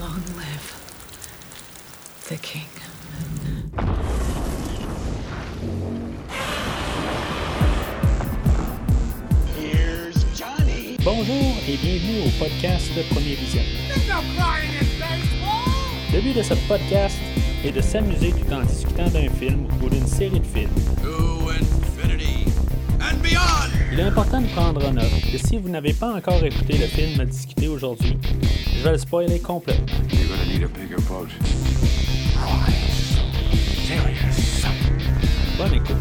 Long live the king. Here's Johnny. Bonjour et bienvenue au podcast de Premier Vision. Le but de ce podcast est de s'amuser tout en discutant d'un film ou d'une série de films. To infinity and beyond. Il est important de prendre en note que si vous n'avez pas encore écouté le film à discuter aujourd'hui, je vais le spoiler complètement. Bonne écoute.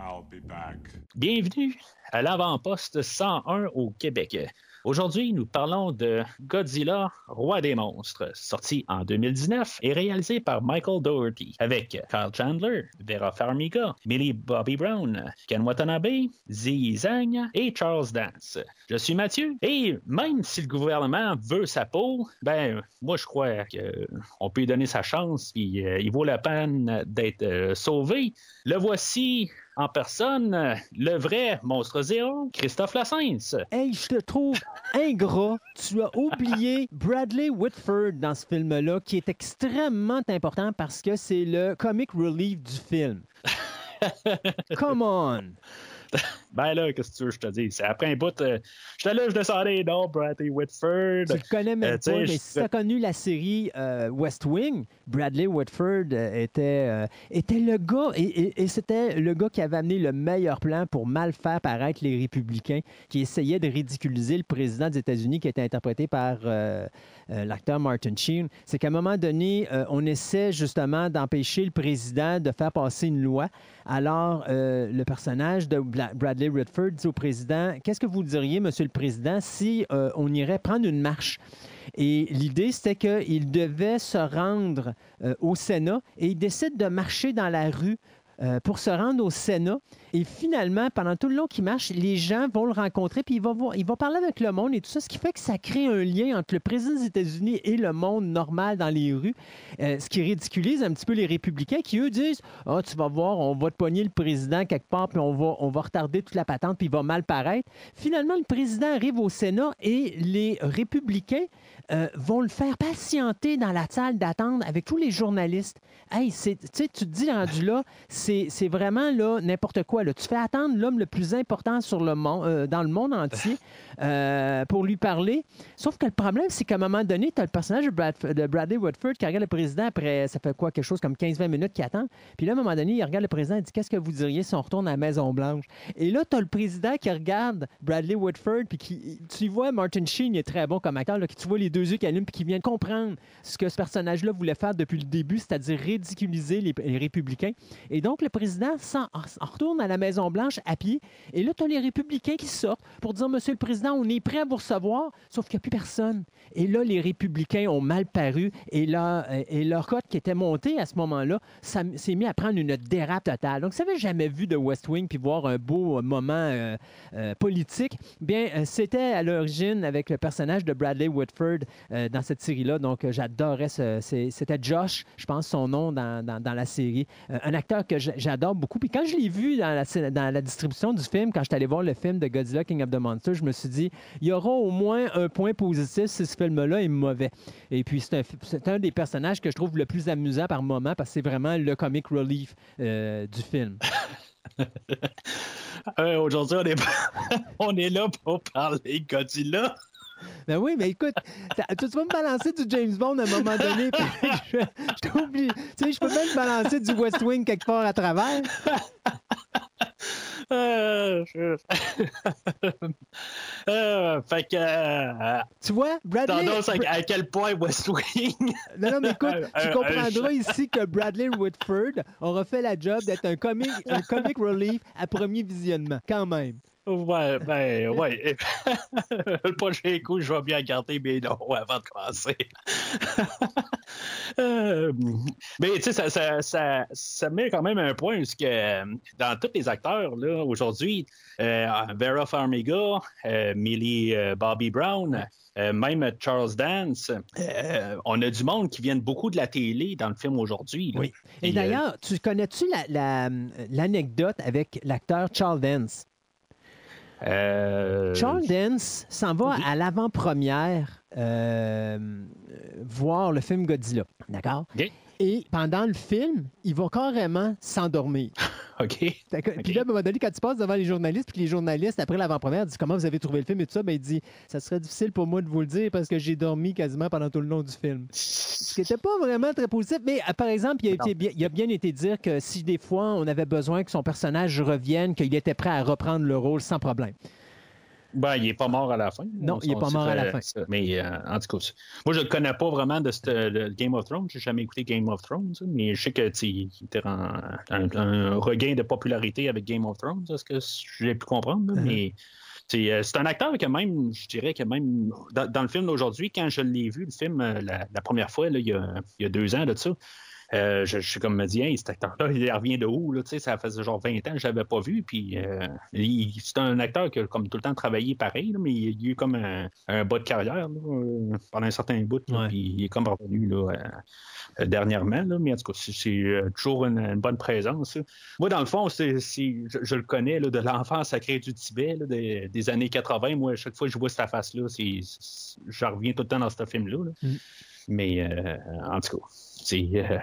I'll be back. Bienvenue à l'avant-poste 101 au Québec. Aujourd'hui, nous parlons de Godzilla, roi des monstres, sorti en 2019 et réalisé par Michael Dougherty, avec Kyle Chandler, Vera Farmiga, Millie Bobby Brown, Ken Watanabe, Ziyi Zhang et Charles Dance. Je suis Mathieu et même si le gouvernement veut sa peau, ben moi je crois qu'on peut lui donner sa chance puis euh, il vaut la peine d'être euh, sauvé. Le voici en personne, le vrai monstre zéro, Christophe Lassens. Hey, je te trouve ingrat. Tu as oublié Bradley Whitford dans ce film-là, qui est extrêmement important parce que c'est le comic relief du film. Come on! Ben là, qu'est-ce que tu veux que je te? C'est après un bout, euh, j'étais là, je descendais, non, Bradley Whitford. Tu le connais même Euh, pas, mais je- si tu as connu la série euh, West Wing, Bradley Whitford euh, était, euh, était le gars, et, et- et c'était le gars qui avait amené le meilleur plan pour mal faire paraître les républicains, qui essayait de ridiculiser le président des États-Unis, qui était interprété par l'acteur Martin Sheen. C'est qu'à un moment donné, on essaie justement d'empêcher le président de faire passer une loi. Alors, le personnage de Bla- Bradley Whitford dit au président Qu'est-ce que vous diriez, Monsieur le Président, si euh, on irait prendre une marche? Et l'idée, c'était qu'il devait se rendre euh, au Sénat et il décide de marcher dans la rue euh, pour se rendre au Sénat. Et finalement, pendant tout le long qu'il marche, les gens vont le rencontrer, puis il va, il parler avec le monde et tout ça, ce qui fait que ça crée un lien entre le président des États-Unis et le monde normal dans les rues, euh, ce qui ridiculise un petit peu les républicains qui, eux, disent Ah, tu vas voir, on va te pogner le président quelque part, puis on va, on retarder toute la patente, puis il va mal paraître. Finalement, le président arrive au Sénat et les républicains euh, vont le faire patienter dans la salle d'attente avec tous les journalistes. Hey, tu te dis rendu là, c'est, vraiment là n'importe quoi. Là. Tu fais attendre l'homme le plus important sur le monde, euh, dans le monde entier euh, pour lui parler. Sauf que le problème, c'est qu'à un moment donné, tu as le personnage de, Brad- de Bradley Woodford qui regarde le président après, ça fait quoi, quelque chose comme 15-20 minutes qui attend. Puis là, à un moment donné, il regarde le président et dit Qu'est-ce que vous diriez si on retourne à la Maison-Blanche? Et là, tu as le président qui regarde Bradley Woodford, puis qui, tu vois, Martin Sheen, il est très bon comme acteur, là, qui, tu vois les deux yeux qui allument, puis qui vient comprendre ce que ce personnage-là voulait faire depuis le début, c'est-à-dire ridiculiser les, républicains. Et donc, le président s'en en retourne à la Maison-Blanche à pied. Et là, tu as les républicains qui sortent pour dire Monsieur le Président, on est prêt à vous recevoir, sauf qu'il n'y a plus personne. Et là, les républicains ont mal paru et, là, et leur cote qui était montée à ce moment-là ça s'est mis à prendre une dérape totale. Donc, vous n'avez jamais vu de West Wing puis voir un beau euh, moment euh, euh, politique, bien, euh, c'était à l'origine avec le personnage de Bradley Whitford euh, dans cette série-là. Donc, euh, j'adorais C'était Josh, je pense, son nom dans, la série. Euh, un acteur que j'a- j'adore beaucoup. Puis quand je l'ai vu dans la, distribution du film, quand je suis allé voir le film de Godzilla King of the Monsters, je me suis dit, il y aura au moins un point positif si ce film-là est mauvais. Et puis, c'est un, fi- c'est un des personnages que je trouve le plus amusant par moment parce que c'est vraiment le comic relief euh, du film. Euh, Aujourd'hui, on est, on est là pour parler Godzilla. Ben oui, mais écoute, tu vas me balancer du James Bond à un moment donné, je, je t'oublie. Tu sais, je peux même balancer du West Wing quelque part à travers. Euh, je- Euh, fait que. euh, Tu vois, Bradley. tendance à, à quel point West Wing? Non, non, mais écoute, tu comprendras ici que Bradley Whitford aura fait la job d'être un comic, un comic relief à premier visionnement, quand même. Ouais, ben, ouais. le prochain coup, je vais bien garder mes noms avant de commencer. Euh, mais tu sais, ça, ça, ça, ça met quand même un point, parce que euh, dans tous les acteurs, là, aujourd'hui, euh, Vera Farmiga, euh, Millie Bobby Brown, euh, même Charles Dance, euh, on a du monde qui vient beaucoup de la télé dans le film aujourd'hui. Oui. Et d'ailleurs, tu connais-tu la- la- l'anecdote avec l'acteur Charles Dance? Euh, Charles Dance s'en va Oui. à l'avant-première euh, voir le film Godzilla. D'accord? Et pendant le film, il va carrément s'endormir. OK. Puis là, à un moment donné, quand tu passes devant les journalistes, puis les journalistes, après l'avant-première, disent comment vous avez trouvé le film et tout ça, ben, il dit ça serait difficile pour moi de vous le dire parce que j'ai dormi quasiment pendant tout le long du film. Ce qui n'était pas vraiment très positif. Mais euh, par exemple, il a, été il a bien été dire que si des fois on avait besoin que son personnage revienne, qu'il était prêt à reprendre le rôle sans problème. Ben, il est pas mort à la fin. Non, On il est pas mort à la fin. euh. Mais euh, en tout cas, moi, je ne connais pas vraiment de, ce- de Game of Thrones. J'ai jamais écouté Game of Thrones, ça, mais je sais que était en- un, un regain de popularité avec Game of Thrones, c'est ce que j'ai pu comprendre. là, Uh-huh. Mais c'est euh, c'est un acteur que même, je dirais que même dans, dans le film d'aujourd'hui, quand je l'ai vu, le film, euh, la, la première fois, là, il, y a, il y a deux ans de ça, euh, je, je suis comme me dit, hey, cet acteur-là, il revient de où? Là? Tu sais, Ça faisait genre 20 ans que je l'avais pas vu. Puis, euh, il- c'est un acteur qui a comme tout le temps travaillé pareil, là, mais il, a eu comme un, un bas de carrière là, euh, pendant un certain bout. là, Ouais. puis il est comme revenu là, euh, euh, dernièrement. Là, mais en tout cas, c'est, euh, toujours une, une bonne présence. là. Moi, dans le fond, c'est, je, je le connais là, de l'enfance sacrée du Tibet, là, des, des années 80. Moi, chaque fois que je vois cette face-là, je reviens tout le temps dans ce film-là. là. Mm. Mais euh, en tout cas, c'est. euh,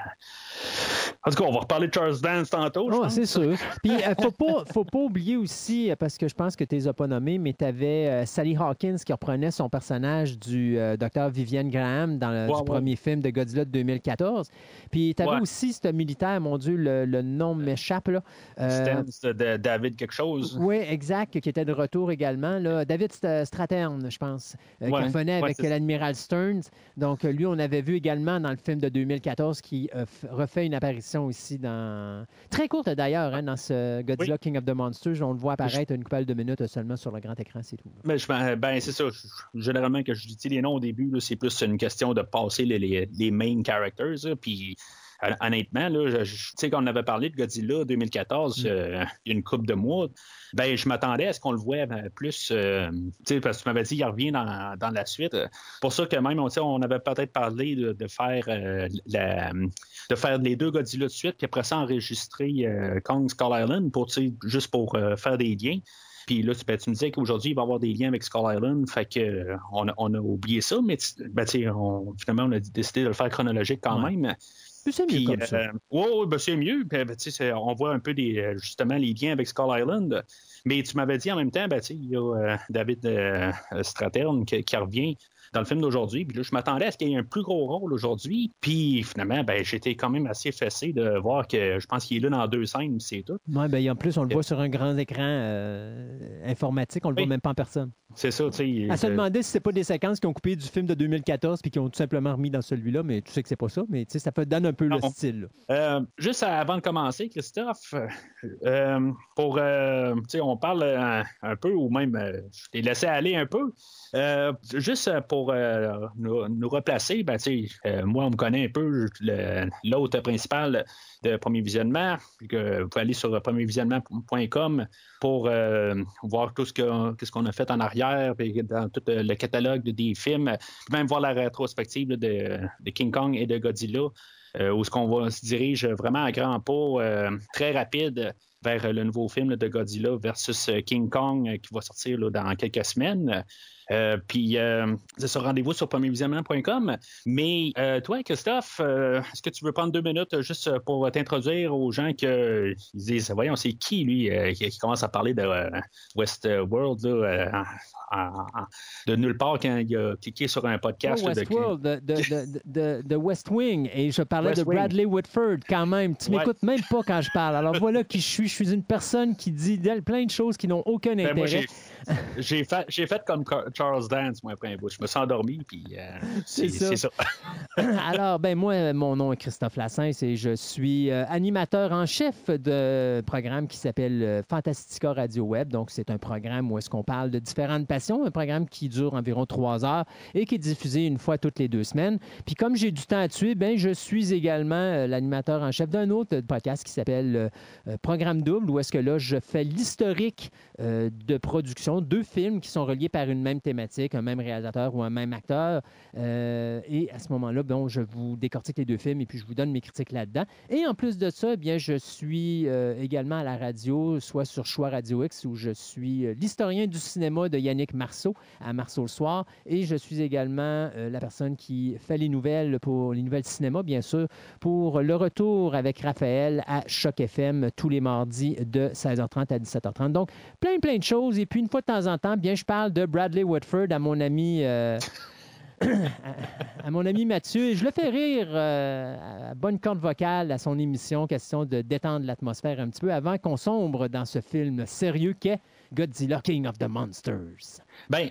En tout cas, on va reparler de Charles Dance tantôt. je Oh, c'est sûr. Puis, euh, faut pas, faut pas oublier aussi, euh, parce que je pense que tu les as pas nommés, mais tu avais Sally Hawkins qui reprenait son personnage du euh, docteur Vivienne Graham dans le du premier film de Godzilla de 2014. Puis, tu avais Ouais. aussi ce militaire, mon Dieu, le, le nom m'échappe, là. Euh, de, David quelque chose. oui, exact, qui était de retour également. Là. David St- Stratern, je pense, euh, Ouais, qui revenait ouais, avec l'admiral Stearns. Donc, euh, lui, on avait vu également dans le film de 2014 qui euh, refait une apparition ici dans. Très courte d'ailleurs, hein, dans ce Godzilla King of the Monsters. On le voit apparaître une couple de minutes seulement sur le grand écran, c'est tout. Ben, je- ben, c'est ça. Généralement, que je dis les noms au début, c'est plus une question de passer les, les, les main characters. Puis, honnêtement, là, je- sais, quand on avait parlé de Godzilla 2014, euh, il y a une couple de mois, ben, je m'attendais à ce qu'on le voit euh, plus. euh, tu sais, parce que tu m'avais dit qu'il revient dans, dans la suite. Pour ça que même, on, on avait peut-être parlé de, de faire euh, la- de faire les deux Godzilla de suite, puis après ça, enregistrer euh, Kong Skull Island pour, tu sais, juste pour euh, faire des liens. Puis là, tu, ben, tu me disais qu'aujourd'hui, il va y avoir des liens avec Skull Island. Fait que euh, on, a, on a oublié ça, mais ben, tu sais, on- finalement, on a décidé de le faire chronologique quand Ouais. même. Puis c'est mieux comme ça. euh, ouais, ben, c'est mieux. Ben, on voit un peu des, euh, justement les liens avec Skull Island. Mais tu m'avais dit en même temps, ben, il y a euh, David euh, Stratern qui, qui revient dans le film d'aujourd'hui. Puis là, je m'attendais à ce qu'il y ait un plus gros rôle aujourd'hui. Puis finalement, ben, j'étais quand même assez fessé de voir que je pense qu'il est là dans deux scènes, c'est tout. Ouais, ben, en plus, on le voit sur un grand écran euh, informatique, on le Oui. voit même pas en personne. C'est ça, tu sais. À se demander si c'est pas des séquences qui ont coupé du film de 2014 puis qui ont tout simplement remis dans celui-là, mais tu sais que c'est pas ça, mais tu sais, ça fait donne un peu le style. Euh, juste avant de commencer, Christophe, euh, pour, tu sais, on parle euh, un peu, ou même, je t'ai laissé aller un peu. Euh, juste pour euh, nous, replacer, ben, euh, moi, on me connaît un peu, l'hôte principal de Premier Visionnement, que vous pouvez aller sur premiervisionnement.com pour euh, voir tout ce qu'on a fait en arrière, puis dans tout euh, le catalogue de- des films, même voir la rétrospective de, King Kong et de Godzilla euh, où ce qu'on va se dirige vraiment à grands pas, euh, très rapide vers le nouveau film de Godzilla versus euh, King Kong euh, qui va sortir dans quelques semaines. Euh, puis, euh, c'est sur rendez-vous sur premiervisionnement.com. Mais euh, toi, Christophe, est-ce que tu veux prendre deux minutes juste pour t'introduire aux gens qui disent Voyons, c'est qui lui qui, commence à parler de Westworld là, de nulle part quand il a cliqué sur un podcast de- Westworld, de, de, de, West Wing. Et je parlais West de Wing. Bradley Whitford quand même. Tu Ouais. m'écoutes même pas quand je parle. Alors voilà qui je suis. Je suis une personne qui dit plein de choses qui n'ont aucun Ben, intérêt. J'ai fait, j'ai fait comme Charles Dance, moi, après un bout. Je me suis endormi, puis euh, C'est ça. Alors, ben moi, mon nom est Christophe Lassens et je suis euh, animateur en chef de programme qui s'appelle euh, Fantastica Radio Web. Donc, c'est un programme où est-ce qu'on parle de différentes passions, un programme qui dure environ trois heures et qui est diffusé une fois toutes les deux semaines. Puis, comme j'ai du temps à tuer, ben je suis également euh, l'animateur en chef d'un autre podcast qui s'appelle Programme Double, où est-ce que là, je fais l'historique de production deux films qui sont reliés par une même thématique, un même réalisateur ou un même acteur. Euh, et à ce moment-là, bon, je vous décortique les deux films et puis je vous donne mes critiques là-dedans. Et en plus de ça, eh bien, je suis euh, également à la radio, soit sur Choix Radio X, où je suis euh, l'historien du cinéma de Yannick Marceau à Marceau le soir. Et je suis également la personne qui fait les nouvelles pour les nouvelles cinéma, bien sûr, pour le retour avec Raphaël à Choc FM tous les mardis de 16h30 à 17h30. Donc, plein, plein de choses. Et puis, une fois temps en temps, bien, je parle de Bradley Whitford à mon ami. euh, à, mon ami Mathieu je le fais rire euh, à bonne corde vocale à son émission, question de détendre l'atmosphère un petit peu avant qu'on sombre dans ce film sérieux qu'est Godzilla King of the Monsters. Ben,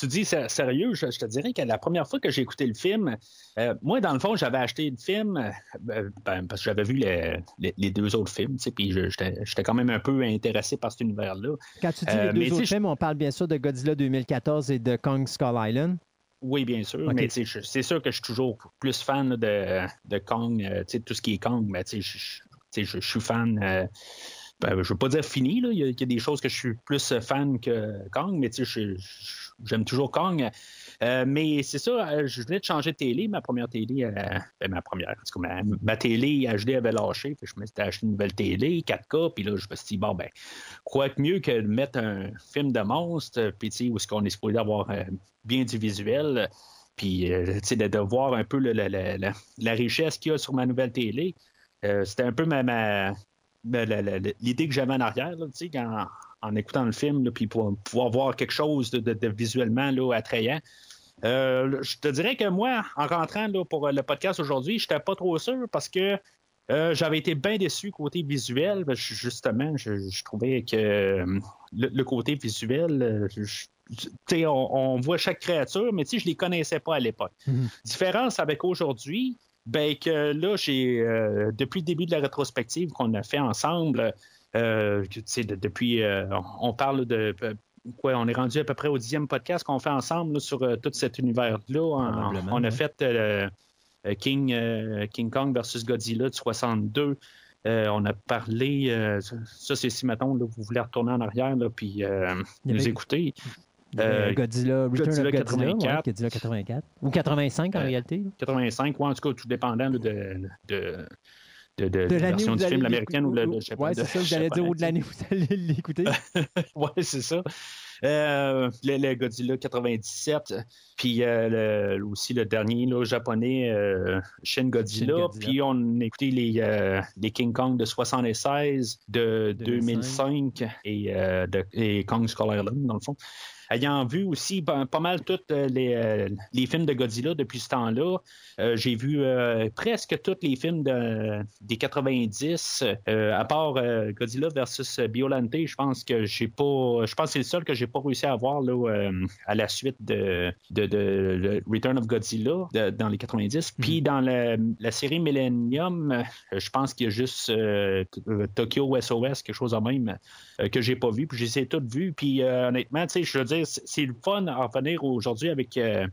tu dis sé- sérieux, je, je te dirais que la première fois que j'ai écouté le film, euh, moi, dans le fond, j'avais acheté le film euh, ben, parce que j'avais vu les, les- les deux autres films, tu sais, puis j'étais quand même un peu intéressé par cet univers-là. Quand tu dis Euh, les mais deux autres films, on parle bien sûr de Godzilla 2014 et de Kong Skull Island. Oui, bien sûr, mais c'est sûr que je suis toujours plus fan de, de Kong, euh, tu sais, tout ce qui est Kong, mais je suis fan. Ben, je ne veux pas dire fini, là. Il, y a, des choses que je suis plus fan que Kong, mais j'aime toujours Kong. Euh, mais c'est ça, euh, je venais de changer de télé. Ma première télé, euh, ben, ma première, en tout cas, ma, ma télé HD avait lâché. Je me suis acheté une nouvelle télé, 4K, puis là, je me suis dit, bon, ben, quoi que mieux que de mettre un film de monstre, puis tu sais, où est-ce qu'on est supposé avoir bien du visuel, puis tu sais, de, de voir un peu le- la richesse qu'il y a sur ma nouvelle télé. C'était un peu ma, l'idée que j'avais en arrière, là, en, en écoutant le film, puis pour pouvoir voir quelque chose de, de- de visuellement là, attrayant. Euh, je te dirais que moi, en rentrant là, pour le podcast aujourd'hui, je n'étais pas trop sûr parce que euh, j'avais été bien déçu côté visuel. parce que Justement, je, je trouvais que euh, le, le côté visuel, je- on, on voit chaque créature, mais je les connaissais pas à l'époque. Mhm. Différence avec aujourd'hui, ben que là, j'ai euh, depuis le début de la rétrospective qu'on a fait ensemble, euh, depuis, euh, on parle de euh, quoi, on est rendu à peu près au dixième podcast qu'on fait ensemble là, sur tout cet univers-là. On, a fait King, King Kong versus Godzilla de 62. Euh, on a parlé, euh, ça c'est si, mettons, là, vous voulez retourner en arrière, là, puis euh, nous avait- écouter. Euh, Godzilla, Return Godzilla of Godzilla, ouais, 84. Godzilla 84. Ou 85 en Euh, réalité. là. 85, ou en tout cas, tout dépendant là, de, de, de, de, de De la version où du film américaine ou je sais pas, Ouais, de- c'est ça, pas, dire où de l'année vous allez l'écouter. oui, c'est ça. Euh, le, le Godzilla 97, puis euh, le- aussi le dernier là, japonais, euh, Shin Godzilla, Shin Godzilla. puis on a écouté les, les King Kong de 76, de 2005, et, de, et Kong Skull Island, dans le fond. Ayant vu aussi ben, pas mal tous les, euh, les films de Godzilla depuis ce temps-là, euh, j'ai vu euh, presque tous les films de- des 90, euh, à part euh, Godzilla versus Biolante, je pense que j'ai pas. Je pense que c'est le seul que j'ai pas réussi à voir là, euh, à la suite de, de, de- de Return of Godzilla de- dans les 90. Puis dans la, la série Millennium, euh, je pense qu'il y a juste euh, Tokyo SOS, quelque chose de même, euh, que j'ai pas vu. Puis j'ai tout vu. Puis euh, honnêtement, tu sais, je veux dire, c'est le fun à revenir aujourd'hui avec euh,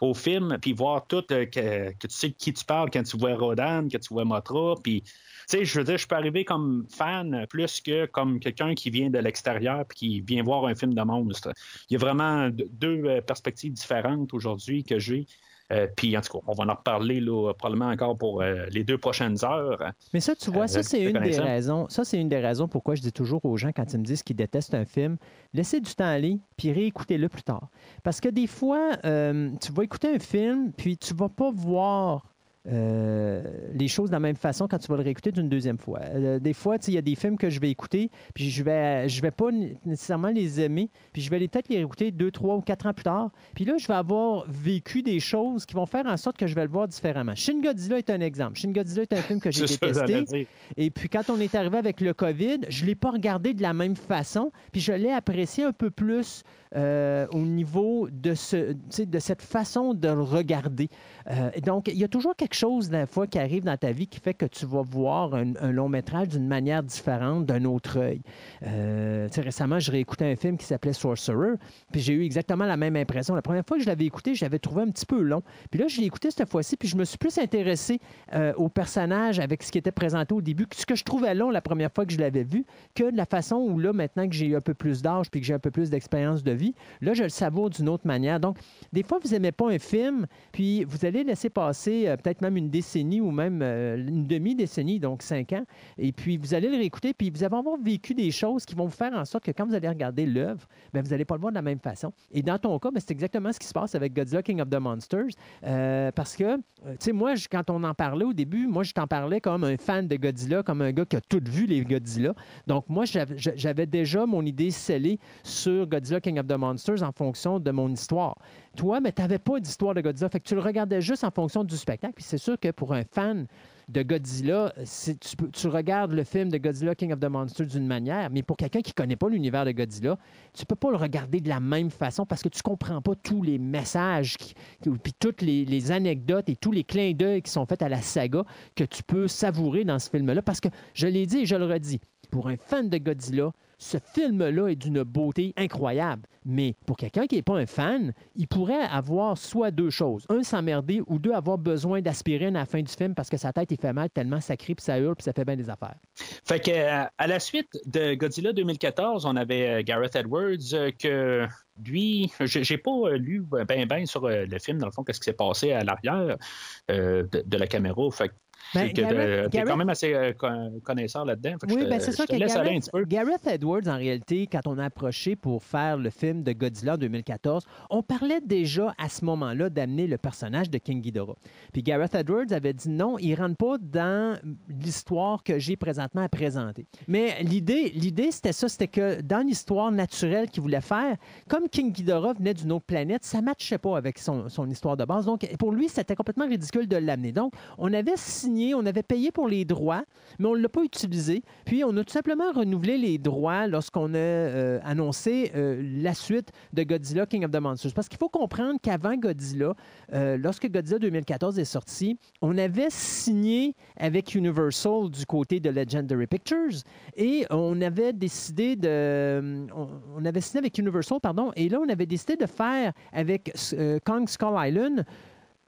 au film, puis voir tout, euh, que, tu sais de qui tu parles quand tu vois Rodan, que tu vois Motra, puis tu sais, je veux dire, je peux arriver comme fan plus que comme quelqu'un qui vient de l'extérieur puis qui vient voir un film de monstre. Il y a vraiment deux euh, perspectives différentes aujourd'hui que j'ai. Euh, puis en tout cas, on va en reparler là, probablement encore pour euh, les deux prochaines heures. Mais ça, tu vois, Euh, ça, c'est une des raisons. Ça, c'est une des raisons pourquoi je dis toujours aux gens quand ils me disent qu'ils détestent un film, laissez du temps aller, puis réécoutez-le plus tard. Parce que des fois, tu vas écouter un film, puis tu vas pas voir euh, les choses de la même façon quand tu vas le réécouter d'une deuxième fois. Euh, des fois, il y a des films que je vais écouter, puis je vais, je vais pas nécessairement les aimer, puis je vais les- peut-être les réécouter deux, trois ou quatre ans plus tard. Puis là, je vais avoir vécu des choses qui vont faire en sorte que je vais le voir différemment. Shin Godzilla est un exemple. Shin Godzilla est un film que j'ai détesté. Et puis quand on est arrivé avec le COVID, je ne l'ai pas regardé de la même façon, puis je l'ai apprécié un peu plus euh, au niveau de, ce, de cette façon de le regarder. Euh, donc, il y a toujours quelque chose, la fois, qui arrive dans ta vie qui fait que tu vas voir un, long métrage d'une manière différente, d'un autre œil. Euh, récemment, je réécoutais un film qui s'appelait Sorcerer, puis j'ai eu exactement la même impression. La première fois que je l'avais écouté, je l'avais trouvé un petit peu long. Puis là, je l'ai écouté cette fois-ci, puis je me suis plus intéressé euh, au personnage avec ce qui était présenté au début, ce que je trouvais long la première fois que je l'avais vu, que de la façon où là, maintenant que j'ai eu un peu plus d'âge puis que j'ai un peu plus d'expérience de vie, là, je le savoure d'une autre manière. Donc, des fois, vous n'aimez pas un film, puis vous allez laisser passer euh, peut-être même une décennie ou même euh, une demi-décennie, donc cinq ans, et puis vous allez le réécouter, puis vous allez avoir vécu des choses qui vont vous faire en sorte que quand vous allez regarder l'œuvre, ben, vous n'allez pas le voir de la même façon. Et dans ton cas, ben, c'est exactement ce qui se passe avec Godzilla King of the Monsters, euh, parce que, tu sais, moi, quand on en parlait au début, moi, je t'en parlais comme un fan de Godzilla, comme un gars qui a tout vu les Godzilla. Donc, moi, j'avais j'avais déjà mon idée scellée sur Godzilla King of the Monsters en fonction de mon histoire. Toi, mais tu n'avais pas d'histoire de Godzilla, fait que tu le regardais juste en fonction du spectacle. Puis c'est sûr que pour un fan de Godzilla, tu, regardes le film de Godzilla King of the Monsters d'une manière, mais pour quelqu'un qui ne connaît pas l'univers de Godzilla, tu peux pas le regarder de la même façon parce que tu comprends pas tous les messages, qui- puis toutes les, les anecdotes et tous les clins d'œil qui sont faits à la saga que tu peux savourer dans ce film-là. Parce que je l'ai dit et je le redis, pour un fan de Godzilla, ce film-là est d'une beauté incroyable. Mais pour quelqu'un qui n'est pas un fan, il pourrait avoir soit deux choses. Un, s'emmerder, ou deux, avoir besoin d'aspirine à la fin du film parce que sa tête, il fait mal tellement ça crie, puis ça hurle, puis ça fait bien des affaires. Fait que, euh, à la suite de Godzilla 2014, on avait euh, Gareth Edwards euh, que lui, j'ai j'ai pas lu ben ben sur le film, dans le fond, qu'est-ce qui s'est passé à l'arrière de, la caméra. Ben, Gareth- t'es Gareth- quand même assez euh, con- connaisseur là-dedans. Oui, ben c'est ça que Gareth. Gareth Edwards, en réalité, quand on a approché pour faire le film de Godzilla en 2014, on parlait déjà à ce moment-là d'amener le personnage de King Ghidorah. Puis Gareth Edwards avait dit non, il ne rentre pas dans l'histoire que j'ai présentement à présenter. Mais l'idée, l'idée c'était ça, c'était que dans l'histoire naturelle qu'il voulait faire, comme King Ghidorah venait d'une autre planète, ça ne matchait pas avec son, son histoire de base. Donc, pour lui, c'était complètement ridicule de l'amener. Donc, on avait signé, on avait payé pour les droits, mais on ne l'a pas utilisé. Puis, on a tout simplement renouvelé les droits lorsqu'on a euh, annoncé euh, la suite de Godzilla King of the Monsters. Parce qu'il faut comprendre qu'avant Godzilla, euh, lorsque Godzilla 2014 est sorti, on avait signé avec Universal du côté de Legendary Pictures et on avait décidé de. On, on avait signé avec Universal, pardon, et là, on avait décidé de faire avec Kong Skull Island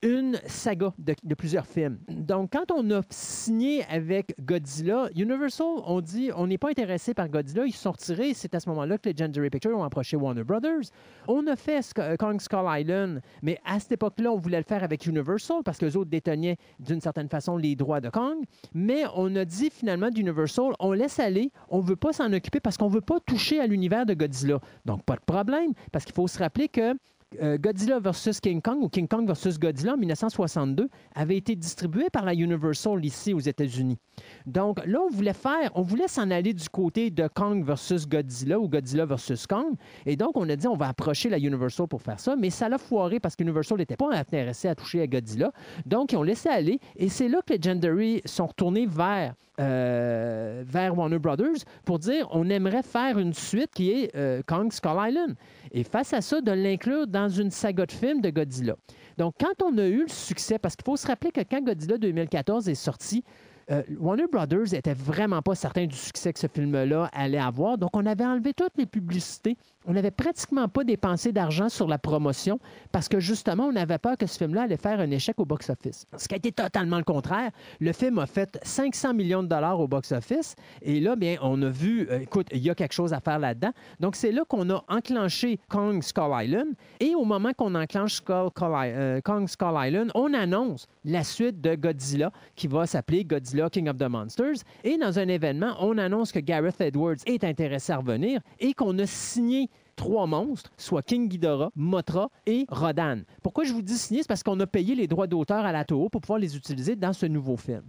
une saga de, plusieurs films. Donc, quand on a signé avec Godzilla, Universal, on dit on n'est pas intéressé par Godzilla, ils sont retirés. C'est à ce moment-là que Legendary Pictures ont approché Warner Brothers. On a fait Sk- Kong Skull Island, mais à cette époque-là, on voulait le faire avec Universal parce que les autres détenaient d'une certaine façon les droits de Kong. Mais on a dit finalement d'Universal, on laisse aller, on ne veut pas s'en occuper parce qu'on veut pas toucher à l'univers de Godzilla. Donc, pas de problème, parce qu'il faut se rappeler que euh, Godzilla vs. King Kong ou King Kong vs. Godzilla en 1962 avait été distribué par la Universal ici aux États-Unis. Donc là, on voulait faire, on voulait s'en aller du côté de Kong versus Godzilla ou Godzilla versus Kong. Et donc, on a dit, on va approcher la Universal pour faire ça, mais ça l'a foiré parce que Universal n'était pas intéressé à toucher à Godzilla. Donc, ils ont laissé aller. Et c'est là que Legendary sont retournés vers, euh, vers Warner Brothers pour dire, on aimerait faire une suite qui est euh, Kong Skull Island. Et face à ça, de l'inclure dans une saga de films de Godzilla. Donc, quand on a eu le succès, parce qu'il faut se rappeler que quand Godzilla 2014 est sorti, euh, Warner Brothers était vraiment pas certain du succès que ce film-là allait avoir. Donc, on avait enlevé toutes les publicités. On n'avait pratiquement pas dépensé d'argent sur la promotion parce que justement, on avait peur que ce film-là allait faire un échec au box-office. Ce qui a été totalement le contraire. Le film a fait 500 millions de dollars au box-office. Et là, bien, on a vu, euh, écoute, il y a quelque chose à faire là-dedans. Donc, c'est là qu'on a enclenché Kong Skull Island. Et au moment qu'on enclenche euh, Kong Skull Island, on annonce la suite de Godzilla qui va s'appeler Godzilla King of the Monsters. Et dans un événement, on annonce que Gareth Edwards est intéressé à revenir et qu'on a signé trois monstres, soit King Ghidorah, Mothra et Rodan. Pourquoi je vous dis signer? C'est parce qu'on a payé les droits d'auteur à la Toho pour pouvoir les utiliser dans ce nouveau film.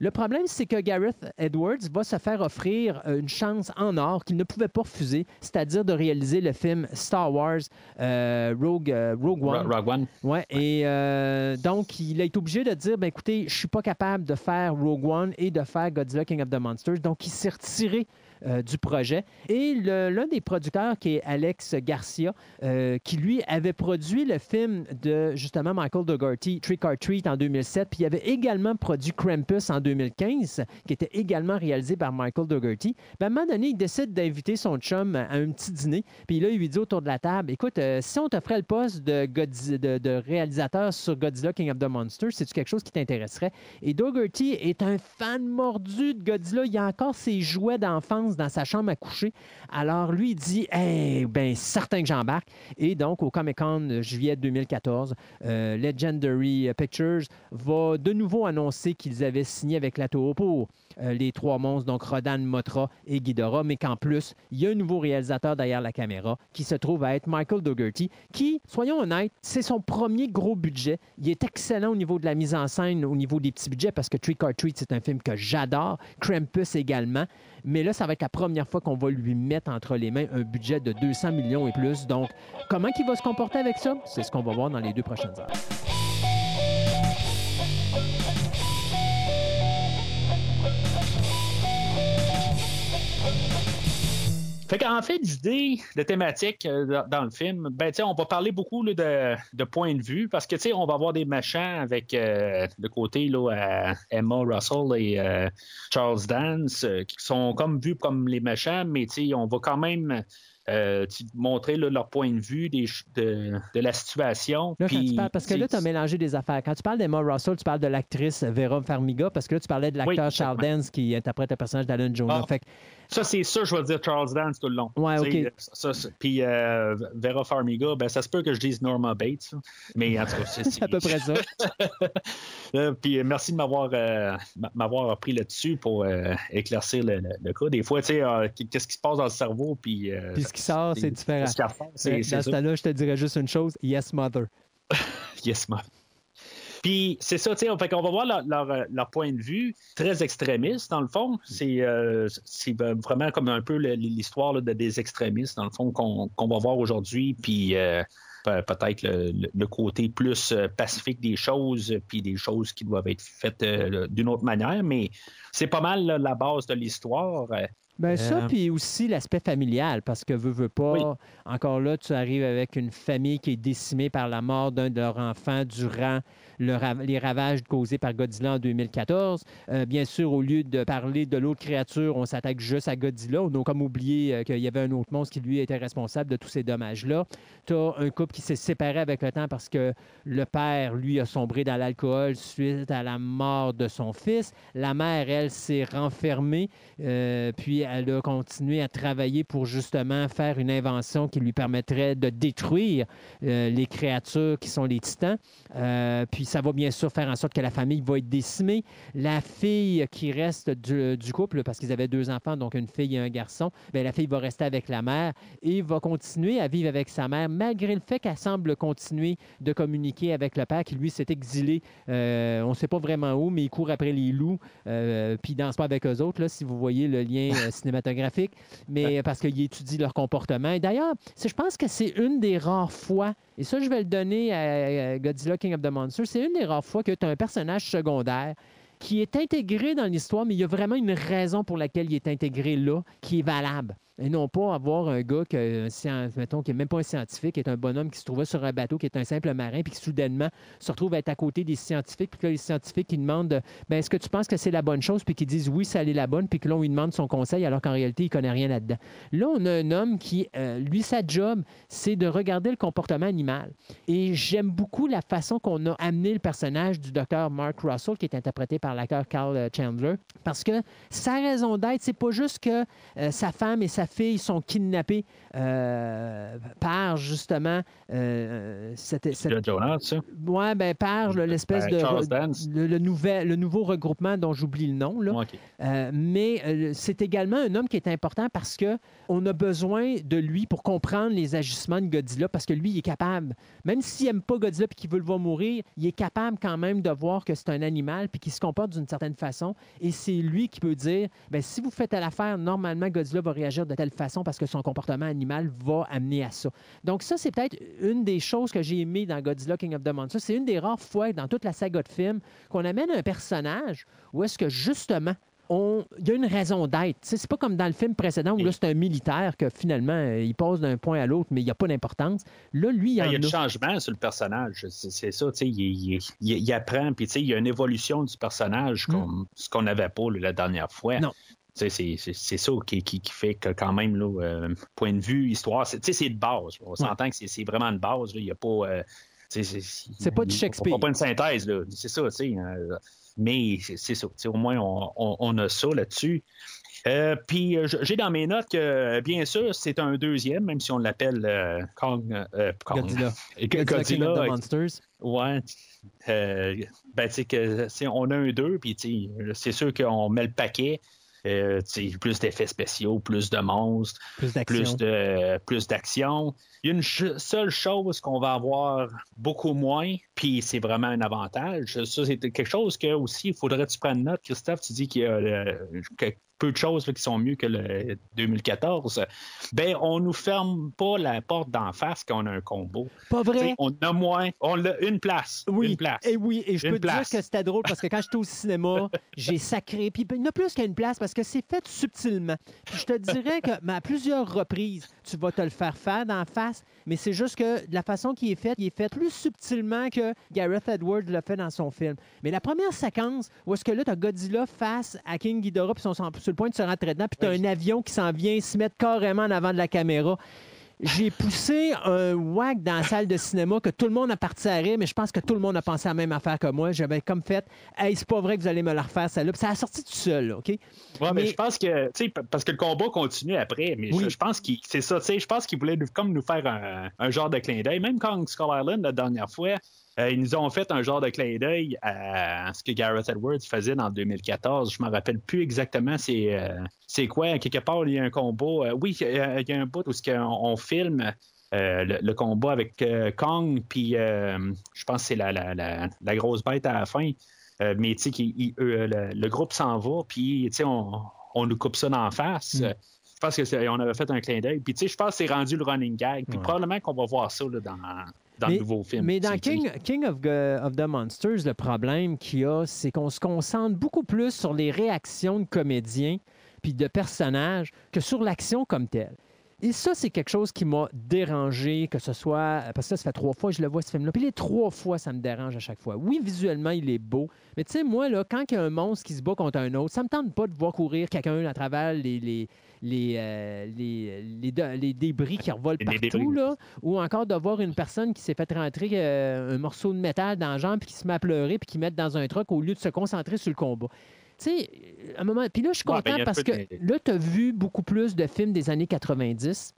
Le problème, c'est que Gareth Edwards va se faire offrir euh, une chance en or qu'il ne pouvait pas refuser, c'est-à-dire de réaliser le film Star Wars euh, Rogue, euh, Rogue One. Ro- Rogue One. Ouais, et euh, donc, il a été obligé de dire ben, écoutez, je suis pas capable de faire Rogue One et de faire Godzilla King of the Monsters. Donc, il s'est retiré euh, du projet. Et l'un des producteurs, qui est Alex Garcia, euh, qui lui avait produit le film de justement Michael Dougherty, Trick or Treat en 2007, puis il avait également produit Krampus en 2015, qui était également réalisé par Michael Dougherty. Ben, à un moment donné, il décide d'inviter son chum à un petit dîner, puis là, il lui dit autour de la table Écoute, euh, si on t'offrait le poste de- de réalisateur sur Godzilla King of the Monsters, c'est-tu quelque chose qui t'intéresserait Et Dougherty est un fan mordu de Godzilla. Il a encore ses jouets d'enfance dans sa chambre à coucher. Alors, lui, il dit Eh, ben, certain que j'embarque. Et donc, au Comic Con juillet 2014, euh, Legendary Pictures va de nouveau annoncer qu'ils avaient signé avec la Toho pour euh, les trois monstres, donc Rodan, Motra et Ghidorah, mais qu'en plus, il y a un nouveau réalisateur derrière la caméra qui se trouve à être Michael Dougherty, qui, soyons honnêtes, c'est son premier gros budget. Il est excellent au niveau de la mise en scène, au niveau des petits budgets, parce que Trick or Treat, c'est un film que j'adore. Krampus également. Mais là, ça va être la première fois qu'on va lui mettre entre les mains un budget de 200 millions et plus. Donc, comment il va se comporter avec ça? C'est ce qu'on va voir dans les deux prochaines heures. Fait qu'en fait, d'idées, de thématiques euh, dans, le film, ben, on va parler beaucoup là, de, de points de vue parce que, on va avoir des méchants avec euh, le côté, là, Emma Russell et euh, Charles Dance euh, qui sont comme vus comme les méchants, mais, on va quand même euh, montrer là, leur point de vue des de, de la situation. Là, Puis, parles, parce que là, tu as mélangé des affaires. Quand tu parles d'Emma Russell, tu parles de l'actrice Vera Farmiga, parce que là, tu parlais de l'acteur Oui, Charles. Dance qui interprète le personnage d'Alan Jonah. Ah. Fait Ça, c'est sûr, je vais dire Charles Dance tout le long. Ouais, Tu sais, ok. ça, c'est- Puis euh, Vera Farmiga, ben, ça se peut que je dise Norma Bates. là. Mais en tout cas, c'est c'est à peu près ça. Euh, puis euh, merci de m'avoir euh, m'avoir pris là-dessus pour euh, éclaircir le, le- le cas. Des fois, tu sais, euh, qu'est-ce qui se passe dans le cerveau, puis... euh, Puis ce qui sort, c'est différent. ce Dans ce temps-là, je te dirais juste une chose Yes, mother. Yes, ma'am. Puis c'est ça, tu sais, on- fait va voir leur, euh, leur point de vue très extrémiste, dans le fond. C'est euh, c'est vraiment comme un peu l'histoire des extrémistes, dans le fond, qu'on va voir aujourd'hui, puis euh, pe- peut-être le, côté plus pacifique des choses, puis des choses qui doivent être faites d'une autre manière, mais c'est pas mal la base de l'histoire. Ben ça, Euh, puis aussi l'aspect familial, parce que veux, veux pas, Oui. encore là, tu arrives avec une famille qui est décimée par la mort d'un de leurs enfants durant le ra- les ravages causés par Godzilla en 2014. Euh, bien sûr, au lieu de parler de l'autre créature, on s'attaque juste à Godzilla. On a comme oublié euh, qu'il y avait un autre monstre qui, lui, était responsable de tous ces dommages-là. Tu as un couple qui s'est séparé avec le temps parce que le père, lui, a sombré dans l'alcool suite à la mort de son fils. La mère, elle, s'est renfermée, euh, puis elle a continué à travailler pour justement faire une invention qui lui permettrait de détruire euh, les créatures qui sont les titans. Euh, puis ça va bien sûr faire en sorte que la famille va être décimée. La fille qui reste du, couple, parce qu'ils avaient deux enfants, donc une fille et un garçon, bien, la fille va rester avec la mère et va continuer à vivre avec sa mère, malgré le fait qu'elle semble continuer de communiquer avec le père qui, lui, s'est exilé. euh, on ne sait pas vraiment où, mais il court après les loups, puis il danse pas avec eux autres, là, si vous voyez le lien cinématographique, mais parce qu'il étudie leur comportement. Et d'ailleurs, je pense que c'est une des rares fois, et ça, je vais le donner à, à Godzilla King of the Monsters, c'est une des rares fois que tu as un personnage secondaire qui est intégré dans l'histoire, mais il y a vraiment une raison pour laquelle il est intégré là, qui est valable. Et non pas avoir un gars que, mettons, qui n'est même pas un scientifique, qui est un bonhomme qui se trouvait sur un bateau, qui est un simple marin, puis qui soudainement se retrouve à être à côté des scientifiques, puis que là, les scientifiques qui demandent ben, est-ce que tu penses que c'est la bonne chose, puis qui disent oui, ça allait la bonne, puis que là, on lui demande son conseil, alors qu'en réalité, il connaît rien là-dedans. Là, on a un homme qui, euh, lui, sa job, c'est de regarder le comportement animal. Et j'aime beaucoup la façon qu'on a amené le personnage du docteur Mark Russell, qui est interprété par l'acteur Carl euh, Chandler, parce que sa raison d'être, c'est pas juste que euh, sa femme et sa fille sont kidnappées euh, par justement euh, cette, cette- Jonah, ça? ouais, ben, par le- l'espèce Ben, de Charles Dance. le, le nouvel, le nouveau regroupement dont j'oublie le nom là. OK. Euh, mais euh, c'est également un homme qui est important parce que on a besoin de lui pour comprendre les agissements de Godzilla parce que lui, il est capable, même s'il n'aime pas Godzilla et qu'il veut le voir mourir, il est capable quand même de voir que c'est un animal puis qu'il se comporte d'une certaine façon. Et c'est lui qui peut dire, ben, si vous faites à l'affaire, normalement, Godzilla va réagir de telle façon parce que son comportement animal va amener à ça. Donc ça, c'est peut-être une des choses que j'ai aimé dans Godzilla King of the Monsters. C'est une des rares fois dans toute la saga de films qu'on amène un personnage où est-ce que justement on- il y a une raison d'être. C'est pas comme dans le film précédent où là, c'est un militaire que finalement, euh, il passe d'un point à l'autre, mais il n'y a pas d'importance. Là, lui, il y Ah, en Il y a du a. changement sur le personnage. C'est ça, tu sais, il, il- il- il apprend, puis tu sais, il y a une évolution du personnage, comme ce qu'on n'avait pas là, la dernière fois. Mm. Non. C'est c'est- c'est ça qui, qui- qui fait que quand même, là, euh, point de vue, histoire, c'est de base. On s'entend que c'est- c'est vraiment de base. Il n'y a pas... euh, C'est pas du Shakespeare. pas une synthèse, là. C'est ça, tu sais. euh, mais c'est c'est ça. Au moins, on, on- on a ça là-dessus. Euh, puis j'ai dans mes notes que, bien sûr, c'est un deuxième, même si on l'appelle euh, Kong, Kong. Godzilla. Godzilla, Godzilla King of the Monsters. Ouais. Ben, tu sais, on a un 2, puis c'est sûr qu'on met le paquet. Euh, plus d'effets spéciaux, plus de monstres, Plus d'action. plus de plus d'action. Il y a une ch- seule chose qu'on va avoir beaucoup moins, puis c'est vraiment un avantage. Ça, c'est quelque chose que aussi, il faudrait que tu prennes note, Christophe. Tu dis qu'il y a euh, que peu de choses là, qui sont mieux que le 2014. Ben, on nous ferme pas la porte d'en face quand on a un combo. Pas vrai? On a moins, on a une place. Oui, Une place. et oui, et je Une peux te dire que c'était drôle parce que quand j'étais au cinéma, j'ai sacré. Puis il n'y a plus qu'une place parce que c'est fait subtilement. Puis je te dirais que mais à plusieurs reprises, tu vas te le faire faire d'en face, mais c'est juste que de la façon qu'il est fait, il est fait plus subtilement que Gareth Edwards l'a fait dans son film. Mais la première séquence où est-ce que là, tu as Godzilla face à King Ghidorah, puis sont sur le point de se rentrer dedans, puis tu as un avion qui s'en vient se mettre carrément en avant de la caméra. J'ai poussé un whack dans la salle de cinéma que tout le monde a parti à rire, mais je pense que tout le monde a pensé à la même affaire que moi. J'avais comme fait, hey, c'est pas vrai que vous allez me la refaire, celle-là. Puis ça a sorti tout seul, là, OK? Ouais, mais, Mais- je pense que, tu sais, parce que le combat continue après, mais Oui. je, je pense qu'il, c'est ça, tu sais, je pense qu'ils voulaient nous- comme nous faire un, un genre de clin d'œil. Même quand Skull Island, la dernière fois, euh, ils nous ont fait un genre de clin d'œil à ce que Gareth Edwards faisait en 2014. Je me rappelle plus exactement c'est, euh, c'est quoi. Quelque part, il y a un combat. euh, oui, il y a il y a un bout où on filme. le, le combat avec Kong, puis je pense que c'est la, la- la- la grosse bête à la fin. Mais tu sais, le, le groupe s'en va, puis tu sais, on, on nous coupe ça d'en face. Mm. Je pense qu'on avait fait un clin d'œil. Puis tu sais, je pense que c'est rendu le running gag. Puis Ouais. probablement qu'on va voir ça là, dans, dans mais, le nouveau film. Mais dans King, King of, Go- of the Monsters, le problème qu'il y a, c'est qu'on se concentre beaucoup plus sur les réactions de comédiens puis de personnages que sur l'action comme telle. Et ça, c'est quelque chose qui m'a dérangé, que ce soit. Parce que ça, ça fait trois fois que je le vois, ce film-là. Puis les trois fois, ça me dérange à chaque fois. Oui, visuellement, il est beau. Mais tu sais, moi, là, quand il y a un monstre qui se bat contre un autre, ça me tente pas de voir courir quelqu'un à travers les, les, les, euh, les, les de- les débris qui revolent Les partout, débris. là. Ou encore de voir une personne qui s'est fait rentrer euh, un morceau de métal dans la jambe puis qui se met à pleurer puis qui met dans un truc au lieu de se concentrer sur le combat. Tu sais, à un moment. Puis là, je suis Ouais, content ben, un parce que de- là, tu as vu beaucoup plus de films des années 90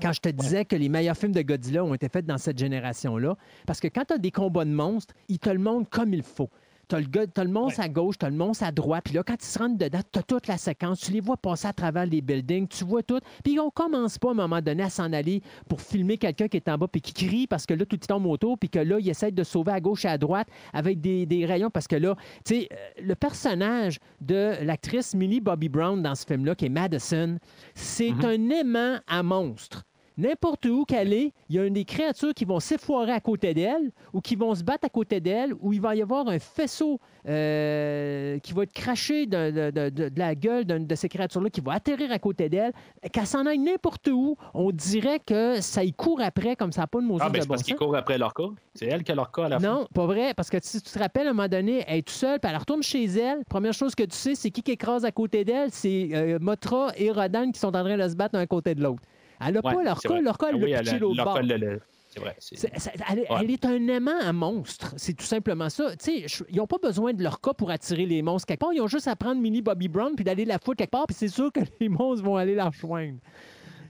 quand je te disais que les meilleurs films de Godzilla ont été faits dans cette génération-là. Parce que quand tu as des combats de monstres, ils te le montrent comme il faut. Tu as, le monstre à gauche, tu as le monstre à droite, puis là, quand ils se rentrent dedans, tu as toute la séquence, tu les vois passer à travers les buildings, tu vois tout, puis on commence pas à un moment donné à s'en aller pour filmer quelqu'un qui est en bas puis qui crie parce que là, tout il tombe autour, puis que là, il essaie de sauver à gauche et à droite avec des, des rayons parce que là, tu sais, euh, le personnage de l'actrice Millie Bobby Brown dans ce film-là, qui est Madison, c'est Mhm. un aimant à monstre. N'importe où qu'elle est, il y a une des créatures qui vont s'effoirer à côté d'elle ou qui vont se battre à côté d'elle ou il va y avoir un faisceau euh, qui va être craché de, de- de- de- de la gueule de ces créatures-là qui va atterrir à côté d'elle. Qu'elle s'en aille n'importe où, on dirait que ça y court après comme ça n'a pas de Moses Ah, ben, de c'est bon parce qu'ils courent après leur cas. C'est elle qui a leur cas à la fin. Non, pas vrai, parce que si tu te rappelles, à un moment donné, elle est toute seule, puis elle retourne chez elle. Première chose que tu sais, c'est qui qui écrase à côté d'elle? C'est euh, Motra et Rodan qui sont en train de se battre d'un côté de l'autre. Elle n'a Ouais, pas leur cas, leur cas, elle Ah l'a oui, pitché elle a- l'autre bord. cas, le- le- C'est vrai. elle, est- Ouais. elle est un aimant à monstre. C'est tout simplement ça. Ils n'ont pas besoin de leur cas pour attirer les monstres quelque part. Ils ont juste à prendre Millie Bobby Brown puis d'aller la foutre quelque part, puis c'est sûr que les monstres vont aller la rejoindre.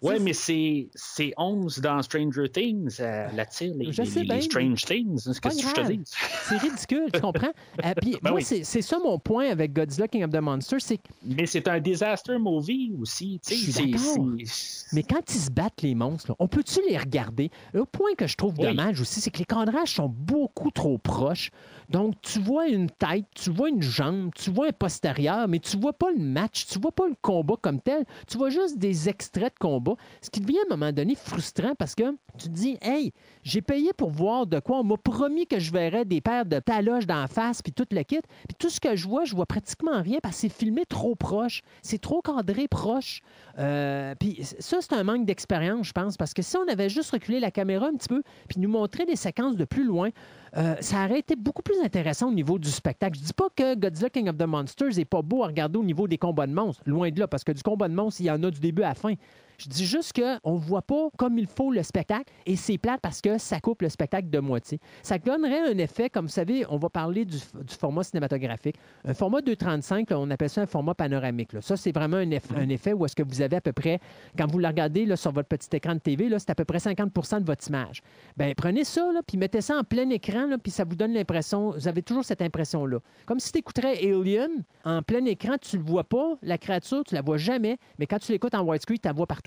Ouais, mais c'est c'est 11 dans Stranger Things, euh, l'attire les, Je les- sais les bien, Strange Things. C'est ce que je te dis. C'est ridicule, tu comprends? Euh, puis Ben moi, oui. c'est c'est ça mon point avec Godzilla King of the Monsters, c'est Mais c'est un disaster movie aussi. tu sais, Je suis c'est- d'accord. c'est- Mais quand ils se battent, les monstres, là, on peut-tu les regarder? Le point que je trouve Oui. dommage aussi, c'est que les cadrages sont beaucoup trop proches. Donc, tu vois une tête, tu vois une jambe, tu vois un postérieur, mais tu vois pas le match, tu vois pas le combat comme tel. Tu vois juste des extraits de combat. Ce qui devient à un moment donné frustrant parce que tu te dis, hey, j'ai payé pour voir de quoi. On m'a promis que je verrais des paires de taloches d'en face, puis tout le kit. Puis tout ce que je vois, je vois pratiquement rien parce que c'est filmé trop proche. C'est trop cadré proche. Euh, puis ça, c'est un manque d'expérience, je pense, parce que si on avait juste reculé la caméra un petit peu, puis nous montrer des séquences de plus loin, euh, ça aurait été beaucoup plus intéressant au niveau du spectacle. Je dis pas que Godzilla King of the Monsters est pas beau à regarder au niveau des combats de monstres, loin de là, parce que du combat de monstres, il y en a du début à la fin. Je dis juste qu'on ne voit pas comme il faut le spectacle et c'est plate parce que ça coupe le spectacle de moitié. Ça donnerait un effet, comme vous savez, on va parler du, du format cinématographique. Un format 2.35, là, on appelle ça un format panoramique. là. Ça, c'est vraiment un, eff- un effet où est-ce que vous avez à peu près, quand vous le regardez là, sur votre petit écran de TV, c'est à peu près 50% de votre image. Bien, prenez ça, là, puis mettez ça en plein écran, là, puis ça vous donne l'impression, vous avez toujours cette impression-là. Comme si tu écouterais Alien en plein écran, tu ne le vois pas, la créature, tu la vois jamais, mais quand tu l'écoutes en widescreen, tu la vois partout.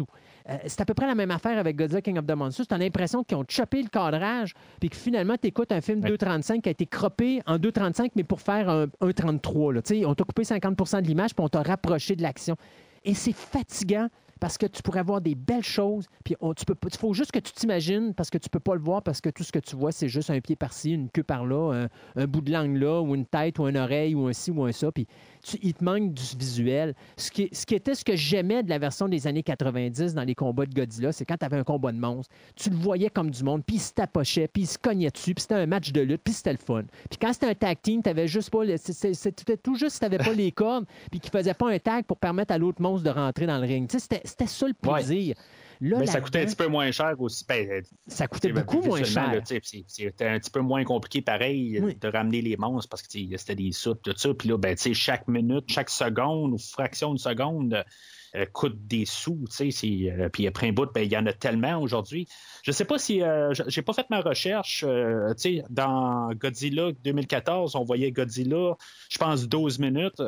Euh, c'est à peu près la même affaire avec Godzilla King of the Monsters. Tu as l'impression qu'ils ont chopé le cadrage, puis que finalement, tu écoutes un film Ouais. 2.35 qui a été croppé en 2.35, mais pour faire un 1.33. là. Tu sais, On t'a coupé 50% de l'image, puis on t'a rapproché de l'action. Et c'est fatigant parce que tu pourrais voir des belles choses, puis on- tu peux il faut juste que tu t'imagines parce que tu peux pas le voir parce que tout ce que tu vois, c'est juste un pied par-ci, une queue par-là, un, un bout de langue là, ou une tête, ou une oreille, ou un ci, ou un ça, puis tu- il te manque du visuel. Ce qui, ce qui était ce que j'aimais de la version des années 90 dans les combats de Godzilla, c'est quand tu avais un combat de monstres, tu le voyais comme du monde, puis il se tapochait, puis il se cognait dessus, puis c'était un match de lutte, puis c'était le fun. Puis quand c'était un tag team, tu juste pas... C'était tout juste si tu pas les cordes, puis qu'il faisait pas un tag pour permettre à l'autre monstre de rentrer dans le ring. Tu sais, C'était ça le Ouais. plaisir. Là, Mais ça coûtait un petit peu moins cher aussi. Ben, ça coûtait beaucoup moins cher. C'était un petit peu moins compliqué, pareil, Oui. de ramener les monstres parce que c'était des soupes, tout ça. Puis là, ben, tu sais, chaque minute, chaque seconde ou fraction de seconde euh, coûte des sous. tu sais, c'est, euh, puis après un bout, ben, il y en a tellement aujourd'hui. Je sais pas si. euh, j'ai pas fait ma recherche. euh, tu sais, dans Godzilla 2014, on voyait Godzilla, je pense, 12 minutes.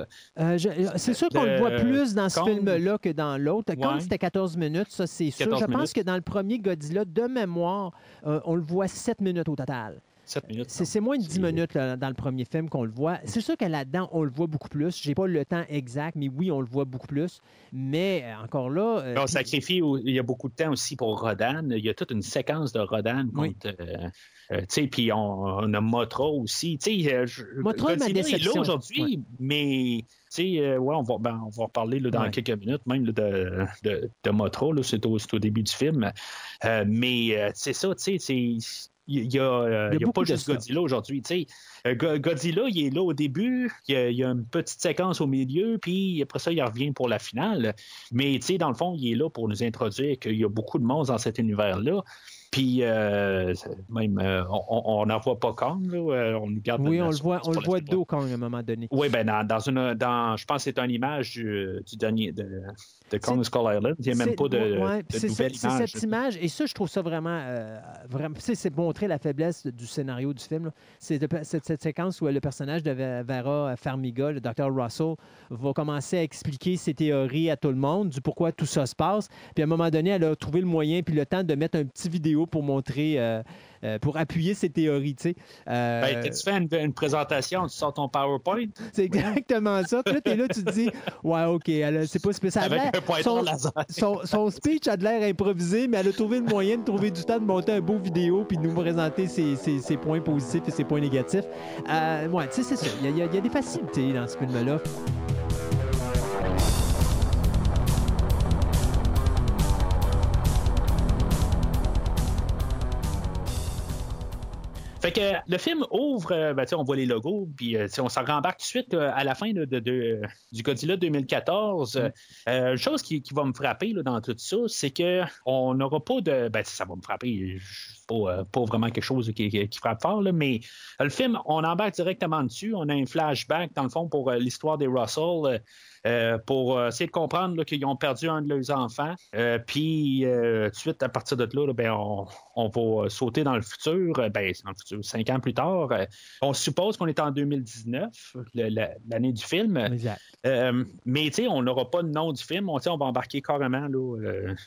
C'est sûr qu'on le voit plus dans ce film-là que dans l'autre. Quand Ouais. c'était 14 minutes, ça c'est sûr. 14 Je pense que dans le premier Godzilla, de mémoire, on le voit 7 minutes au total. 7 minutes. C'est c'est moins de 10 C'est- minutes là, dans le premier film qu'on le voit. C'est sûr que là-dedans, on le voit beaucoup plus. J'ai pas le temps exact, mais oui, on le voit beaucoup plus. Mais euh, encore là. euh, On sacrifie, il y a beaucoup de temps aussi pour Rodan. Il y a toute une séquence de Rodan Oui. contre. euh, euh, tu sais, puis on, on a Motra aussi. Tu sais, je- Mothra est ma aujourd'hui, Ouais. mais tu sais, euh, ouais, on va, ben, on va en reparler là, dans Ouais. quelques minutes, même là, de, de, là, c'est au, c'est au début du film. Euh, mais euh, c'est ça, tu sais, c'est. Il y a, euh, Il y a pas de juste. Godzilla aujourd'hui. Euh, Go- Godzilla, il est là au début, il y, a, il y a une petite séquence au milieu, puis après ça, il revient pour la finale. Mais dans le fond, il est là pour nous introduire qu'il y a beaucoup de monstres dans cet univers-là. Puis euh, même, euh, on n'en voit pas Kong, là, on nous garde Oui, on le voit, on le voit suite. dos quand à un moment donné. Oui, ben dans, dans une dans je pense que c'est une image du, du dernier de, de Skull Island. Il n'y a même pas de, ouais, de c'est nouvelle cette- image. et ça, je trouve ça vraiment. euh, vraiment c'est montrer la faiblesse du scénario du film. C'est cette, cette séquence où le personnage de Ve- Vera Farmiga, le docteur Russell, va commencer à expliquer ses théories à tout le monde, du pourquoi tout ça se passe. Puis à un moment donné, elle a trouvé le moyen puis le temps de mettre un petit vidéo pour montrer, euh, euh, pour appuyer ses théories. tu sais. Euh, Ben, tu fais une, une présentation, tu sors ton PowerPoint? C'est exactement ça. Puis là, t'es là, tu te dis, ouais, OK, c'est pas spécial. Son- son, son speech a de l'air improvisé, mais elle a trouvé le moyen de trouver du temps de monter un beau vidéo puis de nous présenter ses, ses- ses points positifs et ses points négatifs. Euh, ouais, tu sais, c'est ça. Il y, y a des facilités dans ce film-là. Fait que le film ouvre, euh, ben, on voit les logos, puis euh, on s'en rembarque tout de suite euh, à la fin là, de, de- du Godzilla 2014. Euh, euh, une chose qui, qui va me frapper là, dans tout ça, c'est que on n'aura pas de. Ben, ça va me frapper. je- Pas, euh, pas vraiment quelque chose qui, qui- qui frappe fort, là, mais euh, le film, on embarque directement dessus. On a un flashback, dans le fond, pour euh, l'histoire des Russell, euh, pour essayer de comprendre qu'ils ont perdu un de leurs enfants. Euh, puis, euh, tout de suite, à partir de là, là, ben, on, on va sauter dans le futur, ben, c'est dans le futur, cinq ans plus tard. On suppose qu'on est en 2019, le- la- l'année du film. Exact. Mais, tu sais, on n'aura pas le nom du film. On, on va embarquer carrément là,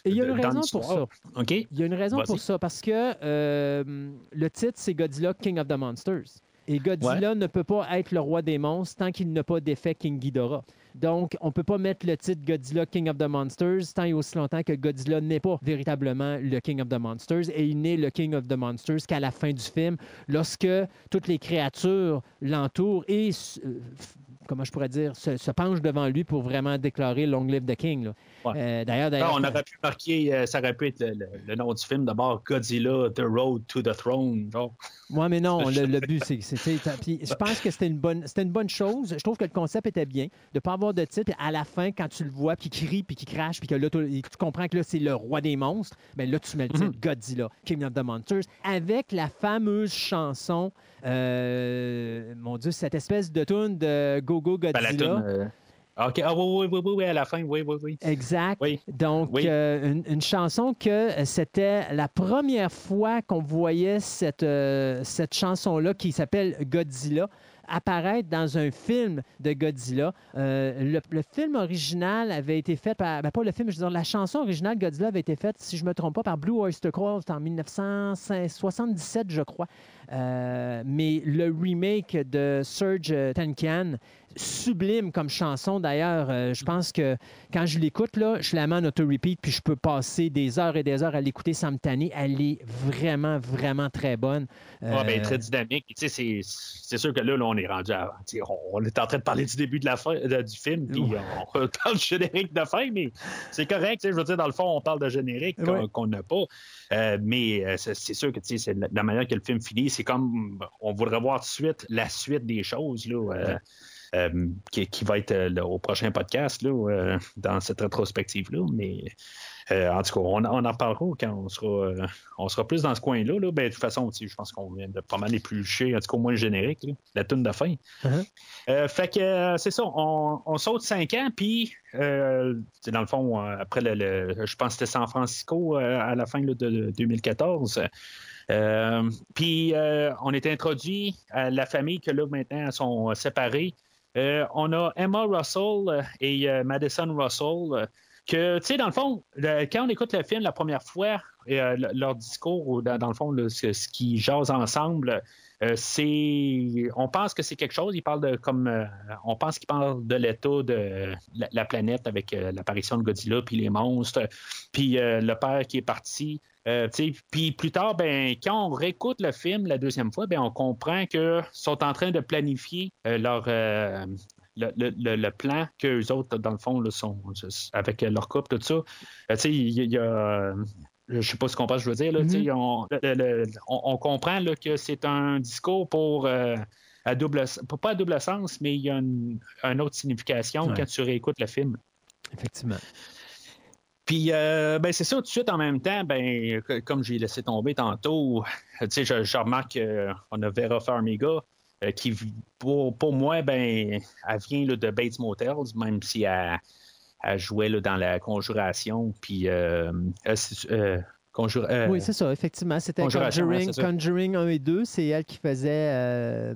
Et il y a une dans raison pour ça. OK? Il y a une raison pour ça, parce que euh, le titre, c'est Godzilla King of the Monsters. Et Godzilla ne peut pas être le roi des monstres tant qu'il n'a pas défait King Ghidorah. Donc, on ne peut pas mettre le titre Godzilla King of the Monsters tant et aussi longtemps que Godzilla n'est pas véritablement le King of the Monsters et il n'est le King of the Monsters qu'à la fin du film, lorsque toutes les créatures l'entourent et, euh, comment je pourrais dire, se, se penchent devant lui pour vraiment déclarer Long Live the King. Ouais. Euh, d'ailleurs, d'ailleurs, on aurait pu marquer, euh, ça aurait pu être le, le- le nom du film d'abord, Godzilla, The Road to the Throne. Oui, mais non, le, le but, c'est. c'est- c'est- t'as- puis Je pense que c'était une, bonne, c'était une bonne chose. Je trouve que le concept était bien. De ne pas avoir de titre. À la fin, quand tu le vois, puis qu'il crie, puis qu'il crache, puis que là, tu tu comprends que là, c'est le roi des monstres, bien là, tu mets le titre Godzilla, King of the Monsters, avec la fameuse chanson, euh, mon Dieu, cette espèce de tune de Go Go la Godzilla. euh, OK, ah oui, oui, oui, oui, oui, à la fin, oui, oui, oui. Exact. Oui. Donc, Oui. euh, une, une chanson que c'était la première fois qu'on voyait cette, euh, cette chanson-là qui s'appelle Godzilla apparaître dans un film de Godzilla. Euh, le, le film original avait été fait par... ben, pas le film, je veux dire, la chanson originale Godzilla avait été faite, si je me trompe pas, par Blue Oyster Cult en 1977, je crois. Euh, mais le remake de Serge Tankian, sublime comme chanson d'ailleurs. euh, je pense que quand je l'écoute, là, je la mets en auto-repeat, puis je peux passer des heures et des heures à l'écouter sans me tanner. Elle est vraiment, vraiment très bonne. Ah, ben, Euh, très dynamique. Tu sais, c'est, c'est sûr que là, là, on est rendu à. tu sais, On, on est en train de parler du début de la fin, de- du film, puis Ouais. on, parle du générique de fin, mais c'est correct. tu sais, Je veux dire, dans le fond, on parle de générique qu'on, Ouais. qu'on n'a pas. Euh, mais c'est, sûr que tu sais, c'est la, la manière que le film finit, c'est comme on voudrait voir tout de suite la suite des choses. Là, euh, qui, qui va être euh, là, au prochain podcast là, euh, dans cette rétrospective-là. Mais euh, en tout cas, on, on en parlera quand on sera, euh, on sera plus dans ce coin-là. Là. Ben, de toute façon, je pense qu'on vient de pas mal éplucher, en tout cas au moins le générique, là, la tune de fin. Uh-huh. Euh, fait que c'est ça, on, on saute cinq ans, puis dans le fond, après le, le- je pense que c'était San Francisco à la fin là, de 2014. Euh, puis on est introduit à la famille que là maintenant elles sont séparées. Euh, on a Emma Russell euh, et euh, Madison Russell. que, tu sais, dans le fond, quand on écoute le film la première fois, le- leur discours, ou dans, dans le fond, le- ce, ce qu'ils jasent ensemble, euh, c'est. On pense que c'est quelque chose. Ils parlent de comme. euh, on pense qu'ils parlent de l'état de la, la planète avec euh, l'apparition de Godzilla, puis les monstres, puis le père qui est parti. Puis plus tard, ben, quand on réécoute le film la deuxième fois, ben, on comprend qu'ils sont en train de planifier leur, le, le- le- plan qu'eux autres, dans le fond, sont avec leur couple, tout ça. Il il. Euh, je sais pas ce qu'on pense, je veux dire. Là, sais, on, le- le- on- on comprend là, que c'est un discours pour. euh, à double, pas à double sens, mais il y a une, une autre signification Ouais. quand tu réécoutes le film. Effectivement. Puis, euh, ben, c'est ça, tout de suite, en même temps, ben, comme j'ai laissé tomber tantôt, je, je remarque qu'on a Vera Farmiga, euh, qui, pour, pour moi, ben, elle vient là, de Bates Motels, même si elle, elle jouait là, dans la Conjuration, puis... Euh, euh, euh, Oui, c'est ça, effectivement. C'était Conjuring. Conjuring 1 et 2. C'est elle qui faisait.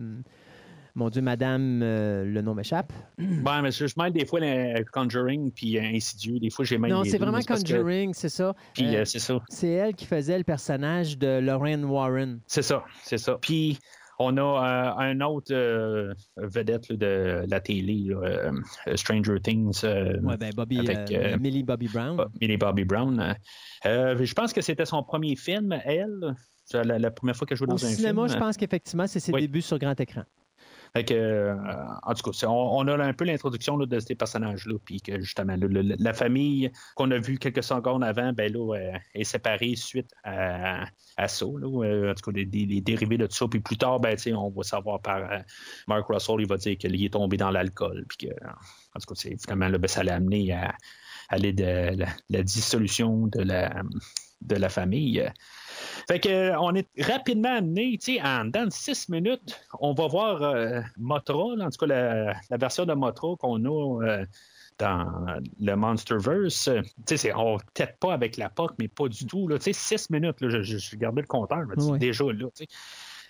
mon Dieu, madame, le nom m'échappe. ben, mais je, je mêle des fois le Conjuring, puis Insidieux. Des fois, j'ai même non, les c'est vraiment que- Conjuring, c'est ça. Puis, c'est ça. c'est elle qui faisait le personnage de Lorraine Warren. C'est ça, c'est ça. Puis on a euh, un autre euh, vedette là, de la télé, là, euh, Stranger Things, Ouais, ben Bobby, Avec, Millie Bobby Brown. Millie Bobby Brown. Euh, je pense que c'était son premier film, elle. C'est La, la première fois qu'elle jouait dans Au un cinéma, film. je pense qu'effectivement, c'est ses Oui. débuts sur grand écran. Fait que, euh, en tout cas, on, a un peu l'introduction de ces personnages-là, puis que justement, la famille qu'on a vue quelques secondes avant, ben là, euh, est séparée suite à, à ça, euh, en tout cas, des, dérivés de tout ça. Puis plus tard, ben, on va savoir par Mark Russell, il va dire qu'il est tombé dans l'alcool, puis que, en tout cas, c'est ben, ça l'a amené à, aller de la, dissolution de la famille. Fait que, euh, on est rapidement amené, tu sais, en dans six minutes, on va voir euh, Motra, en tout cas la, la version de Motra qu'on a euh, dans le Monsterverse. Tu sais, on tête pas avec la POC, mais pas du tout. là. Tu sais, six minutes, là, je, je, je le compteur, dis, Ouais. déjà là. tu sais. Puis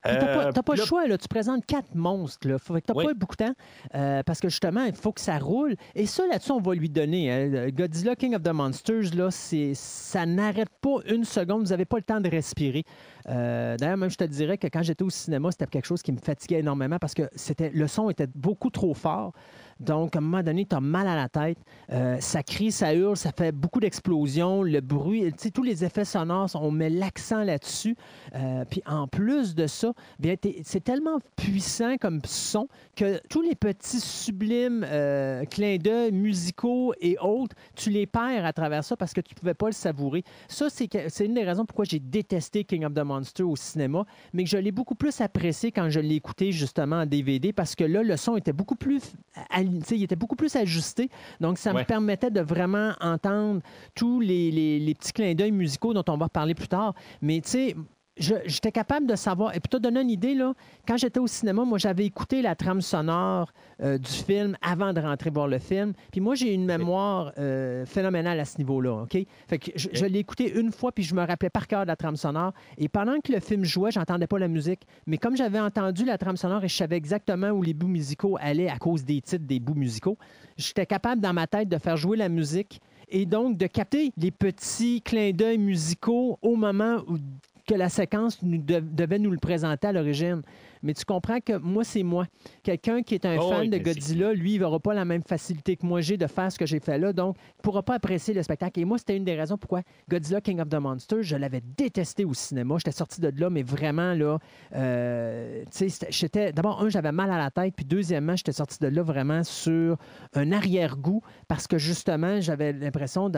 T'as pas, Euh, pas le choix, là. tu présentes quatre monstres. Là. Fait que t'as Oui. pas eu beaucoup de temps euh, parce que justement, il faut que ça roule. Et ça, là-dessus, on va lui donner. hein. Godzilla King of the Monsters, là, ça n'arrête pas une seconde. Vous n'avez pas le temps de respirer. Euh, D'ailleurs, même je te dirais que quand j'étais au cinéma, c'était quelque chose qui me fatiguait énormément parce que c'était le son était beaucoup trop fort. Donc, à un moment donné, tu as mal à la tête. Euh, ça crie, ça hurle, ça fait beaucoup d'explosions, le bruit, tous les effets sonores, on met l'accent là-dessus. Euh, puis en plus de ça, bien, c'est tellement puissant comme son que tous les petits sublimes euh, clins d'œil musicaux et autres, tu les perds à travers ça parce que tu ne pouvais pas le savourer. Ça, c'est une des raisons pourquoi j'ai détesté King of the Monster au cinéma, mais que je l'ai beaucoup plus apprécié quand je l'ai écouté justement en DVD parce que là, le son était beaucoup plus, sais, il était beaucoup plus ajusté. Donc, ça me permettait de vraiment entendre tous les, les- les petits clins d'œil musicaux dont on va reparler plus tard. Mais tu sais, j'étais capable de savoir. Et pour te donner une idée, là, quand j'étais au cinéma, moi, j'avais écouté la trame sonore euh, du film avant de rentrer voir le film. Puis moi, j'ai une mémoire euh, phénoménale à ce niveau-là. OK? Fait que je, je l'ai écouté une fois, puis je me rappelais par cœur de la trame sonore. Et pendant que le film jouait, j'entendais pas la musique. Mais comme j'avais entendu la trame sonore et je savais exactement où les bouts musicaux allaient à cause des titres des bouts musicaux, j'étais capable dans ma tête de faire jouer la musique et donc de capter les petits clins d'œil musicaux au moment où que la séquence devait nous le présenter à l'origine. Mais tu comprends que moi, c'est moi. Quelqu'un qui est un Oh fan oui, de Godzilla, lui, il n'aura pas la même facilité que moi j'ai de faire ce que j'ai fait là, donc il ne pourra pas apprécier le spectacle. Et moi, c'était une des raisons pourquoi Godzilla King of the Monsters, je l'avais détesté au cinéma. J'étais sorti de là, mais vraiment, là, euh, tu sais, j'étais... D'abord, un, j'avais mal à la tête, puis deuxièmement, j'étais sorti de là vraiment sur un arrière-goût parce que justement, j'avais l'impression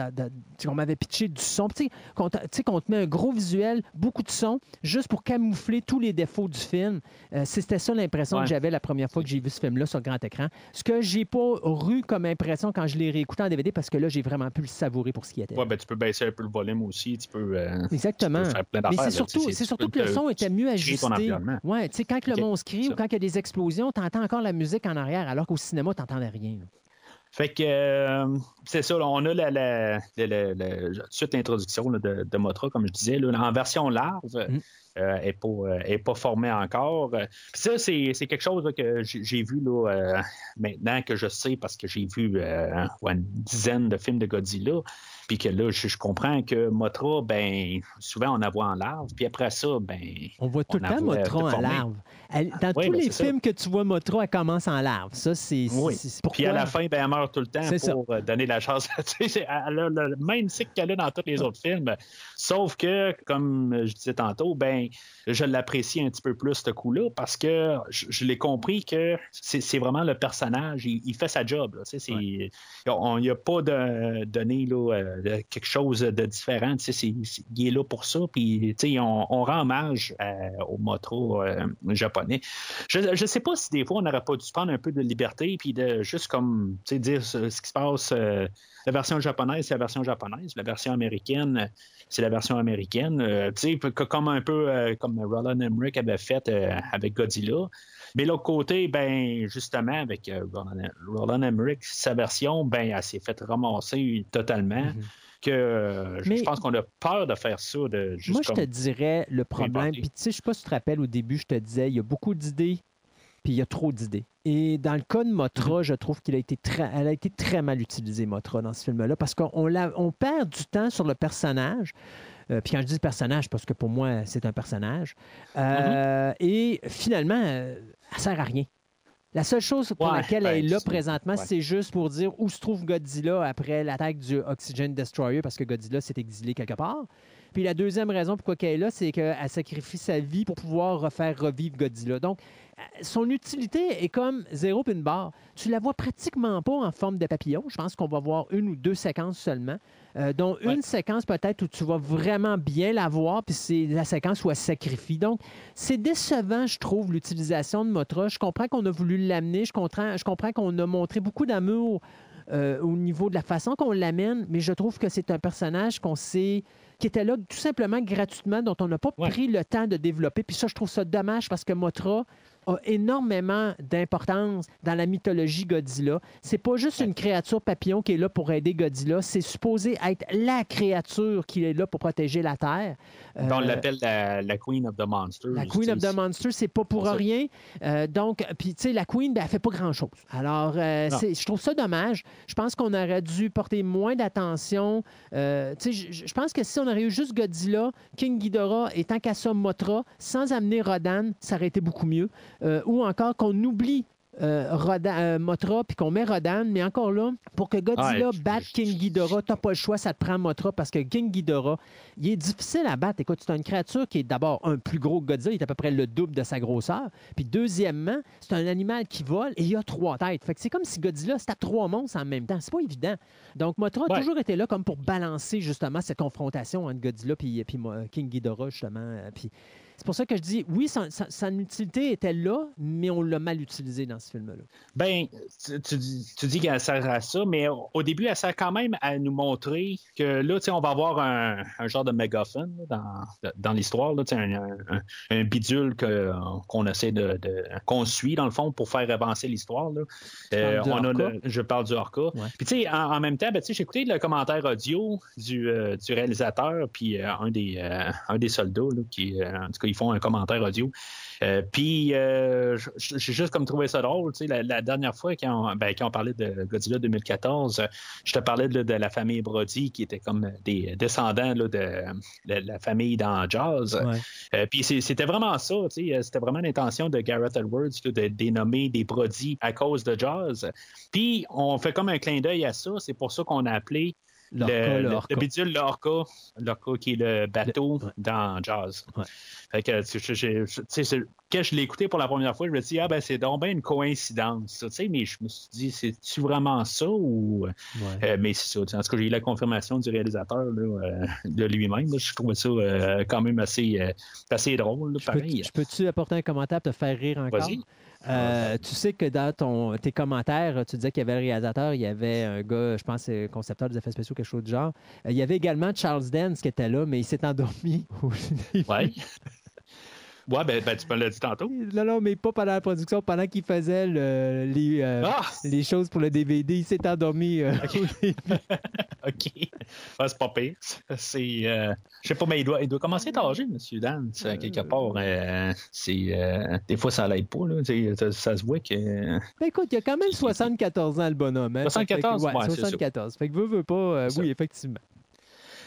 qu'on m'avait pitché du son. Tu sais, qu'on te- tu sais, qu'on te met un gros visuel, beaucoup de son, juste pour camoufler tous les défauts du film. Euh, C'était ça l'impression Ouais. que j'avais la première fois que j'ai vu ce film-là sur grand écran. Ce que j'ai pas eu comme impression quand je l'ai réécouté en DVD parce que là, j'ai vraiment pu le savourer pour ce qui était. Ouais, ben, tu peux baisser un peu le volume aussi. Tu peux. euh, Exactement. tu peux faire plein Mais c'est surtout, c'est que le son était mieux ajusté. Ouais, tu sais, quand le Ok, monstre crie ou quand il y a des explosions, tu entends encore la musique en arrière, alors qu'au cinéma, tu n'entendais rien. Fait que euh, c'est ça, là, on a la, la, la- suite l'introduction de, de Motra, comme je disais, là, en version larve. Mm. euh, pas, euh, est pas formée encore. Euh, Puis ça, c'est c'est quelque chose là, que j'ai vu là, euh, maintenant que je sais parce que j'ai vu euh, une dizaine de films de Godzilla. Puis que là, je, je comprends que Motra, ben, souvent on la voit en larve. Puis après ça, ben. On voit tout On le temps Motra en larve. Elle- dans Oui, tous ben, les ça. films que tu vois Motra, elle commence en larve. Ça, c'est Oui. pourquoi... Puis à la fin, ben, elle meurt tout le temps ça. pour euh, donner la chance. Elle a le même cycle qu'elle a dans tous les autres films. Sauf que, comme je disais tantôt, ben, je l'apprécie un petit peu plus ce coup-là parce que je, je l'ai compris que c'est vraiment le personnage. Il, il fait sa job. Là, On n'y a pas de, donné là, euh, quelque chose de différent. Il est là pour ça. Puis, on, rend hommage euh, au Motro euh, japonais. Je ne sais pas si des fois on n'aurait pas dû prendre un peu de liberté puis de juste comme dire ce qui se passe. La version japonaise, c'est la version japonaise. La version américaine, c'est la version américaine. Euh, tu sais, comme un peu euh, comme Roland Emmerich avait fait euh, avec Godzilla. Mais l'autre côté, ben justement, avec Roland, Roland Emmerich, sa version, ben elle s'est fait ramasser totalement. Mhm. Que euh, je- Mais- je pense qu'on a peur de faire ça. De, juste Moi, je te dirais le problème. Puis, tu sais, je sais pas si tu te rappelles, au début, je te disais, il y a beaucoup d'idées, puis il y a trop d'idées. Et dans le cas de Mhm. Motra, je trouve qu'elle a été très, elle a été très mal utilisée, Motra, dans ce film-là, parce qu'on on perd du temps sur le personnage. Euh, puis quand je dis personnage, parce que pour moi, c'est un personnage. Euh, Et finalement, euh, elle sert à rien. La seule chose pour Ouais, laquelle ben, elle est là c'est- présentement, ouais. c'est juste pour dire où se trouve Godzilla après l'attaque du Oxygen Destroyer, parce que Godzilla s'est exilé quelque part. Puis la deuxième raison pourquoi elle est là, c'est qu'elle sacrifie sa vie pour pouvoir refaire revivre Godzilla. Donc, son utilité est comme zéro puis une barre. Tu la vois pratiquement pas en forme de papillon. Je pense qu'on va voir une ou deux séquences seulement, euh, dont une séquence peut-être où tu vas vraiment bien la voir, puis c'est la séquence où elle se sacrifie. Donc, c'est décevant, je trouve, l'utilisation de Motra. Je comprends qu'on a voulu l'amener, je comprends, je comprends qu'on a montré beaucoup d'amour euh, au niveau de la façon qu'on l'amène, mais je trouve que c'est un personnage qu'on sait qui était là tout simplement gratuitement, dont on n'a pas Ouais. pris le temps de développer. Puis ça, je trouve ça dommage parce que Motra, a énormément d'importance dans la mythologie Godzilla. C'est pas juste une créature papillon qui est là pour aider Godzilla, c'est supposé être la créature qui est là pour protéger la Terre. On Euh, l'appelle la, la Queen of the Monsters. la Queen of the Monsters, c'est pas pour rien. Euh, donc, puis tu sais, la Queen, ben, elle fait pas grand-chose. Alors, euh, je trouve ça dommage. Je pense qu'on aurait dû porter moins d'attention. Euh, tu sais, je- pense que si on aurait eu juste Godzilla, King Ghidorah et tant qu'à ça, Mothra, sans amener Rodan, ça aurait été beaucoup mieux. Euh, ou encore qu'on oublie euh, Rodan- euh, Mothra puis qu'on met Rodan, mais encore là, pour que Godzilla Ouais, batte je- King Ghidorah, t'as pas le choix, ça te prend Mothra parce que King Ghidorah, il est difficile à battre. Écoute, c'est une créature qui est d'abord un plus gros que Godzilla, il est à peu près le double de sa grosseur. Puis deuxièmement, c'est un animal qui vole et il a trois têtes. Fait que c'est comme si Godzilla, c'était trois monstres en même temps. C'est pas évident. Donc Mothra a toujours été là comme pour balancer justement cette confrontation entre Godzilla et puis King Ghidorah, justement. Puis c'est pour ça que je dis, oui, son, son- son utilité était là, mais on l'a mal utilisé dans ce film-là. Ben, tu, tu dis- tu dis qu'elle sert à ça, mais au, début, elle sert quand même à nous montrer que là, tu sais, on va avoir un, un genre de mégaphone dans, dans l'histoire, là, tu sais, un, un- un bidule que- qu'on essaie de, de- qu'on suit dans le fond pour faire avancer l'histoire. Euh, je parle du Orca. Ouais. Puis tu sais, en, en même temps, ben, tu sais, j'ai écouté le commentaire audio du, euh, du réalisateur, puis euh, un des euh, un des soldats là, qui, en tout cas, ils font un commentaire audio. Euh, puis euh, j'ai juste comme trouvé ça drôle. Tu sais, la, la dernière fois quand on, ben, quand on parlait de Godzilla 2014, euh, je te parlais de, de la famille Brody qui était comme des descendants là, de, de la famille dans Jazz. Ouais. Euh, puis c'était vraiment ça, tu sais, c'était vraiment l'intention de Gareth Edwards là, de dénommer des Brody à cause de Jazz. Puis on fait comme un clin d'œil à ça, c'est pour ça qu'on a appelé le, le- l'orca. le bidule l'orca, l'orca qui est le bateau Le- ouais. dans Jazz. Ouais. Fait que, quand je l'ai écouté pour la première fois, je me suis dit, ah ben c'est donc bien une coïncidence, ça, tu sais, mais je me suis dit, c'est-tu vraiment ça ou. Ouais. Euh, mais c'est ça. En tout cas, j'ai eu la confirmation du réalisateur là, euh, de lui-même. Je trouvais ça euh, quand même assez, assez drôle, là, Je peux- pareil. je peux-tu apporter un commentaire pour te faire rire encore? Vas-y. Euh, tu sais que dans ton, tes commentaires, tu disais qu'il y avait le réalisateur, il y avait un gars, je pense, c'est concepteur des effets spéciaux, quelque chose du genre. Euh, il y avait également Charles Dance qui était là, mais il s'est endormi. Ouais. ouais, ben, ben, tu me l'as dit tantôt. Non, non, mais pas pendant la production, pendant qu'il faisait le- les, euh, Ah! les choses pour le DVD. Il s'est endormi. euh, au début. OK. Ah, c'est pas pire. C'est. euh, je sais pas, mais il doit, il doit commencer à âgé, M. Dan, ça, quelque part. Euh, c'est, euh, des fois, ça l'aide pas. Là, ça, ça se voit que. Ben, écoute, il a quand même 74 ans, le bonhomme. hein. 74, Fait que- ouais, ouais, c'est ça. 74. Fait que veut, veut pas. euh, oui, effectivement.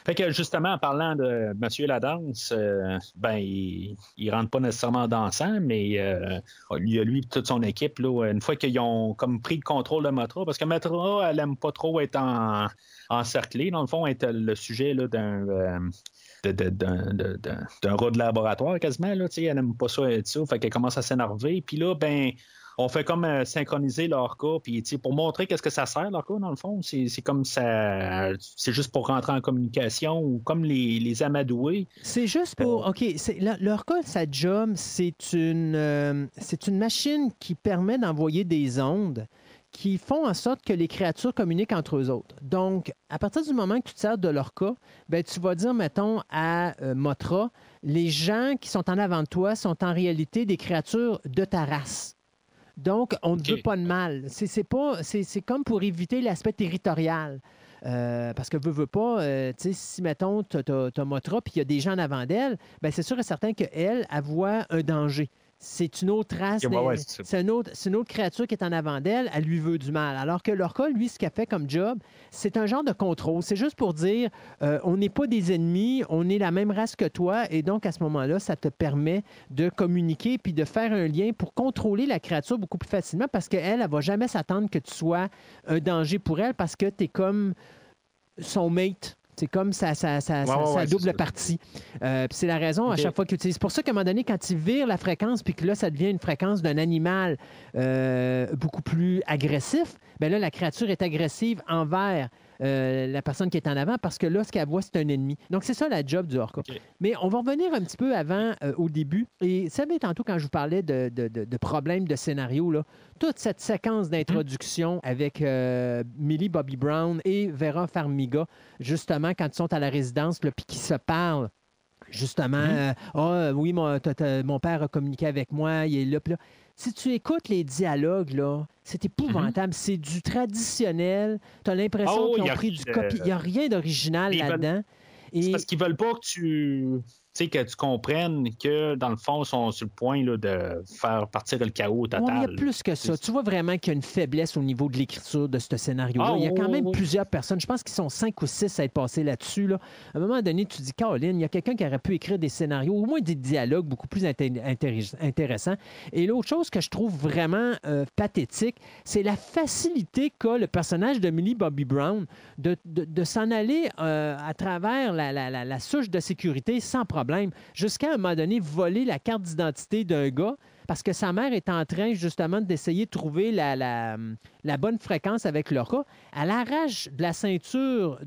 Fait que justement, en parlant de M. Ladance, euh, ben, il, il rentre pas nécessairement dansant, mais euh, il y a lui et toute son équipe, une fois qu'ils ont comme pris le contrôle de Motra, parce que Motra, elle aime pas trop être en, encerclée, dans le fond, être le sujet d'un. euh, d'un de- laboratoire quasiment, elle n'aime pas ça être ça, fait qu'elle commence à s'énerver. Puis là, ben, on fait comme euh, synchroniser leur cas, puis pour montrer qu'est-ce que ça sert leur cas, dans le fond, c'est c'est comme ça, c'est juste pour rentrer en communication ou comme les, les amadoués. C'est juste pour. OK, c'est- cas, sa job, c'est une, euh, c'est une machine qui permet d'envoyer des ondes qui font en sorte que les créatures communiquent entre eux autres. Donc, à partir du moment que tu te sers de leur cas, ben, tu vas dire, mettons, à euh, Motra, les gens qui sont en avant de toi sont en réalité des créatures de ta race. Donc, on ne veut pas de mal. C'est pas, c'est c'est comme pour éviter l'aspect territorial. Euh, parce que veut, veut pas, euh, tu sais, si, mettons, tu as, Motra puis il y a des gens en avant d'elle, ben c'est sûr et certain qu'elle, elle voit un danger. C'est une autre race, ouais, c'est une, autre- c'est une autre créature qui est en avant d'elle, elle lui veut du mal. Alors que Lorca, lui, ce qu'elle fait comme job, c'est un genre de contrôle. C'est juste pour dire, euh, on n'est pas des ennemis, on est la même race que toi, et donc à ce moment-là, ça te permet de communiquer puis de faire un lien pour contrôler la créature beaucoup plus facilement parce qu'elle, elle va jamais s'attendre que tu sois un danger pour elle parce que tu es comme son mate. C'est comme Ouais, ouais, ouais, c'est double ça. partie. Euh, c'est la raison à chaque fois qu'il utilise. C'est pour ça qu'à un moment donné, quand il vire la fréquence, puis que là, ça devient une fréquence d'un animal euh, beaucoup plus agressif, bien là, la créature est agressive envers euh, la personne qui est en avant parce que là, ce qu'elle voit, c'est un ennemi. Donc, c'est ça la job du Orca. Mais on va revenir un petit peu avant, euh, au début. Et vous savez, tantôt, quand je vous parlais de, de- de- de problèmes de scénario, là, toute cette séquence d'introduction avec euh, Millie Bobby Brown et Vera Farmiga, justement, quand ils sont à la résidence, puis qu'ils se parlent. Justement, euh, Ah, oui, mon, mon père a communiqué avec moi, il est là. Puis là, si tu écoutes les dialogues, là, c'est épouvantable. C'est du traditionnel. Tu as l'impression. Oh, qu'ils ont a pris du copie. Il n'y a rien d'original veulent- là-dedans. C'est parce qu'ils veulent pas que tu. Sais, que tu comprennes que, dans le fond, ils sont sur le point là, de faire partir le chaos Ouais, total. il y a plus que ça. Tu vois vraiment qu'il y a une faiblesse au niveau de l'écriture de ce scénario-là. Ah, il y a quand même oui. plusieurs personnes. Je pense qu'ils sont cinq ou six à être passés là-dessus. Là. À un moment donné, tu dis, Caroline, il y a quelqu'un qui aurait pu écrire des scénarios, au moins des dialogues beaucoup plus inté- intér- intéressants. Et l'autre chose que je trouve vraiment euh, pathétique, c'est la facilité qu'a le personnage de Millie Bobby Brown de, de- de s'en aller euh, à travers la, la- la- la souche de sécurité sans problème, jusqu'à un moment donné voler la carte d'identité d'un gars parce que sa mère est en train justement d'essayer de trouver la, la- bonne fréquence avec leur cas. Elle arrache de la ceinture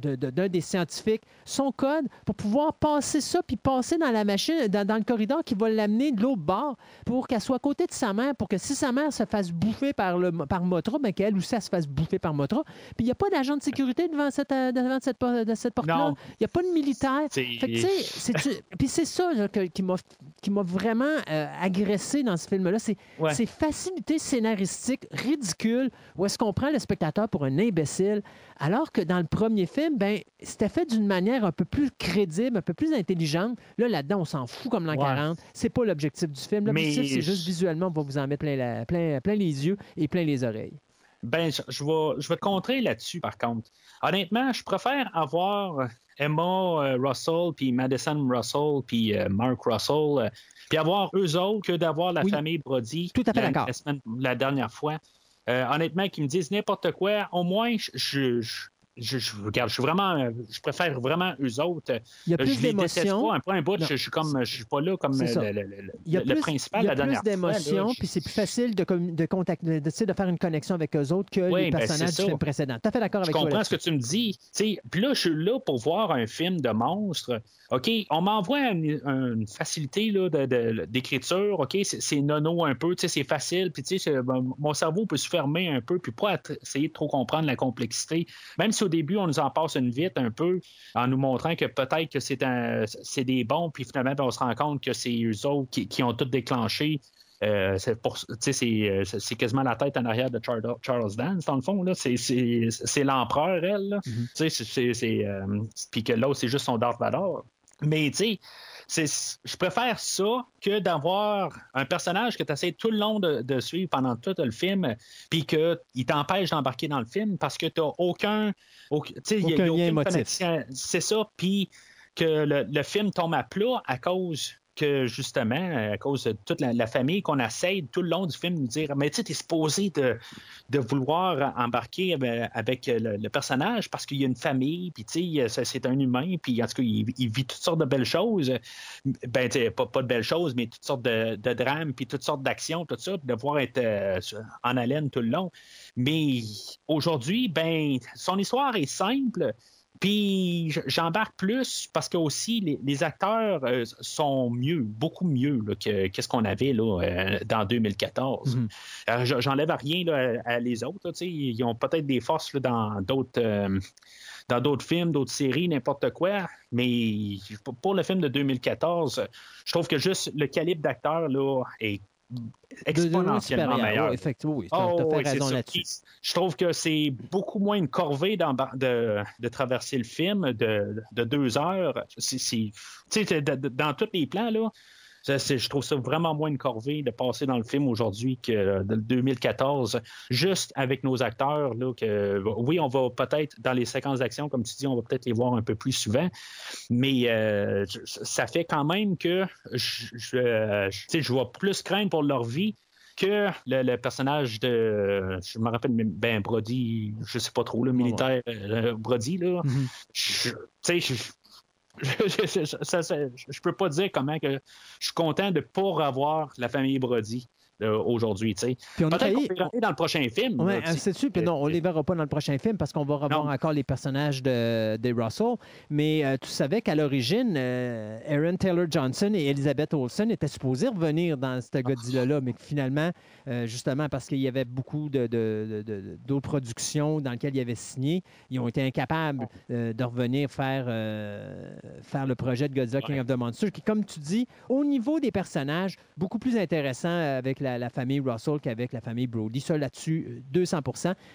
de- de- d'un des scientifiques son code pour pouvoir passer ça, puis passer dans la machine, dans, dans le corridor qui va l'amener de l'autre bord pour qu'elle soit à côté de sa mère, pour que si sa mère se fasse bouffer par, le, par Motra, ben qu'elle aussi elle se fasse bouffer par Motra. Puis il n'y a pas d'agent de sécurité devant cette, euh, devant cette, por- de cette porte-là. Il n'y a pas de militaire. Puis c'est ça là, que- qui m'a qui m'a vraiment euh, agressé dans ce film-là. C'est Ouais. ces facilités scénaristiques ridicules où est-ce qu'on prend le spectateur pour un imbécile, alors que dans le premier film, ben, c'était fait d'une manière un peu plus crédible, un peu plus intelligente. Là, là-dedans, on s'en fout comme l'an Ouais. 40. C'est pas l'objectif du film. L'objectif, c'est juste visuellement, on va vous en mettre plein, la- plein, plein les yeux et plein les oreilles. Ben, je, je vais, je vais te contrer là-dessus, par contre. Honnêtement, je préfère avoir Emma euh, Russell, puis Madison Russell, puis euh, Mark Russell, euh, puis avoir eux autres que d'avoir la Oui. famille Brody Tout à fait la, d'accord. la semaine- la dernière fois. Euh, honnêtement, qu'ils me disent n'importe quoi, au moins, je, je, je, je- je- regarde, je suis vraiment, je préfère vraiment eux autres. Il y a Euh, plus je les déteste d'émotions. pas. Un point, un bout, je, je suis comme, je suis pas là comme le, le- le- Il y a le plus, principal il y a la plus d'émotions, Je- puis c'est plus facile de, de, contact- de, de- faire une connexion avec eux autres que Oui, les ben, personnages c'est du film précédent. Tout à fait d'accord Je avec toi. comprends ce que tu me dis. Puis là, je suis là pour voir un film de monstre. OK, on m'envoie une, une facilité d'écriture. OK, c'est nono un peu, c'est facile. Puis ben, mon cerveau peut se fermer un peu, puis pas essayer de trop comprendre la complexité. Même si au début, on nous en passe une vite un peu, en nous montrant que peut-être que c'est un- c'est des bons, puis finalement, ben, on se rend compte que c'est eux autres qui, qui ont tout déclenché. Euh, c'est pour- tu sais, c'est euh, c'est- quasiment la tête en arrière de Charles, Charles Dance, dans le fond. là. C'est- l'empereur, elle. là. Sais, c'est- euh, Puis que l'autre, c'est juste son Darth Vader. Mais tu sais, je préfère ça que d'avoir un personnage que tu essaies tout le long de, de suivre pendant tout le film, puis qu'il t'empêche d'embarquer dans le film parce que tu n'as aucun. aucun- Aucun lien. C'est ça. Puis que le, le film tombe à plat à cause que justement, à cause de toute la, famille, qu'on essaie tout le long du film de dire Mais tu sais, t'es supposé de, vouloir embarquer avec, le, personnage parce qu'il y a une famille, puis tu sais, c'est un humain, puis en tout cas, il, vit toutes sortes de belles choses. Ben, tu sais, pas, de belles choses, mais toutes sortes de, drames, puis toutes sortes d'actions, tout ça, de devoir être euh, en haleine tout le long. Mais aujourd'hui, ben, son histoire est simple. Puis j'embarque plus parce que aussi les, les acteurs euh, sont mieux, beaucoup mieux là, que qu'est-ce qu'on avait là, euh, dans 2014. Mhm. Euh, j- J'enlève rien là, à, à les autres. là, tu sais, ils ont peut-être des forces là, dans d'autres. euh, dans d'autres films, d'autres séries, n'importe quoi. Mais pour- le film de 2014, je trouve que juste le calibre d'acteur là est De exponentiellement meilleur. Effectivement, oui. Tu as Oh, oui, raison là-dessus. Je trouve que c'est beaucoup moins une corvée de, de traverser le film de, de deux heures. C'est- dans tous les plans, là, ça, je trouve ça vraiment moins une corvée de passer dans le film aujourd'hui que de 2014, juste avec nos acteurs. Là, que, oui, on va peut-être, dans les séquences d'action, comme tu dis, on va peut-être les voir un peu plus souvent, mais euh, ça fait quand même que je, je, sais, je vois plus craindre pour leur vie que le, le personnage de. Je me rappelle, ben, Brody, je sais pas trop, le militaire euh, Brody, là. Mhm. Je- je. Je, je- peux pas dire comment que je suis content de ne pas revoir la famille Brody. Euh, aujourd'hui. tu sais. Puis on a Peut-être qu'on peut rentrer dans le prochain film. Ouais, c'est sûr. Puis non, on les verra pas dans le prochain film parce qu'on va revoir Non. encore les personnages de, des Russell. Mais euh, tu savais qu'à l'origine, euh, Aaron Taylor Johnson et Elizabeth Olsen étaient supposés revenir dans ce Godzilla-là, mais que finalement, euh, justement, parce qu'il y avait beaucoup de, de- de- de- d'autres productions dans lesquelles ils avaient signé, ils ont été incapables euh, de revenir faire, faire le projet de Godzilla King of the Monsters, qui, comme tu dis, au niveau des personnages, beaucoup plus intéressant avec la, la famille Russell qu'avec la famille Brody. Ça, là-dessus, euh, 200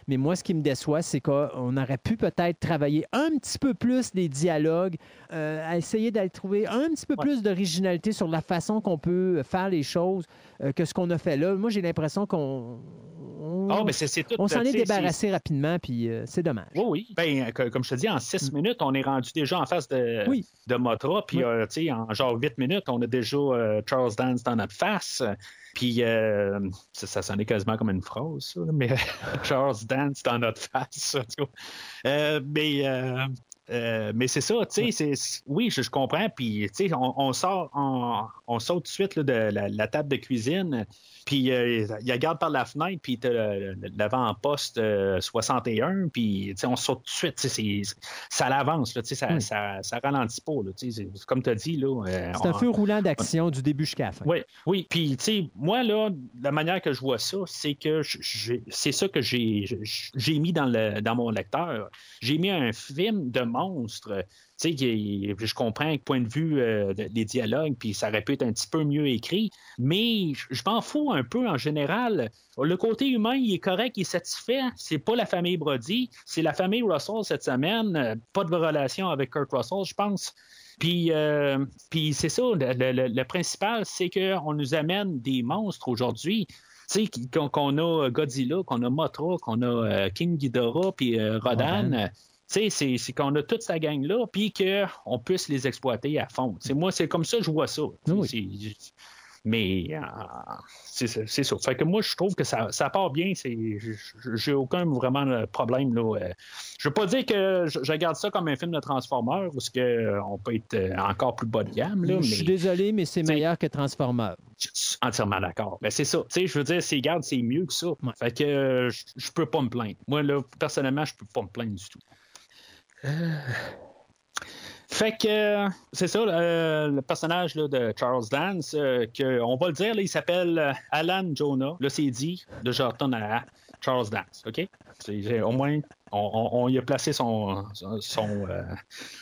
Mais moi, ce qui me déçoit, c'est qu'on aurait pu peut-être travailler un petit peu plus les dialogues, euh, essayer d'aller trouver un petit peu Ouais. plus d'originalité sur la façon qu'on peut faire les choses euh, que ce qu'on a fait là. Moi, j'ai l'impression qu'on... on- Ah, mais c'est c'est tout. on s'en tu est débarrassé rapidement, puis euh, c'est dommage. Oui, oui. Ben, que- comme je te dis, en six minutes, on est rendu déjà en face de, Mm. Oui. de Motra. Puis, Oui. euh, tu sais, en genre huit minutes, on a déjà euh, Charles Dance dans notre face. Puis, euh, ça, ça sonnait quasiment comme une phrase, ça, mais Charles Dance dans notre face. Euh, mais. Euh, euh, mais c'est ça, tu sais, c'est- oui, je, je comprends. Puis, tu sais, on, on sort, on, on saute tout de suite là, de la, la table de cuisine. Puis, euh, il regarde par la fenêtre, puis l'avant-poste euh, 61, puis, tu sais, on saute tout de suite. tu sais, c'est- Ça l'avance, tu sais, ça, Oui. ça, ça ralentit pas, là, tu sais, c'est- comme tu as dit. là. euh, C'est un feu roulant d'action du début jusqu'à la fin. oui, oui. Puis, tu sais, moi, là, la manière que je vois ça, c'est que c'est ça que j'ai j'ai mis dans, le, dans mon lecteur. J'ai mis un film de monstre. Tu sais, je comprends que point de vue euh, de- des dialogues, puis ça aurait pu être un petit peu mieux écrit, mais je m'en fous un peu en général. Le côté humain, il est correct, il est satisfait. C'est pas la famille Brody, c'est la famille Russell cette semaine. Euh, Pas de relation avec Kurt Russell, je pense. Puis, euh, puis c'est ça, le, le- le- le principal, c'est qu'on nous amène des monstres aujourd'hui. Tu sais, qu'on a Godzilla, qu'on a Mothra, qu'on a King Ghidorah, puis. Rodan. Euh, c'est- c'est qu'on a toute sa gang-là, puis qu'on puisse les exploiter à fond. Moi, c'est comme ça que je vois ça. Oui. Mais euh, c'est ça- c'est ça. Fait que moi, je trouve que ça, ça part bien. C'est- J'ai aucun vraiment de problème. Là. Euh, Je veux pas dire que je, je regarde ça comme un film de Transformers, parce qu'on peut être euh, encore plus bas de gamme. Là, Je suis désolé, mais c'est meilleur que Transformers. je suis entièrement d'accord. Ben, c'est ça. Tu sais, je veux dire, c'est garde, c'est mieux que ça. Fait que euh, je, je peux pas me plaindre. Moi, là, personnellement, je peux pas me plaindre du tout. Euh, Fait que euh, c'est ça, euh, le personnage là, de Charles Dance, euh, que, on va le dire, là, il s'appelle Alan Jonah. Là, c'est dit. Je retourne à Charles Dance, OK? C'est- au moins, on, y a placé son, son, son, euh,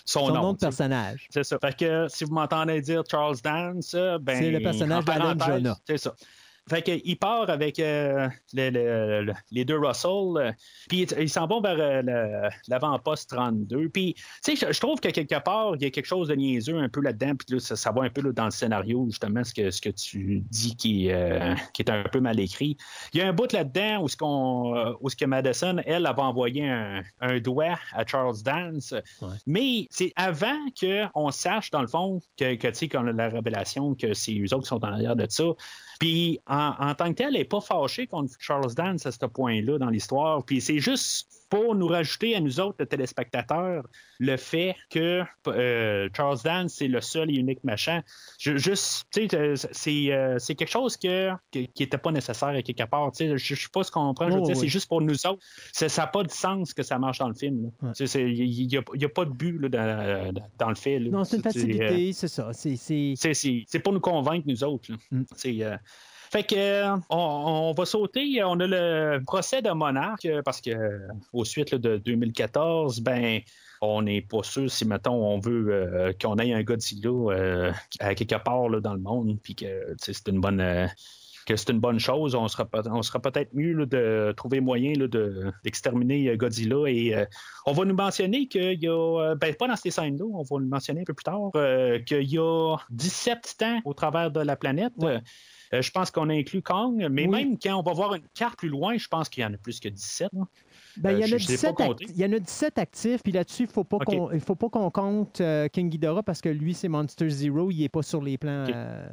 son Son nom. nom de personnage. C'est ça. Fait que si vous m'entendez dire Charles Dance, ben. C'est le personnage d'Alan Jonah. C'est ça. Fait que, il part avec euh, le- le- le- les deux Russell, euh, puis ils s'en vont vers euh, l'avant-poste 32. Puis, tu sais, je, je trouve que quelque part, il y a quelque chose de niaiseux un peu là-dedans, puis là, ça, ça va un peu là, dans le scénario, justement, ce que, ce que tu dis qui, euh, qui est un peu mal écrit. Il y a un bout là-dedans où ce qu'on, où ce que Madison, elle, elle va envoyer un, un doigt à Charles Dance, mais c'est avant qu'on sache, dans le fond, que, que tu sais, qu'on a la révélation que c'est eux autres qui sont en arrière de ça. Puis, en, en tant que tel, elle n'est pas fâchée contre Charles Dance à ce point-là dans l'histoire. Puis, c'est juste pour nous rajouter à nous autres, le téléspectateurs, le fait que euh, Charles Dance, c'est le seul et unique machin. Je- juste, tu sais, euh, c'est euh, c'est quelque chose que, que- qui n'était pas nécessaire à quelque part. Je ne sais pas ce qu'on comprend. Je veux Oh, dire, oui. c'est juste pour nous autres. Ça n'a pas de sens que ça marche dans le film. Il n'y a, pas de but là, dans, dans- le film. Non, c'est une facilité, c'est ça. C'est- pour nous convaincre, nous autres. Mm. C'est, Fait que euh, on, va sauter. On a le procès de Monarque euh, parce que euh, au suite là, de 2014, ben on n'est pas sûr si mettons on veut qu'on ait un Godzilla à quelque part là, dans le monde, puis que c'est une bonne. que c'est une bonne chose, on sera, on sera peut-être mieux de trouver moyen de- d'exterminer euh, Godzilla. Et on va nous mentionner qu'il y a, ben, pas dans ces scènes-là, on va le mentionner un peu plus tard, qu'il y a 17 titans au travers de la planète. Je pense qu'on a inclus Kong, mais Oui. même quand on va voir une carte plus loin, je pense qu'il y en a plus que 17. là. Ben, il, y Euh, en a je l'ai 17 pas act- compté. il y en a 17 actifs, puis là-dessus, il ne faut pas qu'on compte euh, King Ghidorah parce que lui, c'est Monster Zero, il n'est pas sur les plans. Euh,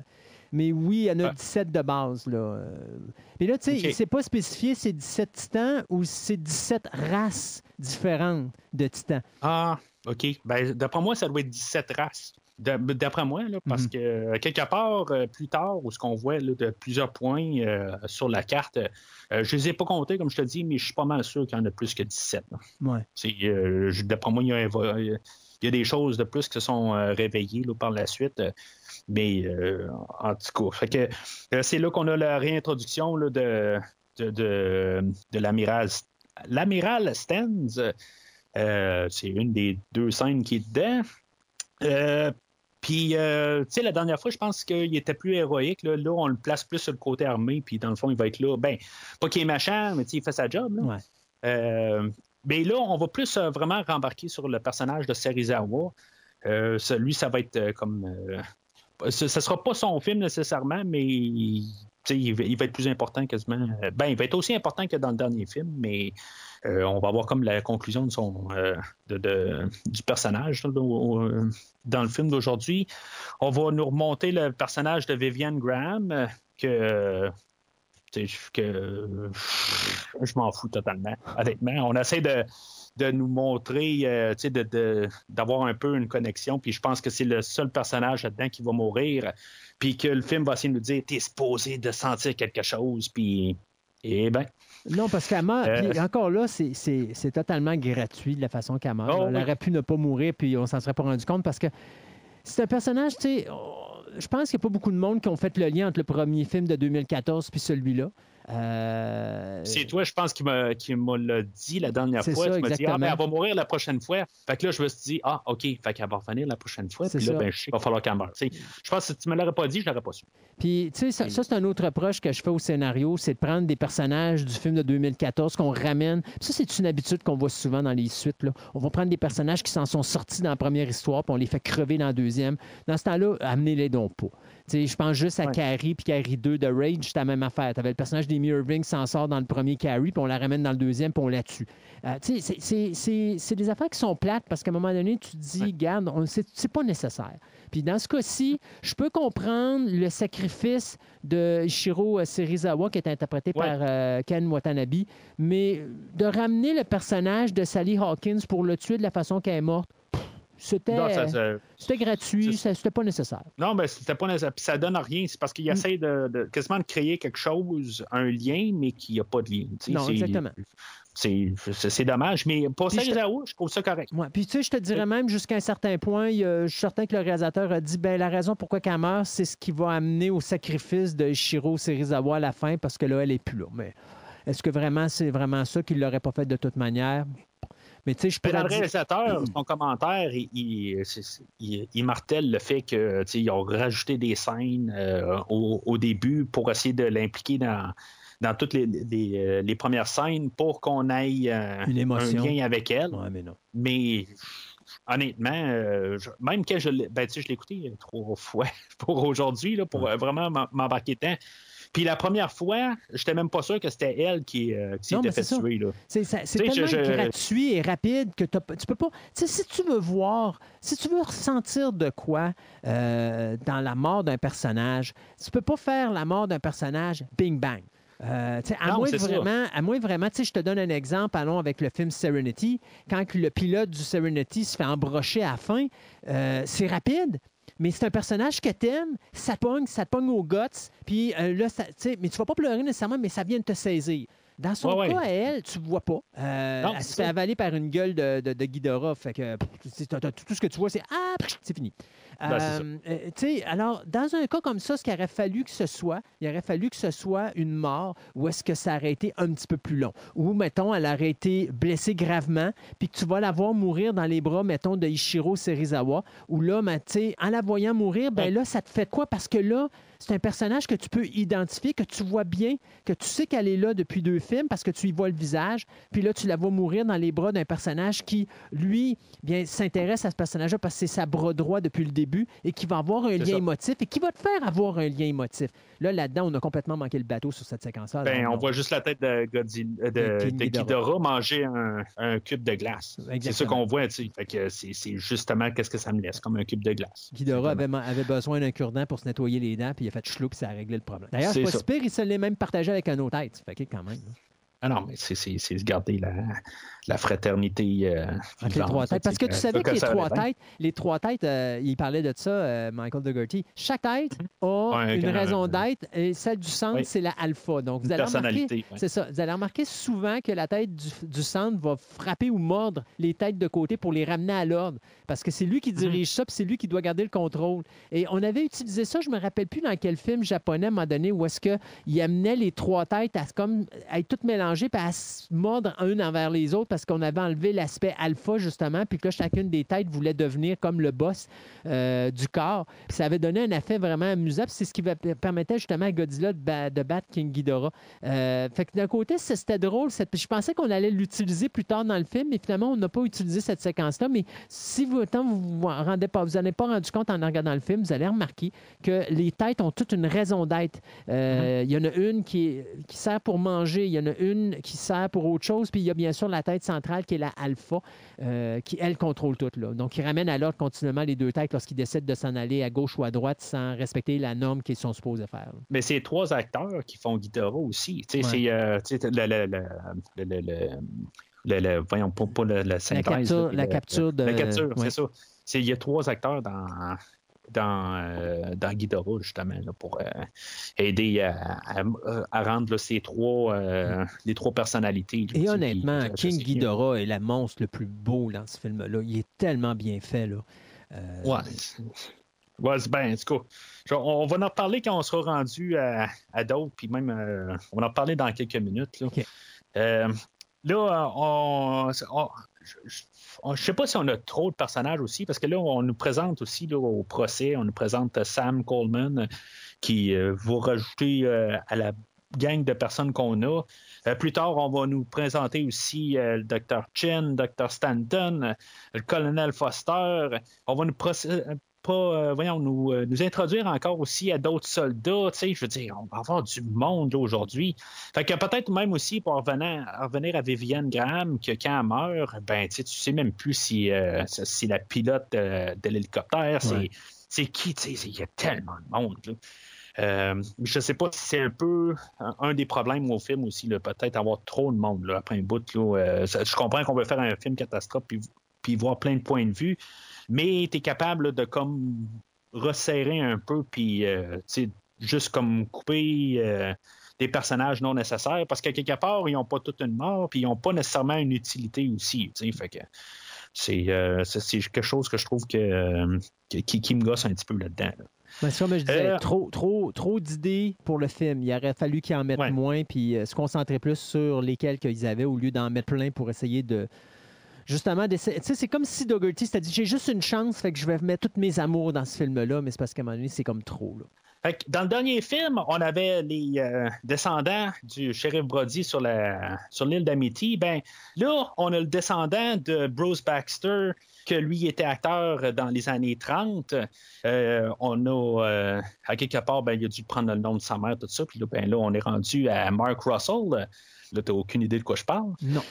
mais oui, il y en a Ah. 17 de base. Là. Euh, Puis là, tu sais, OK. c'est pas spécifié c'est 17 titans ou c'est 17 races différentes de titans. Ah, OK. Ben, d'après moi, ça doit être 17 races. D'a- d'après moi, là, parce Mhm. que quelque part, euh, plus tard, où ce qu'on voit là, de plusieurs points euh, sur la carte, euh, je les ai pas comptés, comme je te dis, mais je suis pas mal sûr qu'il y en a plus que 17. là. Ouais. D'après moi, il y, a, il y a des choses de plus qui se sont réveillées là, par la suite. mais en tout cas, c'est là qu'on a la réintroduction de, de, de, de l'amiral, l'amiral Stens. C'est une des deux scènes qui est dedans. Euh, puis, euh, tu sais, la dernière fois, je pense qu'il était plus héroïque. Là. Là, on le place plus sur le côté armé, puis dans le fond, il va être là. Ben, pas qu'il est machin, mais tu sais, il fait sa job. Là. Ouais. Euh, mais là, on va plus euh, vraiment rembarquer sur le personnage de Serizawa. Euh, lui, ça va être comme. ce ne sera pas son film nécessairement, mais il, va, il va être plus important quasiment. Ben, il va être aussi important que dans le dernier film, mais euh, on va avoir comme la conclusion de son, euh, du personnage dans le film d'aujourd'hui. On va nous remonter le personnage de Vivian Graham, euh, que je m'en fous totalement, honnêtement. On essaie de, nous montrer, d'avoir un peu une connexion, puis je pense que c'est le seul personnage là-dedans qui va mourir, puis que le film va essayer de nous dire, t'es supposé de sentir quelque chose, puis, eh ben, Non, parce qu'elle meurt. Euh, puis encore là, c'est- c'est c'est totalement gratuit de la façon qu'elle meurt. Oh, Elle oui. aurait pu ne pas mourir, puis on s'en serait pas rendu compte parce que c'est un personnage, tu sais. Je pense qu'il n'y a pas beaucoup de monde qui ont fait le lien entre le premier film de 2014 puis celui-là. Euh, c'est toi, je pense, qui m'a qui l'a dit la dernière fois. ça, tu m'as dit, ah, exactement. ben, elle va mourir la prochaine fois. Fait que là, je me suis dit, ah, OK, fait qu'elle va revenir la prochaine fois, C'est puis là, ben, je sais qu'il va falloir qu'elle meure. Je pense que si tu me l'aurais pas dit, je l'aurais pas su. Puis, tu sais, ça, ça, c'est un autre reproche que je fais au scénario, c'est de prendre des personnages du film de 2014 qu'on ramène. Puis ça, c'est une habitude qu'on voit souvent dans les suites. Là. On va prendre des personnages qui s'en sont sortis dans la première histoire, puis on les fait crever dans la deuxième. Dans ce temps-là, amenez-les donc pas. Je pense juste à Ouais. Carrie puis Carrie 2 de Rage, c'était la même affaire. Tu avais le personnage d'Amy Irving qui s'en sort dans le premier Carrie, puis on la ramène dans le deuxième, puis on la tue. Euh, c'est- c'est- c'est c'est des affaires qui sont plates parce qu'à un moment donné, tu te dis, Ouais. garde, c'est c'est pas nécessaire. Puis dans ce cas-ci, je peux comprendre le sacrifice de Ishiro Serizawa, qui est interprété Ouais. par euh, Ken Watanabe, mais de ramener le personnage de Sally Hawkins pour le tuer de la façon qu'elle est morte, c'était ça- ça- gratuit, ça- c'était pas nécessaire. Non, ben, c'était pas nécessaire. Puis ça donne rien. C'est parce qu'il Mm. essaie de, de- quasiment de créer quelque chose, un lien, mais qu'il n'y a pas de lien. Non, exactement. C'est dommage. Mais pour Puis je- je trouve ça correct. Ouais. Puis tu sais, je te dirais même jusqu'à un certain point, a- je suis certain que le réalisateur a dit ben la raison pourquoi qu'elle meurt, c'est ce qui va amener au sacrifice de Shiro Serizawa à la fin parce que là, elle est plus là. Mais est-ce que vraiment c'est vraiment ça qu'il l'aurait pas fait de toute manière? Mais tu sais, je dans le réalisateur, son commentaire, il, il, c'est- c'est- il- il martèle le fait que tu sais, ils ont rajouté des scènes euh, au, au début pour essayer de l'impliquer dans, dans toutes les, les, euh, les premières scènes pour qu'on ait euh, Une émotion. un lien avec elle. Ouais, mais non. Mais honnêtement, euh, je- même que je l'ai ben, tu sais, je l'ai écouté trois fois pour aujourd'hui, pour vraiment m'em- m'embarquer dedans. Puis la première fois, j'étais même pas sûr que c'était elle qui, euh, qui s'était fait tuer. C'est tellement je- je- gratuit et rapide que tu peux pas. Si tu veux voir, si tu veux ressentir de quoi euh, dans la mort d'un personnage, tu peux pas faire la mort d'un personnage bing bang. Euh, à, Non, moins vraiment, à moins vraiment, je te donne un exemple, allons avec le film Serenity. Quand le pilote du Serenity se fait embrocher à la fin, euh, c'est rapide, mais c'est un personnage que t'aimes, ça te pogne, ça te pogne aux guts, puis euh, là, ça- mais tu vas pas pleurer nécessairement, mais ça vient de te saisir. Dans son Ouais, ouais. cas, à elle, tu ne vois pas. Euh, Non, elle se fait avaler par une gueule de, de, de Ghidorah. Fait que tout ce que tu vois, c'est Ah, c'est fini. Ben, Euh, euh, alors, dans un cas comme ça, ce qu'il aurait fallu que ce soit, il aurait fallu que ce soit une mort ou est-ce que ça aurait été un petit peu plus long? Ou, mettons, elle aurait été blessée gravement, puis que tu vas la voir mourir dans les bras, mettons, de Ishiro Serizawa, ou là, ben, en la voyant mourir, ben Ouais. là, ça te fait quoi? Parce que là, c'est un personnage que tu peux identifier, que tu vois bien, que tu sais qu'elle est là depuis deux films parce que tu y vois le visage. Puis là, tu la vois mourir dans les bras d'un personnage qui, lui, bien, s'intéresse à ce personnage-là parce que c'est sa bras droit depuis le début et qui va avoir un lien ça. émotif et qui va te faire avoir un lien émotif. Là, là-dedans, on a complètement manqué le bateau sur cette séquence-là. Ben, on non. voit juste la tête de, Godzilla, euh, De de, Ghidorah. Manger un, un cube de glace. C'est ça qu'on voit, tu sais. C'est justement qu'est-ce que ça me laisse, comme un cube de glace. Ghidorah avait, avait besoin d'un cure-dent pour se nettoyer les dents, puis il a fait chlou, puis ça a réglé le problème. D'ailleurs, c'est pas si pire, il se l'est même partagé avec un autre être. Fait que quand même. Ah non, mais c'est, garder la, la fraternité. euh, Entre les trois têtes. Parce que tu euh, savais que les ça trois têtes, les trois têtes, euh, il parlait de ça, euh, Michael Dougherty. Chaque tête a Ouais, une raison d'être et celle du centre, Oui. c'est la alpha. Donc, vous Une allez remarquer, personnalité, ouais. c'est ça. Vous allez remarquer souvent que la tête du, du centre va frapper ou mordre les têtes de côté pour les ramener à l'ordre. Parce que c'est lui Mhm. qui dirige ça, puis c'est lui qui doit garder le contrôle. Et on avait utilisé ça, je me rappelle plus dans quel film japonais, à un moment donné, où est-ce qu'il amenait les trois têtes à, comme, à être toutes mélangées, puis à se mordre une envers les autres, parce qu'on avait enlevé l'aspect alpha, justement, puis que là, chacune des têtes voulait devenir comme le boss euh, du corps. Puis ça avait donné un effet vraiment amusant, c'est ce qui permettait justement à Godzilla de, ba- de battre King Ghidorah. Euh, fait que d'un côté, c'était drôle. Je pensais qu'on allait l'utiliser plus tard dans le film, mais finalement, on n'a pas utilisé cette séquence-là. Mais si vous, tant vous vous en rendez pas, vous n'en avez pas rendu compte en regardant le film, vous allez remarquer que les têtes ont toute une raison d'être. Euh, Il y en a une qui, qui sert pour manger, il y en a une qui sert pour autre chose, puis il y a bien sûr la tête centrale qui est la alpha, euh, qui, elle, contrôle tout. Là. Donc, il ramène à l'ordre continuellement les deux têtes lorsqu'ils décident de s'en aller à gauche ou à droite sans respecter la norme qu'ils sont supposés faire. là. Mais c'est trois acteurs qui font Ghidorah aussi. Tu sais, Ouais. c'est euh, le, le, le, le, voyons, pas, La synthèse, capture, là, la capture de. La capture, c'est ça. Il y a trois acteurs dans, dans, euh, dans Ghidorah, justement, là, pour euh, aider à, à- à rendre là, ces trois, euh, les trois personnalités. Et honnêtement, qui- King Ghidorah est la monstre le plus beau dans ce film-là. Il est tellement bien fait. Là. Euh, Ouais. Ouais, c'est bien, en tout cas. je- On va en reparler quand on sera rendu à, à d'autres, puis même, euh, on va en reparler dans quelques minutes. Là. Euh, là on, on- je- je on- je sais pas si on a trop de personnages aussi, parce que là, on nous présente aussi au procès, on nous présente euh, Sam Coleman, euh, qui euh, va rajouter euh, à la gang de personnes qu'on a. Plus tard, on va nous présenter aussi le Dr. Chin, le Dr. Stanton, le colonel Foster. On va nous pas, euh, voyons, nous, euh, nous introduire encore aussi à d'autres soldats. Tu sais, je veux dire, on va avoir du monde aujourd'hui. Fait que peut-être même aussi pour revenir, revenir à Vivienne Graham, que quand elle meurt, ben, tu sais, tu sais même plus si, euh, si c'est la pilote euh, de l'hélicoptère, c'est, Ouais. c'est qui, tu sais, c'est- il y a tellement de monde. là. Euh, je ne sais pas si c'est un peu un, des problèmes au film aussi, peut-être avoir trop de monde là, après un bout. Là, euh, je comprends qu'on veut faire un film catastrophe puis, puis voir plein de points de vue, mais tu es capable de comme resserrer un peu puis euh, juste comme couper euh, des personnages non nécessaires parce qu'à quelque part, ils n'ont pas toute une mort puis ils n'ont pas nécessairement une utilité aussi. tu sais, Fait que c'est, euh, c'est, quelque chose que je trouve que, qui, qui me gosse un petit peu là-dedans. là. Ben, comme je disais, trop, trop, trop d'idées pour le film. Il aurait fallu qu'ils en mettent Ouais. moins puis se concentrer plus sur lesquels qu'ils avaient au lieu d'en mettre plein pour essayer de. Justement, c'est comme si Dougherty s'était dit j'ai juste une chance, fait que je vais mettre tous mes amours dans ce film-là, mais c'est parce qu'à un moment donné, c'est comme trop. Là. Fait que dans le dernier film, on avait les euh, descendants du shérif Brody sur la sur l'île d'Amity. Ben là, on a le descendant de Bruce Baxter, que lui était acteur dans les années 30. Euh, on a euh, à quelque part, ben, il a dû prendre le nom de sa mère, tout ça. Puis là, ben là, on est rendu à Mark Russell. Là, t'as aucune idée de quoi je parle. Non.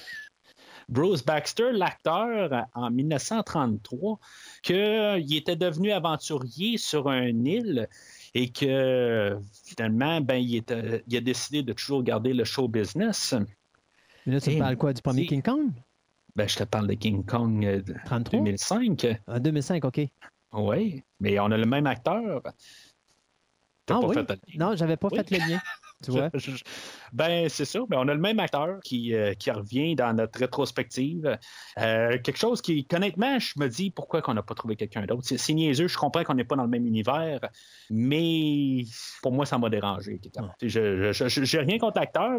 Bruce Baxter, l'acteur, en 1933, qu'il était devenu aventurier sur une île et que finalement, ben, il, était- il a décidé de toujours garder le show business. Mais là, tu me parles quoi du premier. King Kong? Ben, je te parle de King Kong euh, de 33 2005. En 2005, OK. Oui, mais on a le même acteur. T'as Ah pas oui? fait le lien. Non, j'avais pas Oui. fait le lien. Tu vois? Je- je- Ben, c'est ça. Ben, on a le même acteur qui, euh, qui revient dans notre rétrospective. Euh, quelque chose qui, honnêtement, je me dis pourquoi qu'on n'a pas trouvé quelqu'un d'autre. C'est, c'est niaiseux, je comprends qu'on n'est pas dans le même univers, mais pour moi, ça m'a dérangé. Sais, Je, j'ai rien contre l'acteur,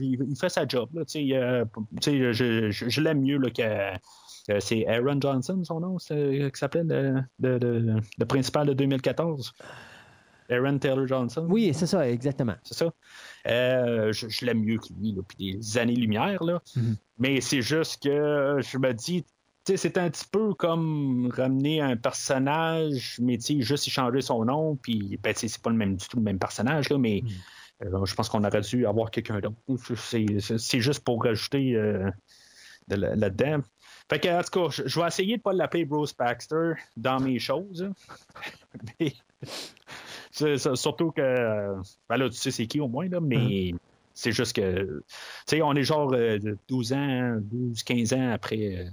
il, fait sa job. Là, euh, je, je- l'aime mieux que c'est Aaron Johnson, son nom, qui s'appelait le, le- le- le principal de 2014. Aaron Taylor Johnson. Oui, c'est ça, exactement. C'est ça. Euh, je je l'aime mieux que lui, là, puis des années-lumière. Là. Mhm. Mais c'est juste que je me dis, c'est un petit peu comme ramener un personnage, mais tu sais, juste y changer son nom, puis ben, tu sais, c'est pas le même, du tout le même personnage, là, mais euh, je pense qu'on aurait dû avoir quelqu'un d'autre. C'est, c'est- c'est juste pour rajouter euh, de la- là-dedans. Fait que, en tout cas, je, je vais essayer de ne pas l'appeler Bruce Baxter dans mes choses. Mais surtout que, euh, ben là, tu sais c'est qui au moins, là, mais C'est juste que, tu sais, on est genre euh, 12 ans, 12, 15 ans après euh,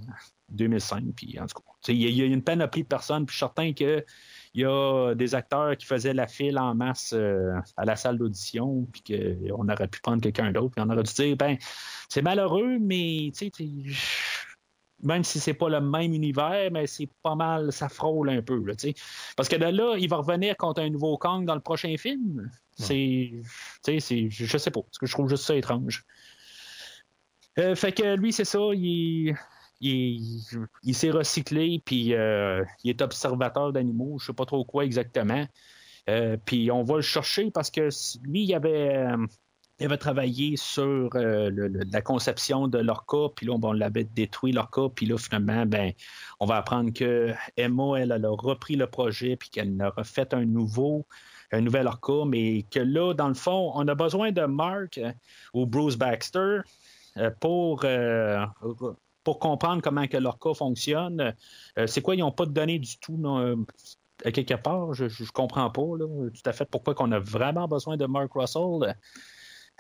2005, puis en tout cas, tu sais, il y, a- une panoplie de personnes, puis je suis certain que il y a des acteurs qui faisaient la file en masse euh, à la salle d'audition, puis qu'on aurait pu prendre quelqu'un d'autre, puis on aurait dû dire, ben, c'est malheureux, mais tu sais, même si c'est pas le même univers, mais c'est pas mal, ça frôle un peu, là. Parce que de là, il va revenir contre un nouveau Kong dans le prochain film. C'est, c'est, je sais pas, parce que je trouve juste ça étrange. Euh, fait que lui, c'est ça, il, il, il s'est recyclé, puis euh, il est observateur d'animaux, je sais pas trop quoi exactement. Euh, puis on va le chercher parce que lui, il avait, il avait travaillé sur euh, la conception de l'orca, puis là, on, l'avait détruit l'orca, puis là, finalement, ben, on va apprendre que Emma, elle, elle a repris le projet, puis qu'elle a refait un nouveau, un nouvel orca, mais que là, dans le fond, on a besoin de Mark euh, ou Bruce Baxter euh, pour, pour comprendre comment que l'orca fonctionne. C'est quoi, ils n'ont pas de données du tout non, à quelque part, je, je comprends pas là, tout à fait pourquoi qu'on a vraiment besoin de Mark Russell.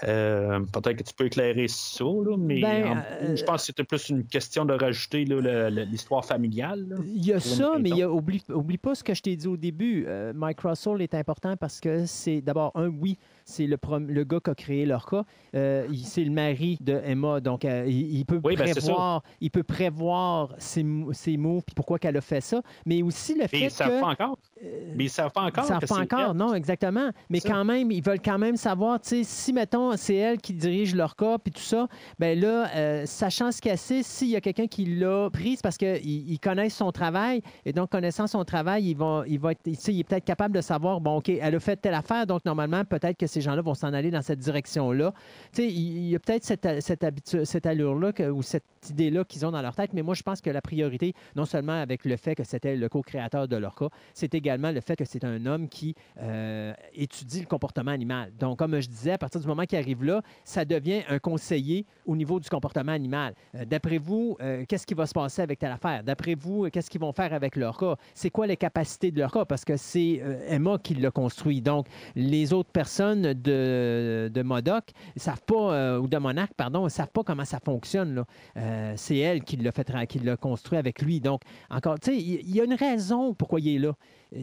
Euh, Peut-être que tu peux éclairer ça, là, mais Ben, en- euh, je pense que c'était plus une question de rajouter l'histoire familiale. là. Il y a ça, mais raison. il y a, oublie, oublie pas ce que je t'ai dit au début. Euh, Mike Russell est important parce que c'est d'abord un, oui, c'est le, gars qui a créé l'orca. Euh, il- c'est le mari de Emma, donc euh, il, il peut Oui, ben, c'est prévoir, il peut prévoir ses, ses mots puis pourquoi qu'elle a fait ça, mais aussi le Mais fait ils ne savent que pas encore. euh, Mais ils ne savent pas encore. Ils savent que pas c'est encore, elle. non, exactement. Mais quand même, ils veulent quand même savoir, tu sais, si, mettons, c'est elle qui dirige leur cas, puis tout ça, ben là, euh, sachant ce qu'elle sait, s'il y a quelqu'un qui l'a prise parce qu'ils ils connaissent son travail, et donc, connaissant son travail, ils vont, il va être, il est peut-être capable de savoir, bon, OK, elle a fait telle affaire, donc normalement, peut-être que gens-là vont s'en aller dans cette direction-là. Tu sais, il y a peut-être cette, cette, cette allure-là ou cette idée-là qu'ils ont dans leur tête, mais moi, je pense que la priorité, non seulement avec le fait que c'était le co-créateur de leur cas, c'est également le fait que c'est un homme qui euh, étudie le comportement animal. Donc, comme je disais, à partir du moment qu'il arrive là, ça devient un conseiller au niveau du comportement animal. Euh, D'après vous, euh, qu'est-ce qui va se passer avec telle affaire? D'après vous, qu'est-ce qu'ils vont faire avec leur cas? C'est quoi les capacités de leur cas? Parce que c'est Emma qui l'a construit. Donc, les autres personnes de, Modoc savent pas, euh, ou de Monarch, pardon, ne savent pas comment ça fonctionne. Euh, c'est elle qui l'a fait, qui l'a construit avec lui. Donc, encore, tu sais, il y a une raison pourquoi il est là.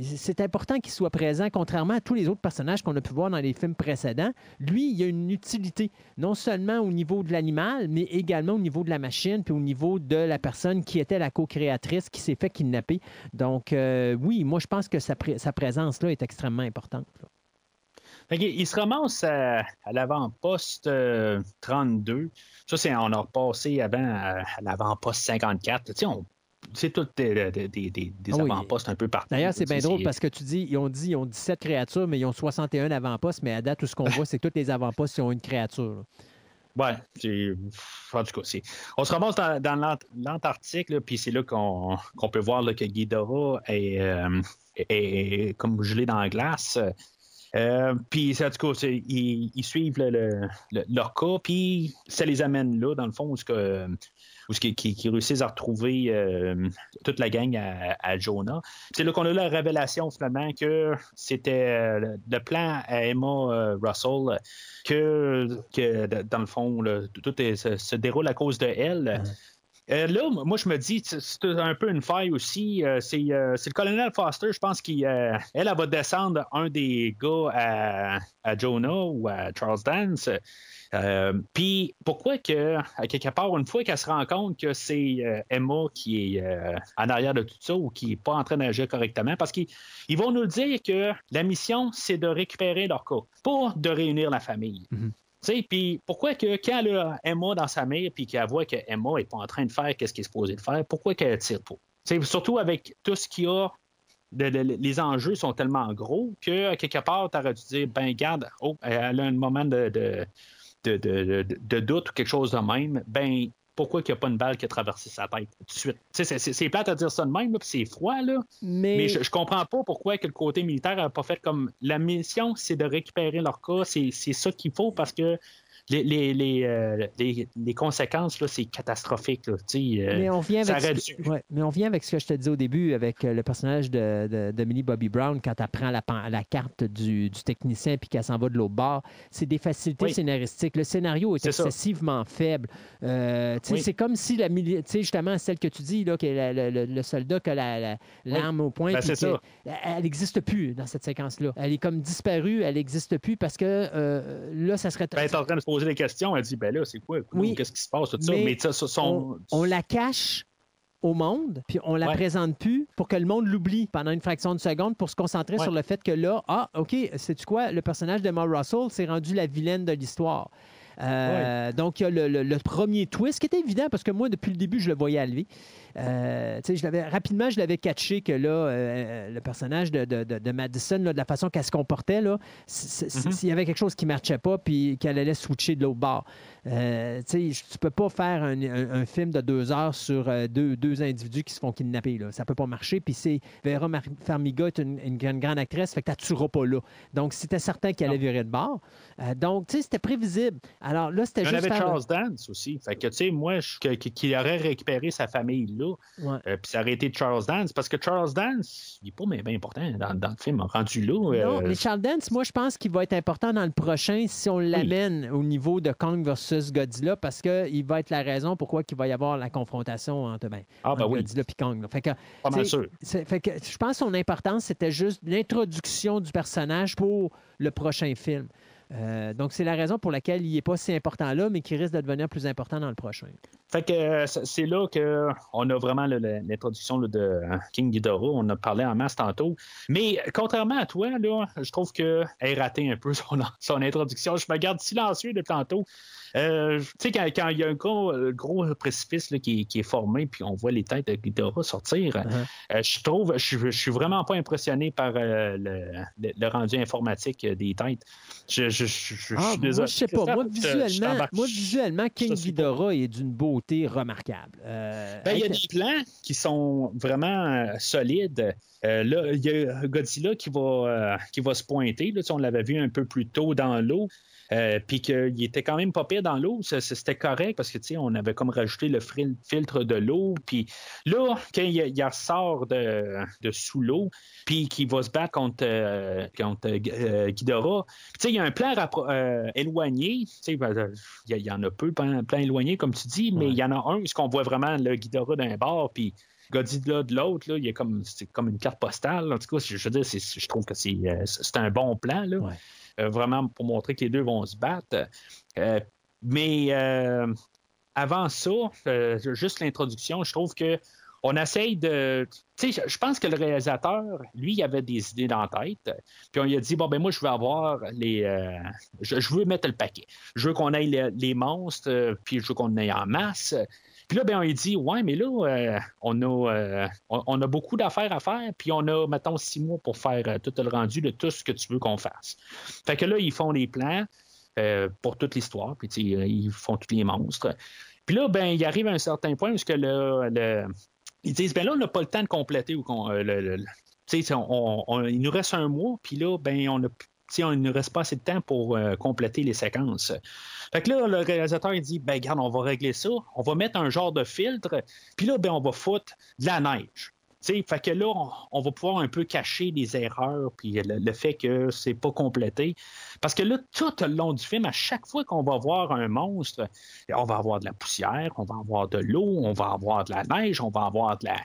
C'est important qu'il soit présent, contrairement à tous les autres personnages qu'on a pu voir dans les films précédents. Lui, il a une utilité, non seulement au niveau de l'animal, mais également au niveau de la machine, puis au niveau de la personne qui était la co-créatrice, qui s'est fait kidnapper. Donc, euh, oui, moi, je pense que sa, pré- sa présence-là est extrêmement importante. Fait il se ramasse à, à l'avant-poste euh, 32. Ça, c'est, on a repassé avant à, à l'avant-poste 54. Tu sais, on- c'est tout des, des- des- Ah oui. avant-postes un peu partout. D'ailleurs, c'est bien drôle parce que tu dis, ils ont dit, ils ont 17 créatures, mais ils ont 61 avant-postes, mais à date, tout ce qu'on voit, c'est que tous les avant-postes, ils ont une créature. c'est. En tout cas. On se ramasse dans, dans l'Ant- l'Antarctique, puis c'est là qu'on peut voir là, que Ghidorah est, euh, est- est comme gelé dans la glace. Euh, puis, en tout cas, ils, suivent le, le- le- leur cas, puis ça les amène là, dans le fond, où, que, réussissent à retrouver euh, toute la gang à, Jonah. C'est là qu'on a la révélation, finalement, que c'était euh, le plan à Emma Russell, que, dans le fond, tout se déroule à cause de elle. Euh, là, moi, je me dis, c'est un peu une faille aussi. Euh, c'est euh, c'est le colonel Foster, je pense qu'elle elle, va descendre un des gars à, Jonah ou à Charles Dance. Puis pourquoi que, à quelque part, une fois qu'elle se rend compte que c'est Emma qui est en arrière de tout ça ou qui n'est pas en train d'agir correctement, parce qu'ils ils vont nous dire que la mission, c'est de récupérer leur cas, pas de réunir la famille. Sais, Puis pourquoi que quand elle a Emma dans sa mère puis qu'elle voit que Emma n'est pas en train de faire ce qu'elle est supposée de faire, pourquoi qu'elle tire pas? Surtout avec tout ce qu'il y a, les enjeux sont tellement gros que quelque part, tu aurais dû dire, ben garde, oh, elle a un moment de- de- de doute ou quelque chose de même, ben pourquoi qu'il n'y a pas une balle qui a traversé sa tête tout de suite? C'est- c'est c'est plate à dire ça de même, puis c'est froid, là. Mais, Mais je, je comprends pas pourquoi que le côté militaire n'a pas fait comme la mission, c'est de récupérer leur cas, c'est c'est ça qu'il faut parce que les, les, les, euh, les- les conséquences, là, c'est catastrophique. Là, euh, Mais on, vient avec ce ouais, mais on vient avec ce que je te disais au début, avec euh, le personnage de, de, de Millie Bobby Brown, quand elle prend la, la carte du, du technicien puis qu'elle s'en va de l'autre bord. C'est des facilités Oui. scénaristiques. Le scénario est, C'est ça. excessivement faible. Euh, Oui. C'est comme si la justement, celle que tu dis, là, que la- le, le- soldat qui a la- la- l'arme au poing, Ben, c'est ça. elle n'existe plus dans cette séquence-là. Elle est comme disparue, elle n'existe plus parce que euh, là, ça serait. Ben, poser des questions. Elle dit Ben là, c'est quoi? Oui. Qu'est-ce qui se passe tout ça? Mais Mais ça, ça, son- on, on la cache au monde, puis on la Ouais. présente plus pour que le monde l'oublie pendant une fraction de seconde pour se concentrer Ouais. sur le fait que là, ah, OK, sais-tu quoi? Le personnage de Ma Russell s'est rendu la vilaine de l'histoire. Euh, Donc, il y a le, le- le premier twist qui était évident parce que moi, depuis le début, je le voyais arriver. Euh, je l'avais- rapidement, je l'avais catché que là, euh, le personnage de, de- de- de Madison, là, de la façon qu'elle se comportait, là, Mhm. s'il y avait quelque chose qui ne marchait pas, puis qu'elle allait switcher de l'autre bord. Euh, tu peux pas faire un, un- un film de deux heures sur euh, deux, deux individus qui se font kidnapper. Là. Ça peut pas marcher. Puis c'est Vera Farmiga est une, une grande, grande actrice, fait que tu tueras pas là. Donc, c'était certain qu'elle allait virer de bord. Euh, donc, tu sais, c'était prévisible. Alors là, c'était juste... faire- Charles Dance aussi. Fait que, tu sais, moi, je- qu'il aurait récupéré sa famille là, Ouais. euh, puis ça aurait été Charles Dance, parce que Charles Dance, il n'est pas mais bien important dans, dans le film, rendu là. Non, euh, mais Charles Dance, moi, je pense qu'il va être important dans le prochain si on l'amène au niveau de Kong versus Godzilla parce qu'il va être la raison pourquoi il va y avoir la confrontation entre, ben, Ah, ben entre oui. Godzilla et Kong. là. Fait que, Pas mal sûr. fait que je pense que son importance, c'était juste l'introduction du personnage pour le prochain film. Euh, donc, c'est la raison pour laquelle il n'est pas si important là, mais qui risque de devenir plus important dans le prochain. Fait que euh, c'est là qu'on a vraiment l'introduction de euh, King Ghidorah. On a parlé en masse tantôt. Mais contrairement à toi, là, je trouve qu'elle est ratée un peu son, son introduction. Je me garde silencieux de tantôt. Euh, tu sais, quand, quand il y a un gros, gros précipice là, qui, est- qui est formé, puis on voit les têtes de Ghidorah sortir, Uh-huh. euh, je trouve, je, suis- je suis vraiment pas impressionné par euh, le, le- rendu informatique des têtes. Je, je, je- je- je Ah, suis moi, désolé. je sais pas. Moi, visuellement, moi, King. Ghidorah est d'une beauté remarquable. Euh, Ben, il y a des plans qui sont vraiment euh, solides. Euh, là, il y a Godzilla qui va, euh, qui va se pointer. Là, Tu sais, on l'avait vu un peu plus tôt dans l'eau. Euh, puis qu'il était quand même pas pire dans l'eau, c'était correct parce que tu sais, on avait comme rajouté le filtre de l'eau. Puis là, quand il, il ressort de, de sous l'eau, puis qu'il va se battre contre, euh, contre euh, Ghidorah, tu sais, il y a un plan euh, éloigné. Tu sais, ben, Il y, en a peu, plein, plein éloigné, comme tu dis, mais il y en a un, où on voit vraiment le Ghidorah d'un bord, puis Godzilla de l'autre, il y a comme, c'est comme une carte postale. En tout cas, je veux dire, je trouve que c'est, c'est un bon plan, là. Ouais. Euh, vraiment pour montrer que les deux vont se battre. Euh, mais euh, avant ça, juste l'introduction, je trouve que on essaye de. Tu sais, je- pense que le réalisateur, lui, il avait des idées dans la tête. Puis on lui a dit bon, ben moi, je veux avoir les. je, veux mettre le paquet. Je veux qu'on aille les, les monstres, puis je veux qu'on aille en masse. Puis là, ben, on dit Ouais, mais là, euh, on, a, euh, on, a beaucoup d'affaires à faire, puis on a, mettons, six mois pour faire euh, tout le rendu de tout ce que tu veux qu'on fasse. Fait que là, ils font les plans pour toute l'histoire, puis ils font tous les monstres. Puis là, ben, il arrive à un certain point où le, ils disent ben là, on n'a pas le temps de compléter ou qu'on, on- il nous reste un mois, puis là, ben, on a, sais, on- ne reste pas assez de temps pour euh, compléter les séquences. Fait que là, le réalisateur, il dit, ben, regarde, on va régler ça. On va mettre un genre de filtre. Puis là, ben, on va foutre de la neige. Tu sais, fait que là, on, on va pouvoir un peu cacher les erreurs puis le, le fait que c'est pas complété. Parce que là, tout le long du film, à chaque fois qu'on va voir un monstre, on va avoir de la poussière, on va avoir de l'eau, on va avoir de la neige, on va avoir de la,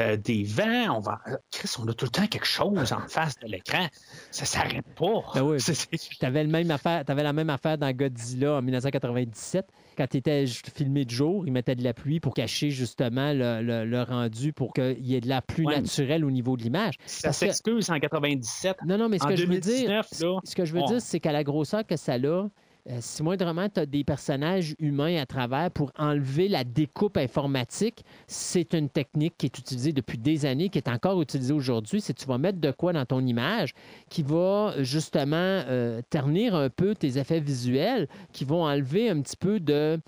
euh, des vents, on va. Chris, on a tout le temps quelque chose en face de l'écran. Ça s'arrête pas. Ben oui. C'est- c'est- Tu avais, la même affaire dans Godzilla en 1997. Quand il était filmé de jour, il mettait de la pluie pour cacher justement le, le- le rendu pour qu'il y ait de la pluie Ouais. naturelle au niveau de l'image. Ça Parce que- s'excuse en 97. Non, non, mais ce En que je veux dire, 2019, là, ce que je veux on- dire, c'est qu'à la grosseur que ça a, euh, si moindrement tu as des personnages humains à travers pour enlever la découpe informatique, c'est une technique qui est utilisée depuis des années, qui est encore utilisée aujourd'hui. C'est tu vas mettre de quoi dans ton image qui va justement euh, ternir un peu tes effets visuels, qui vont enlever un petit peu de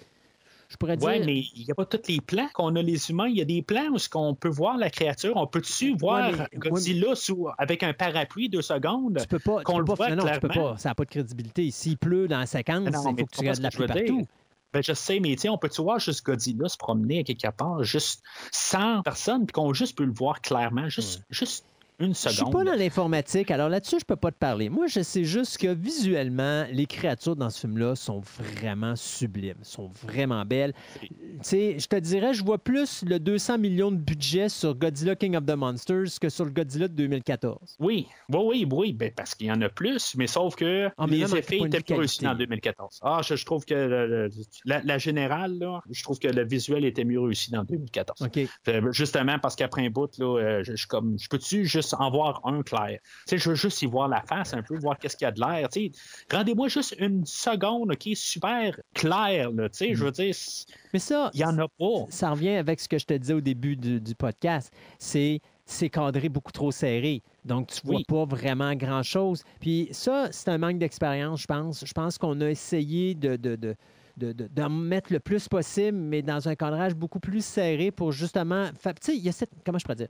je pourrais dire. Ouais, mais il n'y a pas tous les plans qu'on a les humains. Il y a des plans où on peut voir la créature. On peut-tu voir mais- Godzilla sous, avec un parapluie deux secondes? Tu peux pas. tu qu'on peux le pas- voit non, non, tu peux pas. Ça n'a pas de crédibilité. S'il pleut dans la séquence, Ah non, il faut que tu regardes la pluie veux dire. partout. Ben, je sais, mais tiens, on peut-tu voir juste Godzilla se promener à quelque part, juste 100 personnes, puis qu'on juste peut le voir clairement, juste, juste une Je suis seconde. pas dans l'informatique, alors là-dessus, je peux pas te parler. Moi, je sais juste que visuellement, les créatures dans ce film-là sont vraiment sublimes, sont vraiment belles. Tu sais, je te dirais, je vois plus le 200 millions de budget sur Godzilla King of the Monsters que sur le Godzilla de 2014. Oui, oui, oui, oui, ben, parce qu'il y en a plus, mais sauf que Ah, mais les effets étaient plus réussis en 2014. Ah, je, je trouve que le- le- la, la générale, là, je trouve que le visuel était mieux réussi dans 2014. OK. Fait, justement parce qu'après un bout, là, euh, je, je comme, je peux-tu juste en voir un clair? Tu sais, je veux juste y voir la face un peu, voir qu'est-ce qu'il y a de l'air. Tu sais, rendez-moi juste une seconde, OK, super clair, là. Tu sais, je veux dire, c- Mais ça, il y en a pas. ça revient avec ce que je te disais au début du, du podcast. C'est c'est cadré beaucoup trop serré. Donc, tu vois Oui. pas vraiment grand-chose. Puis ça, c'est un manque d'expérience, je pense. Je pense qu'on a essayé de, de, de, de, mettre le plus possible, mais dans un cadrage beaucoup plus serré pour justement... Tu sais, il y a cette... Comment je pourrais dire?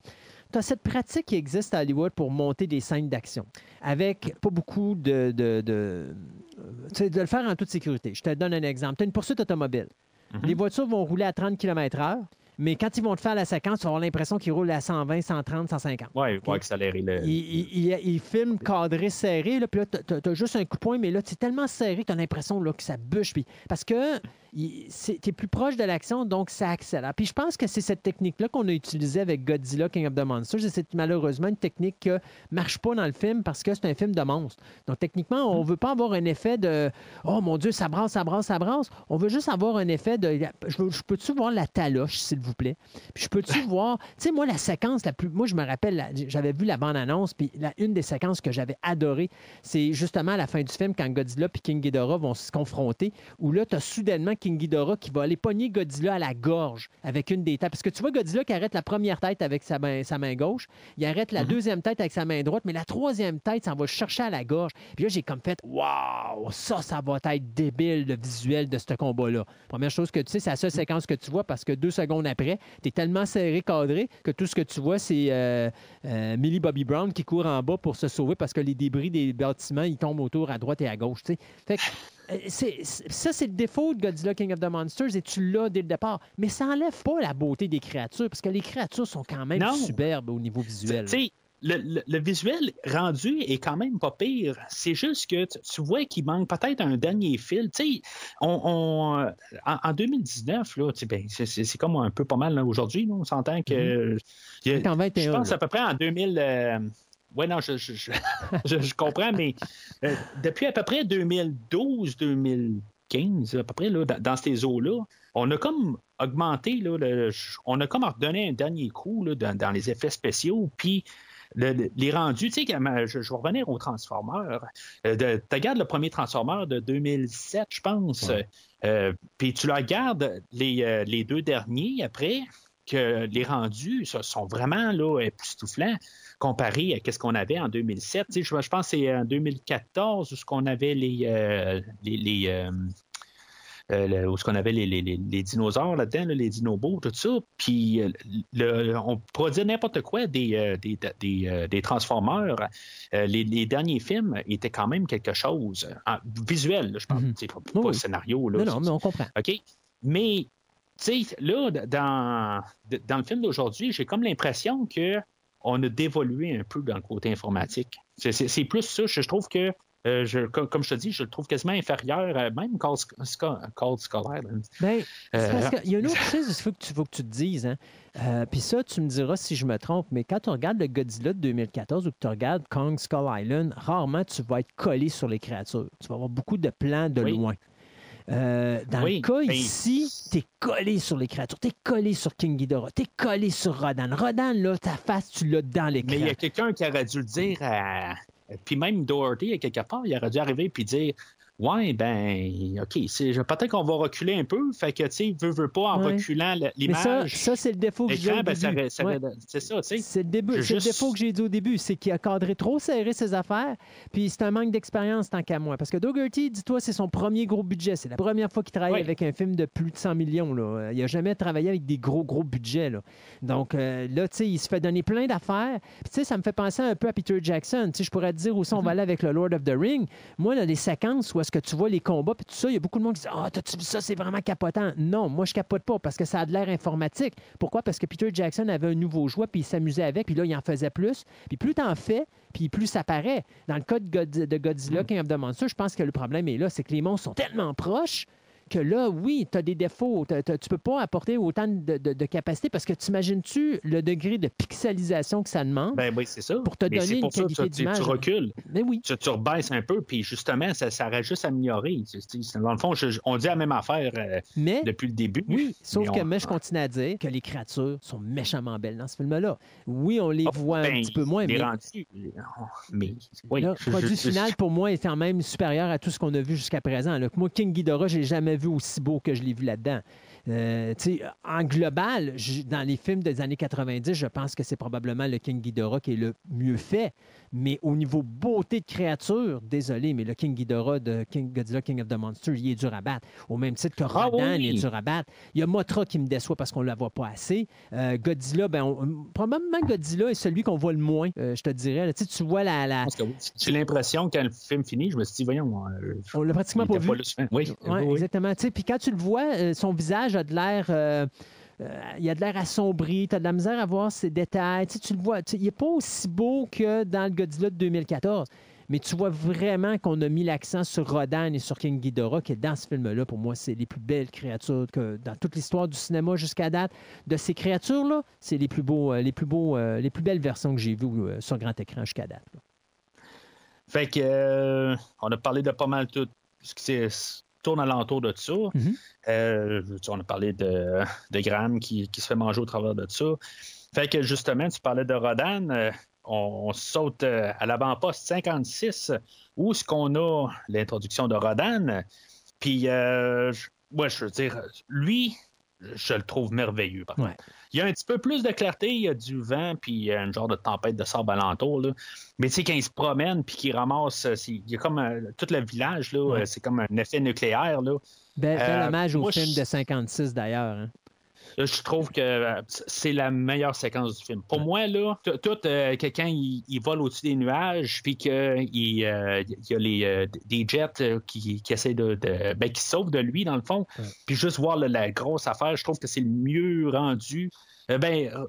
Tu as cette pratique qui existe à Hollywood pour monter des scènes d'action avec pas beaucoup de... de, de tu sais, de le faire en toute sécurité. Je te donne un exemple. Tu as une poursuite automobile. Les voitures vont rouler à 30 km/h, mais quand ils vont te faire la séquence, tu vas avoir l'impression qu'ils roulent à 120, 130, 150. Ouais, OK? ouais, accélérer le. Il, il, il- il filme cadré serré, là, puis là, tu as, juste un coup de poing, mais là, c'est tellement serré que tu as l'impression que ça bûche. Puis, parce que tu es plus proche de l'action, donc ça accélère. Puis je pense que c'est cette technique-là qu'on a utilisée avec Godzilla King of the Monsters. C'est malheureusement une technique qui marche pas dans le film parce que c'est un film de monstres. Donc techniquement, on veut pas avoir un effet de Oh mon Dieu, ça brasse, ça brasse, ça brasse. On veut juste avoir un effet de Je, peux-tu voir la taloche, s'il vous plaît? Puis je peux-tu voir. Tu sais, moi, la séquence la plus. Moi, je me rappelle, j'avais vu la bande-annonce, puis la, une des séquences que j'avais adorée, c'est justement à la fin du film, quand Godzilla et King Ghidorah vont se confronter, où là, tu as soudainement King Ghidorah qui va aller pogner Godzilla à la gorge avec une des têtes. Parce que tu vois Godzilla qui arrête la première tête avec sa main, sa main gauche, il arrête la deuxième tête avec sa main droite, mais la troisième tête, ça va chercher à la gorge. Puis là, j'ai comme fait Waouh, ça, ça va être débile, le visuel de ce combat-là. Première chose que tu sais, c'est la seule séquence que tu vois parce que deux secondes après, tu es tellement serré, cadré, que tout ce que tu vois, c'est euh, euh, Millie Bobby Brown qui court en bas pour se sauver parce que les débris des bâtiments, ils tombent autour à droite et à gauche. Fait que, c'est- c'est- ça, c'est le défaut de Godzilla King of the Monsters et tu l'as dès le départ. Mais ça enlève pas la beauté des créatures parce que les créatures sont quand même Non. superbes au niveau Tu visuel. sais, le, le- le visuel rendu est quand même pas pire. C'est juste que tu, tu vois qu'il manque peut-être un dernier fil. Tu sais, on, on, euh, en, en 2019, là, tu sais, ben, c'est- comme un peu pas mal là, aujourd'hui. là. On s'entend que. 21, je pense là. à peu près en 2000. euh, Ouais, non, je, je, je, comprends, mais euh, depuis à peu près 2012-2015, à peu près, là, dans, dans ces eaux-là, on a comme augmenté, là, le- on a comme redonné un dernier coup là, dans, dans les effets spéciaux, puis le- le- les rendus, tu sais, je, je vais revenir aux Transformers. Euh, tu regardes le premier Transformer de 2007, je pense, Ouais. euh, puis tu le regardes les, les deux derniers après, que les rendus ça, sont vraiment là, époustouflants comparé à ce qu'on avait en 2007. Tu sais, je, je pense que c'est en 2014 où ce qu'on avait les, euh, les, les, euh, euh, le- où ce qu'on avait les, les- les- les dinosaures là-dedans, là, les dinobos, tout ça. Puis euh, le- on pourrait dire n'importe quoi des, euh, des, des, des Transformers. Les, les derniers films étaient quand même quelque chose. En visuel, là, je parle, sais, pas, pas oui. scénario. Là, non, non, mais on comprend. OK? Mais, tu sais, là, dans, dans le film d'aujourd'hui, j'ai comme l'impression que on a dévolué un peu dans le côté informatique. C'est- plus ça. Je, trouve que, euh, je, comme, comme je te dis, je le trouve quasiment inférieur à même Cold, Sc- Cold Scholar. là. Ben, Euh, parce qu'il y a une autre chose qu'il faut, que tu- faut que tu te dises. Hein. Euh, Puis ça, tu me diras si je me trompe, mais quand tu regardes le Godzilla de 2014 ou que tu regardes Kong Skull Island, rarement tu vas être collé sur les créatures. Tu vas avoir beaucoup de plans de Oui. loin. Euh, dans Oui, le cas ben- ici, tu es collé sur les créatures. Tu es collé sur King Ghidorah. Tu es collé sur Rodan. Rodan, là, ta face, tu l'as dans l'écran. Mais il y a quelqu'un qui aurait dû le dire à. Puis même Doherty, à quelque part, il aurait dû arriver puis dire Ouais, ben, OK, peut-être qu'on va reculer un peu. Fait que, tu sais, veut, veut pas, en Ouais. reculant Mais ça, l'image. ça c'est le défaut que j'ai au ben, début. Ouais. c'est ça, tu sais. C'est le, début, le défaut que j'ai dit au début, c'est qu'il a cadré trop serré ses affaires, puis c'est un manque d'expérience tant qu'à moi. Parce que Dougherty, dis-toi, c'est son premier gros budget. C'est la première fois qu'il travaille avec un film de plus de 100 millions. Là. Il n'a jamais travaillé avec des gros, gros budgets. Là. Donc euh, là, tu sais, il se fait donner plein d'affaires. Puis tu sais, ça me fait penser un peu à Peter Jackson. Tu sais, je pourrais te dire aussi, on va aller avec le Lord of the Ring. Moi, là, les séquences où est-ce que tu vois les combats, puis tout ça, il y a beaucoup de monde qui dit Ah, t'as-tu vu ça, c'est vraiment capotant. Non, moi, je capote pas parce que ça a de l'air informatique. Pourquoi? Parce que Peter Jackson avait un nouveau jouet, puis il s'amusait avec, puis là, il en faisait plus. Puis plus t'en fais, puis plus ça paraît. Dans le cas de, God- de Godzilla, King of the Monsters, je pense que le problème est là, c'est que les monstres sont tellement proches que là, oui, tu as des défauts. T'as- tu peux pas apporter autant de, de- de capacité parce que t'imagines-tu le degré de pixelisation que ça demande? Ben oui, c'est ça. Pour te Mais donner c'est une pour ça qualité tu- d'image? Tu recules. Mais oui. tu, tu rebaisses un peu, puis justement, ça, ça aurait juste amélioré. Dans le fond, je- on dit la même affaire euh, Mais depuis le début. Oui, sauf Mais que on- moi, je continue à dire que les créatures sont méchamment belles dans ce film-là. Oui, on les Ah, voit un ben, petit peu moins, est mais rendu, mais oui. le je- produit je- final, pour moi, est quand même supérieur à tout ce qu'on a vu jusqu'à présent. là. Moi, King Ghidorah, je l'ai vu aussi beau que je l'ai vu là-dedans. Euh, en global, dans les films des années 90, je pense que c'est probablement le King Ghidorah qui est le mieux fait. Mais au niveau beauté de créature, désolé, mais le King Ghidorah de King Godzilla King of the Monsters, il est dur à battre. Au même titre que Ah Rodan, oui! il est dur à battre. Il y a Mothra qui me déçoit parce qu'on ne la voit pas assez. Euh, Godzilla, ben, on- probablement Godzilla est celui qu'on voit le moins, euh, je te dirais. là. Tu vois la... la-. J'ai l'impression quand le film finit, je me suis dit, voyons, euh, On l'a pratiquement pas vu. Oui, Oui, oui, exactement. Puis quand tu le vois, son visage a de l'air. euh, euh, il a de l'air assombri, tu as de la misère à voir ses détails. Tu, le vois, il n'est pas aussi beau que dans le Godzilla de 2014, mais tu vois vraiment qu'on a mis l'accent sur Rodan et sur King Ghidorah, qui dans ce film-là, pour moi, c'est les plus belles créatures que dans toute l'histoire du cinéma jusqu'à date. De ces créatures-là, c'est les plus beaux, euh, les plus beaux, les plus belles versions que j'ai vues sur grand écran jusqu'à date. Fait que, on a parlé de pas mal tout ce tourne alentour de ça. Mhm. Euh, on a parlé de, de Graham qui, qui se fait manger au travers de ça. Fait que justement, tu parlais de Rodan. euh, on, on saute euh, à l'avant-poste 56, où est-ce qu'on a l'introduction de Rodan. Puis, euh, je- ouais, je veux dire, lui, je le trouve merveilleux. par Ouais. contre. Il y a un petit peu plus de clarté, il y a du vent, puis il y a une genre de tempête de sable alentour. Là. Mais tu sais, quand il se promène, puis qu'il ramasse, euh, il y a comme tout le village, là, Ouais. euh, c'est comme un effet nucléaire. Là. Bel, bel Euh, hommage au moi, film je- de 56 d'ailleurs. hein. Je trouve que euh, c'est la meilleure séquence du film. Pour moi, là, tout euh, quelqu'un il, il vole au-dessus des nuages, puis qu'il euh, il y a les, euh, des jets qui, qui essaient de, de- ben, qui sauvent de lui dans le fond. Puis juste voir là, la grosse affaire, je trouve que c'est le mieux rendu. Euh, ben, euh,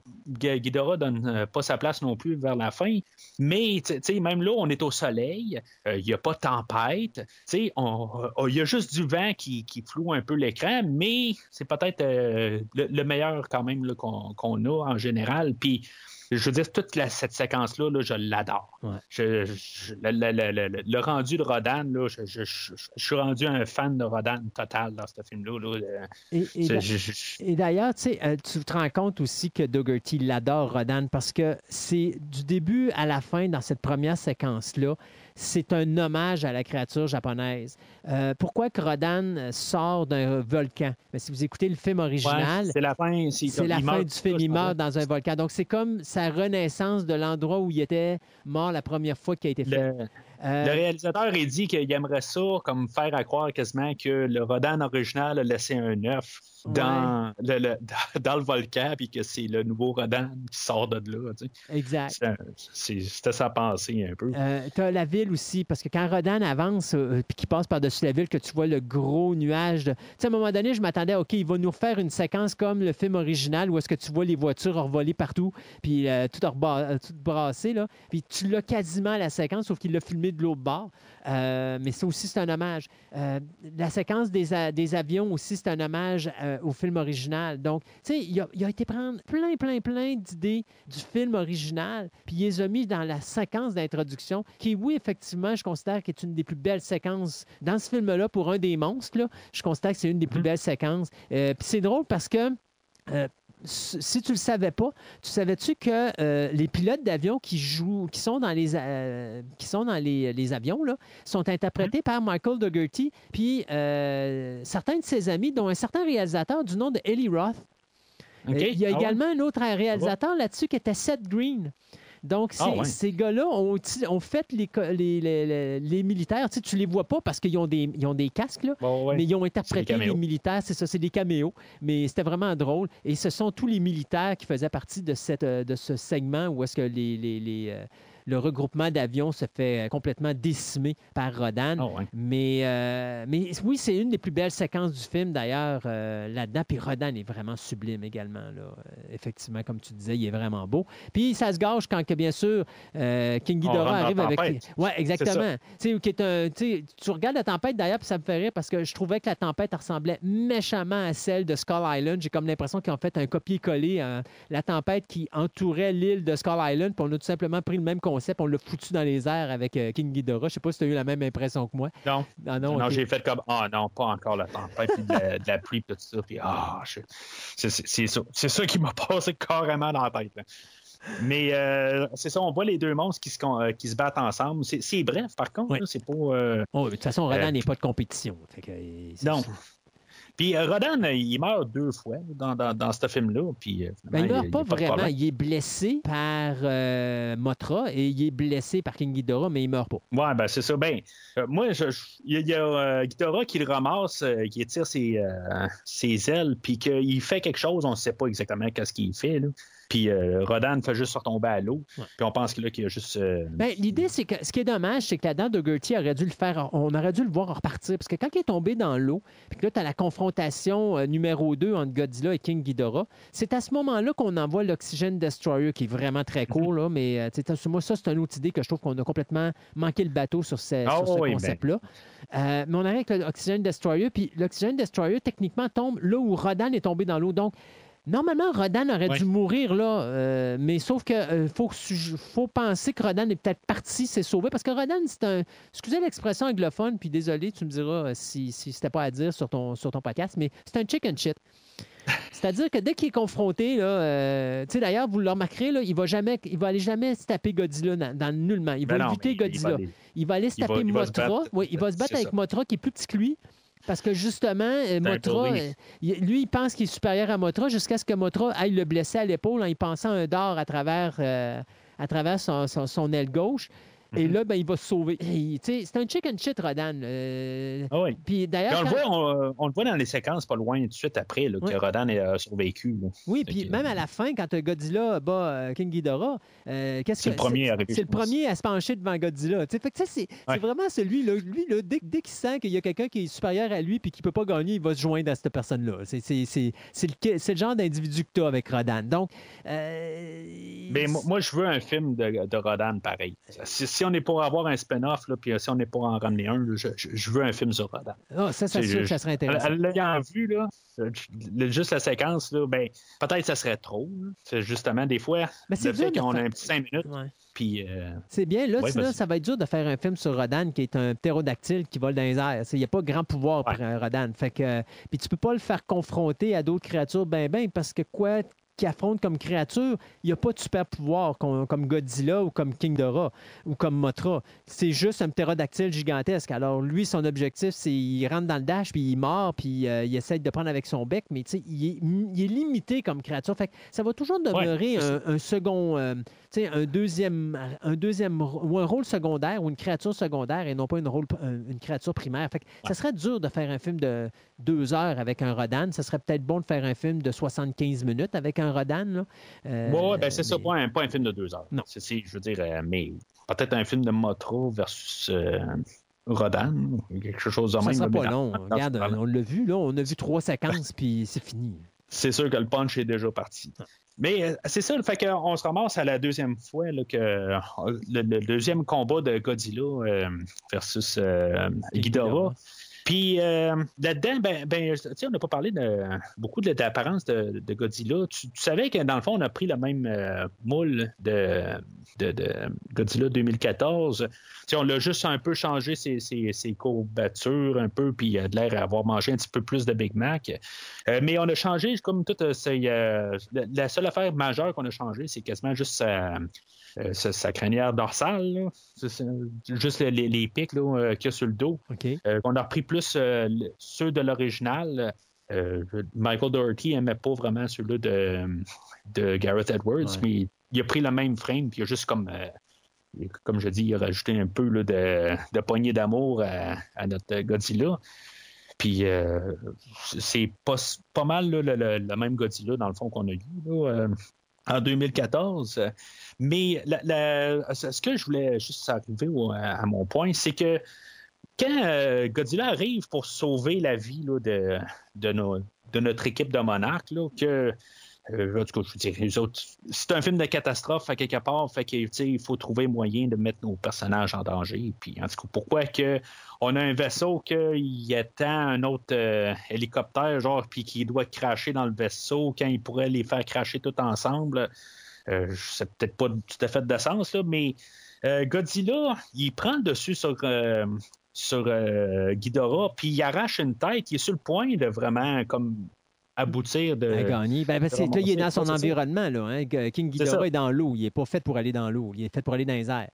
Ghidorah donne euh, pas sa place non plus vers la fin, mais tu sais, même là, on est au soleil, euh, il n'y a pas de tempête, tu sais, il y a juste du vent qui, qui floue un peu l'écran, mais c'est peut-être le, le meilleur quand même qu'on a en général. Puis, je veux dire, toute la- cette séquence-là, là, je l'adore. Ouais. Je- je- le, le- le- le- le rendu de Rodan, là, je, suis rendu un fan de Rodan total dans ce film-là. là. Et, d'ailleurs, euh, tu te rends compte aussi que Dougherty l'adore, Rodan, parce que c'est du début à la fin, dans cette première séquence-là, c'est un hommage à la créature japonaise. Euh, pourquoi que Rodan euh, sort d'un volcan? Ben, si vous écoutez le film original, Ouais, c'est la fin. c'est la il fin meurt, du film, il meurt dans un volcan. Donc, c'est comme sa renaissance de l'endroit où il était mort la première fois qui a été fait. Le, Euh, le réalisateur il dit qu'il aimerait ça comme faire à croire quasiment que le Rodan original a laissé un œuf dans, le, le- dans le volcan puis que c'est le nouveau Rodan qui sort de là. tu sais. exact. C'était sa pensée un peu. Euh, tu as la ville aussi, parce que quand Rodan avance euh, puis qu'il passe par-dessus la ville, que tu vois le gros nuage. De... Tu sais, à un moment donné, je m'attendais, OK, il va nous refaire une séquence comme le film original où est-ce que tu vois les voitures revoler partout, puis euh, tout, euh, tout brassé, là. Puis tu l'as quasiment la séquence, sauf qu'il l'a filmé de l'autre bord. Euh, mais ça aussi, c'est un hommage. Euh, la séquence des, des avions aussi, c'est un hommage euh, au film original. Donc, tu sais, il a, il a été prendre plein, plein, plein d'idées du film original, puis il les a mis dans la séquence d'introduction, qui, oui, effectivement, je considère qu'est une des plus belles séquences dans ce film-là pour un des monstres. Là, je considère que c'est une des plus Mhm. belles séquences. Euh, puis c'est drôle parce que. euh, si tu le savais pas, tu savais-tu que euh, les pilotes d'avion qui jouent, qui sont dans les, euh, qui sont dans les, les avions, là, sont interprétés par Michael Dougherty, puis euh, certains de ses amis, dont un certain réalisateur du nom de Eli Roth. Il y a Ah ouais? également un autre réalisateur là-dessus qui était Seth Green. Donc, Ah ces, ouais. ces gars-là ont, fait les, co- les, les- les- les militaires. Tu sais, tu les vois pas parce qu'ils ont des, ils ont des casques, là, Bon, ouais. mais ils ont interprété les militaires. C'est ça, c'est des caméos. Mais c'était vraiment drôle. Et ce sont tous les militaires qui faisaient partie de, cette, euh, de ce segment où est-ce que les, les- les, euh, le regroupement d'avions se fait euh, complètement décimer par Rodan. Ah ouais. Mais, euh, mais oui, c'est une des plus belles séquences du film, d'ailleurs, euh, là-dedans. Puis Rodan est vraiment sublime également. Là. Effectivement, comme tu disais, il est vraiment beau. Puis ça se gâche quand, que, bien sûr, euh, King Ghidorah arrive avec... Oui, exactement. sais, qui est un- tu regardes la tempête, d'ailleurs, puis ça me fait rire parce que je trouvais que la tempête ressemblait méchamment à celle de Skull Island. J'ai comme l'impression qu'ils ont fait un copier-coller. la tempête qui entourait l'île de Skull Island, puis on a tout simplement pris le même concept, on l'a foutu dans les airs avec euh, King Ghidorah. Je sais pas si tu as eu la même impression que moi. Non. Ah non, Non, j'ai fait comme Ah non, pas encore la tempête, puis de la, de la pluie, puis tout ça. Puis ah, c'est ça. C'est ça qui m'a passé carrément dans la tête. là. Mais euh, c'est ça, on voit les deux monstres qui se, euh, qui se battent ensemble. C'est bref, par contre, Oui. c'est pas. euh, Oh, de toute façon, Rodan Euh, n'est pas de compétition. Fait que, c'est- Non. Puis euh, Rodan, il meurt deux fois dans, dans, dans ce film-là. Puis, euh, Ben, il meurt pas vraiment. Il est blessé par euh, Motra et il est blessé par King Ghidorah, mais il meurt pas. Ouais, ben c'est ça. Ben, euh, moi, je- je- il y a, Ghidorah qui le ramasse, qui étire ses, ses ailes, puis qu'il fait quelque chose, on ne sait pas exactement qu'est-ce qu'il fait. Là. Puis euh, Rodan fait juste retomber à l'eau. Ouais. Puis on pense que là, qu'il y a juste. euh, Ben, L'idée, c'est que ce qui est dommage, c'est que là-dedans, Dougherty aurait dû le faire, on aurait dû le voir repartir. Parce que quand il est tombé dans l'eau, puis que là, tu as la confrontation euh, numéro 2 entre Godzilla et King Ghidorah, c'est à ce moment-là qu'on envoie l'Oxygen Destroyer, qui est vraiment très court, là, mais euh, tu sais, moi, ça, c'est une autre idée que je trouve qu'on a complètement manqué le bateau sur ce, Ah sur ce oui, ben. concept-là. Euh, mais on arrive avec l'Oxygen Destroyer, puis l'Oxygen Destroyer, techniquement, tombe là où Rodan est tombé dans l'eau. Donc, Normalement, Rodan aurait Ouais. dû mourir là, euh, mais sauf que euh, faut, penser que Rodan est peut-être parti, s'est sauvé, parce que Rodan, c'est un. Excusez l'expression anglophone, puis désolé, tu me diras euh, si, si c'était pas à dire sur ton, sur ton podcast, mais c'est un chicken shit. C'est-à-dire que dès qu'il est confronté, là, euh, tu sais, d'ailleurs, vous le remarquerez, là, il va jamais, il va aller jamais se taper Godzilla dans, dans le nullement. Il va ben non, éviter il va Godzilla. aller- Il va aller se il va- taper il va se Mothra. battre. Oui, il va se battre avec ça. Mothra qui est plus petit que lui. Parce que justement, euh, bully. euh, lui, il pense qu'il est supérieur à Mothra jusqu'à ce que Mothra aille le blesser à l'épaule en y pensant un dard à travers, euh, à travers son, son- son aile gauche. Et là, ben, il va se sauver. C'est un chicken shit, Rodan. euh, Ah oui. Puis d'ailleurs, on, le quand- voit, on, euh, on le voit dans les séquences pas loin tout de suite après là, Oui. que Rodan a survécu. là. oui, puis même à la fin, quand Godzilla bat euh, King Ghidorah, euh, qu'est-ce C'est que le premier arrivé, C'est le premier à se pencher devant Godzilla. C'est c'est Ouais. vraiment celui-là. Lui, là, dès, dès qu'il sent qu'il y a quelqu'un qui est supérieur à lui puis qui peut pas gagner, il va se joindre à cette personne-là. C'est c'est- c'est- c'est le, c'est le genre d'individu que tu as avec Rodan. Donc, euh, Mais moi, moi, je veux un film de, de Rodan pareil. Si, si on est pour avoir un spin-off, puis si on est pour en ramener un, là, je, veux un film sur Rodan. ah, ça, C'est- sûr que ça serait intéressant. L'ayant vu, là, juste la séquence, là, ben, peut-être ça serait trop. C'est justement, des fois, Mais c'est le fait qu'on a un petit 5 minutes, Ouais. euh, C'est bien. Là, Ouais, ça va être dur de faire un film sur Rodan qui est un ptérodactyle qui vole dans les airs. Il n'y a pas grand pouvoir Ouais. pour un Rodan. Fait que, euh, puis tu peux pas le faire confronter à d'autres créatures ben ben parce que quoi qui affronte comme créature, il n'y a pas de super pouvoir com- comme Godzilla ou comme King Ghidorah ou comme Mothra. C'est juste un ptérodactyle gigantesque. Alors lui, son objectif, c'est il rentre dans le dash, puis il mord, puis euh, il essaie de prendre avec son bec, mais il est, il est limité comme créature. Fait que ça va toujours demeurer un, un second, euh, un deuxième, un deuxième ou un rôle secondaire ou une créature secondaire et non pas une, rôle, une créature primaire. Fait que ça serait dur de faire un film de deux heures avec un Rodan. Ça serait peut-être bon de faire un film de 75 minutes avec un Rodan. Là. Euh, ouais, ben, c'est ça, pas un, pas un film de deux heures. Non. C'est- je veux dire, euh, mais peut-être un film de Motra versus euh, Rodan, quelque chose de Ça même. sera là, pas long. dans- dans- Regarde, on l'a vu, là. On a vu trois séquences, puis c'est fini. c'est sûr que le punch est déjà parti. Mais euh, c'est ça, le fait qu'on se ramasse à la deuxième fois là, que le, le deuxième combat de Godzilla euh, versus euh, Ghidorah. Puis euh, là-dedans, ben, ben, on n'a pas parlé de beaucoup de l'apparence de, de Godzilla. Tu, tu savais que dans le fond, on a pris le même euh, moule de, de, de Godzilla 2014. Tu sais, on l'a juste un peu changé ses, ses, ses courbatures un peu, puis il a l'air à avoir mangé un petit peu plus de Big Mac. Euh, mais on a changé comme toute. euh, euh, la seule affaire majeure qu'on a changé, c'est quasiment juste sa, euh, sa, sa crinière dorsale. là. Juste les, les- pics euh, qu'il y a sur le dos. Euh, on a repris plus ceux de l'original. Michael Doherty n'aimait pas vraiment ceux-là de, de Gareth Edwards, Ouais. mais il a pris le même frame, puis il a juste comme, comme je dis, il a rajouté un peu là, de, de poignée d'amour à, à notre Godzilla. Puis euh, c'est pas, pas mal là, le, le- le même Godzilla, dans le fond, qu'on a eu là, en 2014. Mais la- la- ce que je voulais juste arriver à mon point, c'est que quand euh, Godzilla arrive pour sauver la vie là, de, de, nos- de notre équipe de monarques, que euh, c'est un film de catastrophe à quelque part, fait que il faut trouver moyen de mettre nos personnages en danger. Puis en tout cas, pourquoi que on a un vaisseau qu'il attend un autre euh, hélicoptère, genre, puis qui doit cracher dans le vaisseau quand il pourrait les faire cracher tout ensemble. Euh, c'est peut-être pas tout à fait de sens, là, mais euh, Godzilla, il prend le dessus sur, euh, sur euh, Ghidorah, puis il arrache une tête, il est sur le point de vraiment comme aboutir de. à gagner. Ben, là, il est dans son environnement. Là, hein. King Ghidorah est dans l'eau. Il n'est pas fait pour aller dans l'eau. Il est fait pour aller dans les airs.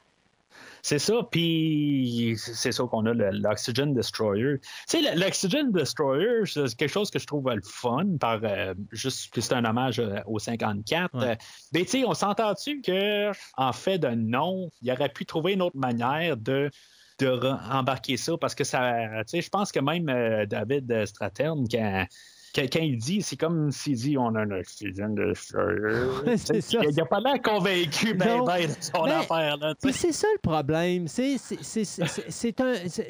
C'est ça, puis c'est ça qu'on a l'Oxygen Destroyer. Tu sais, le- l'Oxygen Destroyer, c'est quelque chose que je trouve le fun, par euh, juste que c'est un hommage euh, au 54. Ouais. Euh, Mais tu sais, on s'entend-tu que en fait de non, il aurait pu trouver une autre manière de de embarquer ça? Parce que ça, tu sais, je pense que même David Stratern, quand, quand, il dit, c'est comme s'il dit on a un oxygène destroyer. C'est ça. Il n'a pas l'air convaincu ben, ben, de son Ben, affaire. C'est ça le problème. C'est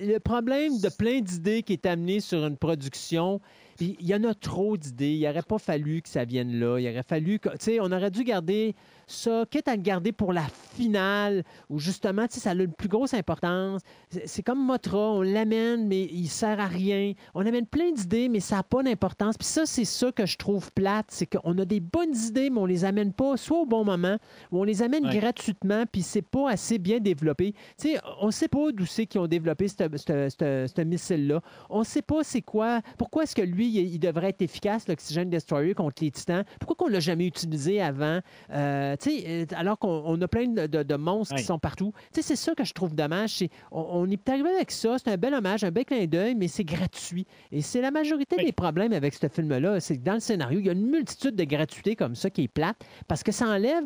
le problème de plein d'idées qui est amené sur une production. Il y en a trop d'idées. Il n'aurait pas fallu que ça vienne là. Il aurait fallu que, tu sais, on aurait dû garder ça, quitte à le garder pour la finale, où justement, tu sais, ça a une plus grosse importance. C'est- comme Motra, on l'amène, mais il sert à rien. On amène plein d'idées, mais ça n'a pas d'importance. Puis ça, c'est ça que je trouve plate, c'est qu'on a des bonnes idées, mais on les amène pas soit au bon moment, ou on les amène Ouais. gratuitement, puis c'est pas assez bien développé. Tu sais, on sait pas d'où c'est qu'ils ont développé ce missile-là. On sait pas c'est quoi, pourquoi est-ce que lui, il, il devrait être efficace, l'Oxygen Destroyer, contre les titans. Pourquoi qu'on l'a jamais utilisé avant? Euh, euh, alors qu'on on a plein de, de- de monstres qui sont partout. C'est ça que je trouve dommage. On, on est arrivé avec ça, c'est un bel hommage, un bel clin d'œil, mais c'est gratuit. Et c'est la majorité Oui. des problèmes avec ce film-là. C'est que dans le scénario, il y a une multitude de gratuité comme ça qui est plate parce que ça enlève,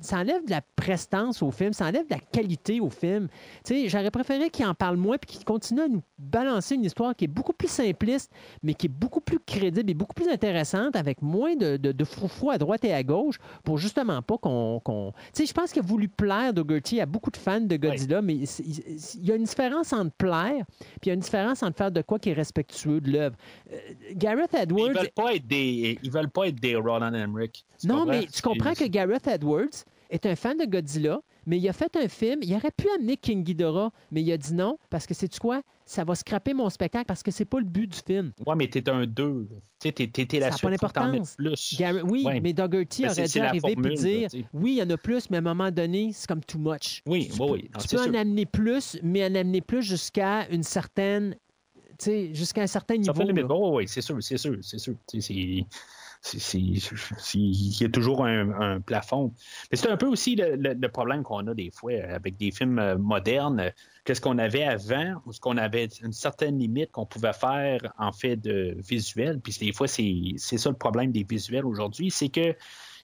ça enlève de la prestance au film, ça enlève de la qualité au film. J'aurais préféré qu'il en parle moins puis qu'il continue à nous balancer une histoire qui est beaucoup plus simpliste, mais qui est beaucoup plus crédible et beaucoup plus intéressante avec moins de, de, de froufrou à droite et à gauche pour justement pas qu'on. Tu sais, je pense qu'il a voulu plaire Dougherty à beaucoup de fans de Godzilla, mais il il y a une différence entre plaire puis il y a une différence entre faire de quoi qui est respectueux de l'œuvre. Euh, Gareth Ils Edwards. veulent pas être des, ils veulent pas être des Roland Emmerich. Non, mais tu comprends que Gareth Edwards est un fan de Godzilla, mais il a fait un film. Il aurait pu amener King Ghidorah, mais il a dit non parce que c'est quoi? Ça va scraper mon spectacle parce que c'est pas le but du film. Ouais, mais t'es un 2. Tu sais, t'es, t'es, t'es la Ça suite. pas que t'en d'importance. plus. Gar- oui, Ouais. mais Dougherty Mais aurait dû arriver et dire là, oui, il y en a plus, mais à un moment donné, c'est comme too much. Oui, tu oui, peux, oui. Non, tu peux sûr. en amener plus, mais en amener plus jusqu'à une certaine. tu sais, jusqu'à un certain Ça niveau. fait limite. là. Oui, oui, c'est sûr, c'est sûr, c'est sûr. C'est- Il y a toujours un, un plafond. Mais c'est un peu aussi le, le- le problème qu'on a des fois avec des films euh, modernes. Qu'est-ce qu'on avait avant, ou ce qu'on avait une certaine limite qu'on pouvait faire en fait de visuel. Puis des fois, c'est ça le problème des visuels aujourd'hui, c'est que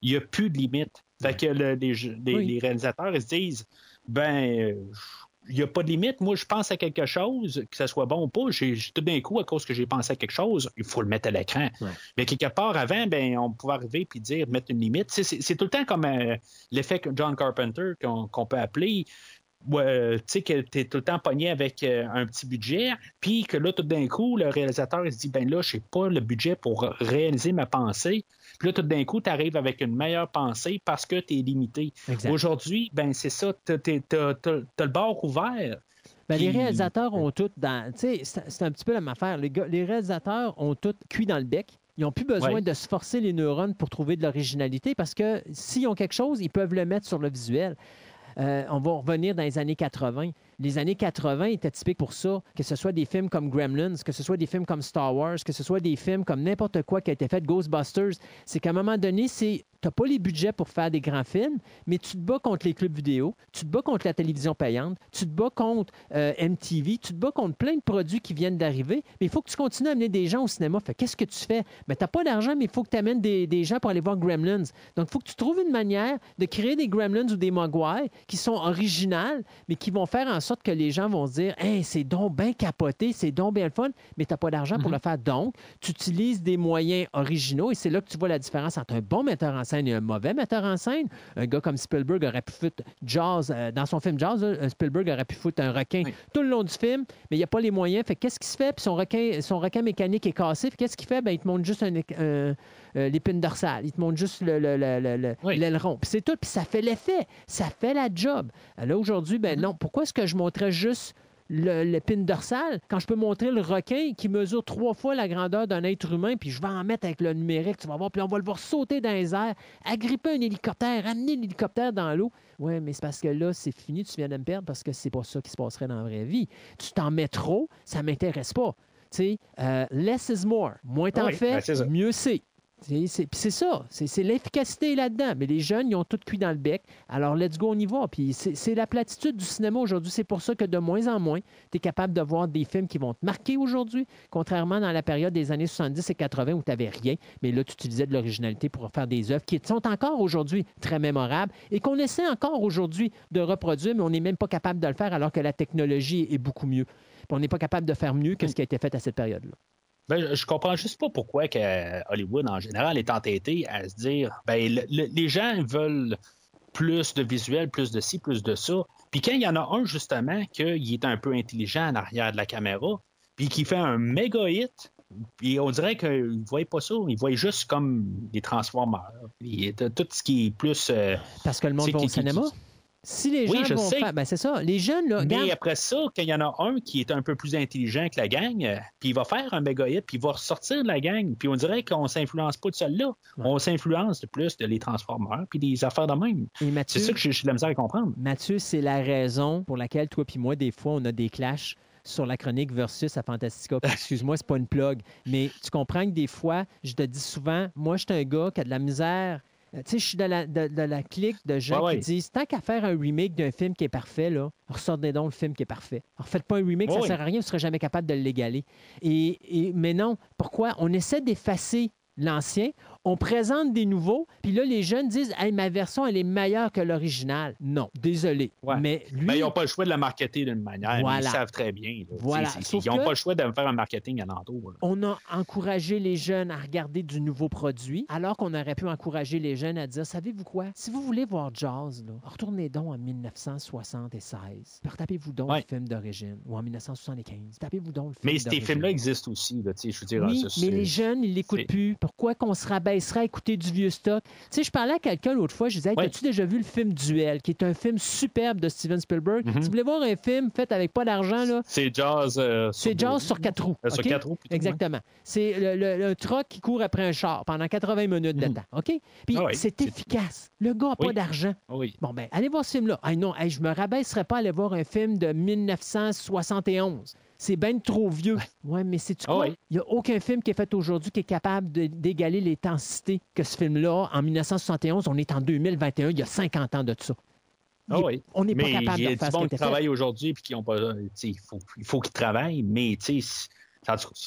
il n'y a plus de limite. Fait que le- les, les- Oui. les réalisateurs ils se disent ben euh, il n'y a pas de limite. Moi, je pense à quelque chose, que ce soit bon ou pas. J'ai tout d'un coup, à cause que j'ai pensé à quelque chose, il faut le mettre à l'écran. Ouais. Mais quelque part avant, ben, on pouvait arriver puis dire mettre une limite. C'est- C'est c'est tout le temps comme euh, l'effet que John Carpenter qu'on qu'on peut appeler. Ouais, tu sais que tu es tout le temps pogné avec euh, un petit budget, puis que là, tout d'un coup, le réalisateur il se dit ben là, je n'ai pas le budget pour réaliser ma pensée. Puis là, tout d'un coup, tu arrives avec une meilleure pensée parce que tu es limité. Aujourd'hui, ben c'est ça, tu as, le bord ouvert. Ben, les réalisateurs ont tout dans. Tu sais, c'est c'est un petit peu la même affaire. Les, gars- les réalisateurs ont tout cuit dans le bec. Ils n'ont plus besoin Ouais. de se forcer les neurones pour trouver de l'originalité parce que s'ils ont quelque chose, ils peuvent le mettre sur le visuel. Euh, on va revenir dans les années 80. Les années 80 étaient typiques pour ça, que ce soit des films comme Gremlins, que ce soit des films comme Star Wars, que ce soit des films comme n'importe quoi qui a été fait, Ghostbusters. C'est qu'à un moment donné, c'est n'as pas les budgets pour faire des grands films, mais tu te bats contre les clubs vidéo, tu te bats contre la télévision payante, tu te bats contre euh, MTV, tu te bats contre plein de produits qui viennent d'arriver, mais il faut que tu continues à amener des gens au cinéma. Fait qu'est-ce que tu fais? Ben, tu n'as pas d'argent, mais il faut que tu amènes des, des gens pour aller voir Gremlins. Donc, il faut que tu trouves une manière de créer des Gremlins ou des Mogwai qui sont originales, mais qui vont faire en sorte que les gens vont se dire Hey, c'est donc bien capoté, c'est donc bien le fun, mais tu n'as pas d'argent pour le faire. Donc, tu utilises des moyens originaux et c'est là que tu vois la différence entre un bon metteur en scène et un mauvais metteur en scène. Un gars comme Spielberg aurait pu foutre Jaws, euh, dans son film Jaws, là, Spielberg aurait pu foutre un requin Oui. tout le long du film, mais il n'y a pas les moyens. Fait que qu'est-ce qu'il se fait? Puis son requin, son requin mécanique est cassé. Qu'est-ce qu'il fait? Ben, il te montre juste un- euh, l'épine dorsale. Il te montre juste le- le- le- le- le- Oui. l'aileron. Puis c'est tout. Puis ça fait l'effet. Ça fait la job. Là, aujourd'hui, ben non. Pourquoi est-ce que je montrais juste l'épine dorsale quand je peux montrer le requin qui mesure trois fois la grandeur d'un être humain, puis je vais en mettre avec le numérique, tu vas voir, puis on va le voir sauter dans les airs, agripper un hélicoptère, amener l'hélicoptère dans l'eau. Oui, mais c'est parce que là, c'est fini, tu viens de me perdre parce que c'est pas ça qui se passerait dans la vraie vie. Tu t'en mets trop, ça m'intéresse pas. Tu sais, euh, less is more. Moins t'en Oui, fais, ben, mieux c'est. C'est ça, c'est l'efficacité là-dedans. Mais les jeunes, ils ont tout cuit dans le bec. Alors, let's go, on y va. Puis c'est la platitude du cinéma aujourd'hui. C'est pour ça que de moins en moins, tu es capable de voir des films qui vont te marquer aujourd'hui, contrairement dans la période des années 70 et 80 où tu n'avais rien. Mais là, tu utilisais de l'originalité pour faire des œuvres qui sont encore aujourd'hui très mémorables et qu'on essaie encore aujourd'hui de reproduire, mais on n'est même pas capable de le faire alors que la technologie est beaucoup mieux. On n'est pas capable de faire mieux que ce qui a été fait à cette période-là. Ben, je- comprends juste pas pourquoi que Hollywood, en général, est entêté à se dire ben, le- le- les gens veulent plus de visuel, plus de ci, plus de ça. Puis quand il y en a un, justement, qu'il est un peu intelligent en arrière de la caméra, puis qui fait un méga hit, puis on dirait qu'ils ne voient pas ça. Ils voient juste comme des Transformers. Puis, tout ce qui est plus. euh, Parce que le monde va au qui- qui- cinéma. Si les Oui, gens je vont sais. faire. Ben, c'est ça. Les jeunes, là. Mais après ça, quand il y en a un qui est un peu plus intelligent que la gang, euh, puis il va faire un méga hit, puis il va ressortir de la gang, puis on dirait qu'on s'influence pas de celle-là. On s'influence de plus de les Transformers, puis des affaires de même. C'est ça que j'ai de la misère à comprendre. Mathieu, c'est la raison pour laquelle toi puis moi, des fois, on a des clashs sur la chronique versus à Fantastica. Excuse-moi, c'est pas une plug, mais tu comprends que des fois, je te dis souvent, moi, je suis un gars qui a de la misère. Euh, Tu sais, je suis de la, de, de la clique de gens Ouais, qui ouais. disent tant qu'à faire un remake d'un film qui est parfait, là, ressortez donc le film qui est parfait. Alors, faites pas un remake, ça Ouais, sert à rien, vous ne serez jamais capable de l'égaler. Et, et- mais non, pourquoi? On essaie d'effacer l'ancien, on présente des nouveaux, puis là, les jeunes disent hey, ma version, elle est meilleure que l'original. Non, désolé. Ouais. Mais lui, Ben, ils n'ont pas le choix de la marketer d'une manière, Voilà. ils savent très bien. là. Voilà. Ils n'ont pas le choix de faire un marketing alentour. là. on a encouragé les jeunes à regarder du nouveau produit, alors qu'on aurait pu encourager les jeunes à dire savez-vous quoi? Si vous voulez voir là, retournez donc en 1976. Puis Retapez-vous donc Ouais. le film d'origine, ou en 1975. Tapez-vous donc le film Mais ces films-là existent aussi. Là, tu sais, je veux dire, Oui, ça, mais les jeunes, ils l'écoutent c'est- plus. Pourquoi qu'on se rabaisserait à écouter du vieux stock? Tu sais, je parlais à quelqu'un l'autre fois, je disais, hey, as-tu déjà vu le film Duel, qui est un film superbe de Steven Spielberg? Mhm. Si vous voulez voir un film fait avec pas d'argent, là, C'est Jazz. euh, sur c'est Jaws sur quatre roues. Euh, sur OK? quatre roues, plutôt, Exactement. C'est le, le, le truck qui court après un char pendant 80 minutes de Mhm. temps. OK? Puis Ah c'est efficace. Le gars n'a pas d'argent. Oui. Bon, ben, allez voir ce film-là. Ah non, hey, je me rabaisserais pas à aller voir un film de 1971. C'est bien trop vieux. Ouais, mais c'est tu Ah quoi? Il n'y a aucun film qui est fait aujourd'hui qui est capable d'égaler l'intensité que ce film-là, en 1971, on est en 2021, il y a 50 ans de ça. Ah Il- oui. On n'est pas capable il y a de faire ce qui monde était qui fait. travaille aujourd'hui puis qui ont pas. Il faut, il faut qu'ils travaillent, mais tu sais,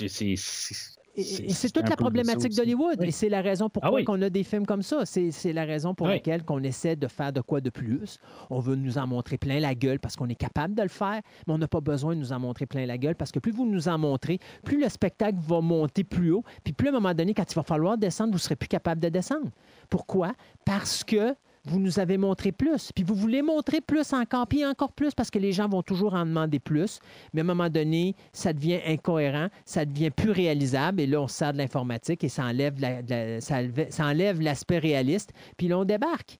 c'est- c'est- Et- toute la problématique d'Hollywood. Oui. Et c'est la raison pourquoi Ah oui. on a des films comme ça. C'est c'est la raison pour Oui. laquelle on essaie de faire de quoi de plus. On veut nous en montrer plein la gueule parce qu'on est capable de le faire, mais on n'a pas besoin de nous en montrer plein la gueule parce que plus vous nous en montrez, plus le spectacle va monter plus haut, puis plus à un moment donné, quand il va falloir descendre, vous ne serez plus capable de descendre. Pourquoi? Parce que vous nous avez montré plus, puis vous voulez montrer plus encore, puis encore plus, parce que les gens vont toujours en demander plus. Mais à un moment donné, ça devient incohérent, ça devient plus réalisable, et là, on se sert de l'informatique et ça enlève, la- de la- ça enlève- ça enlève l'aspect réaliste, puis là, on débarque.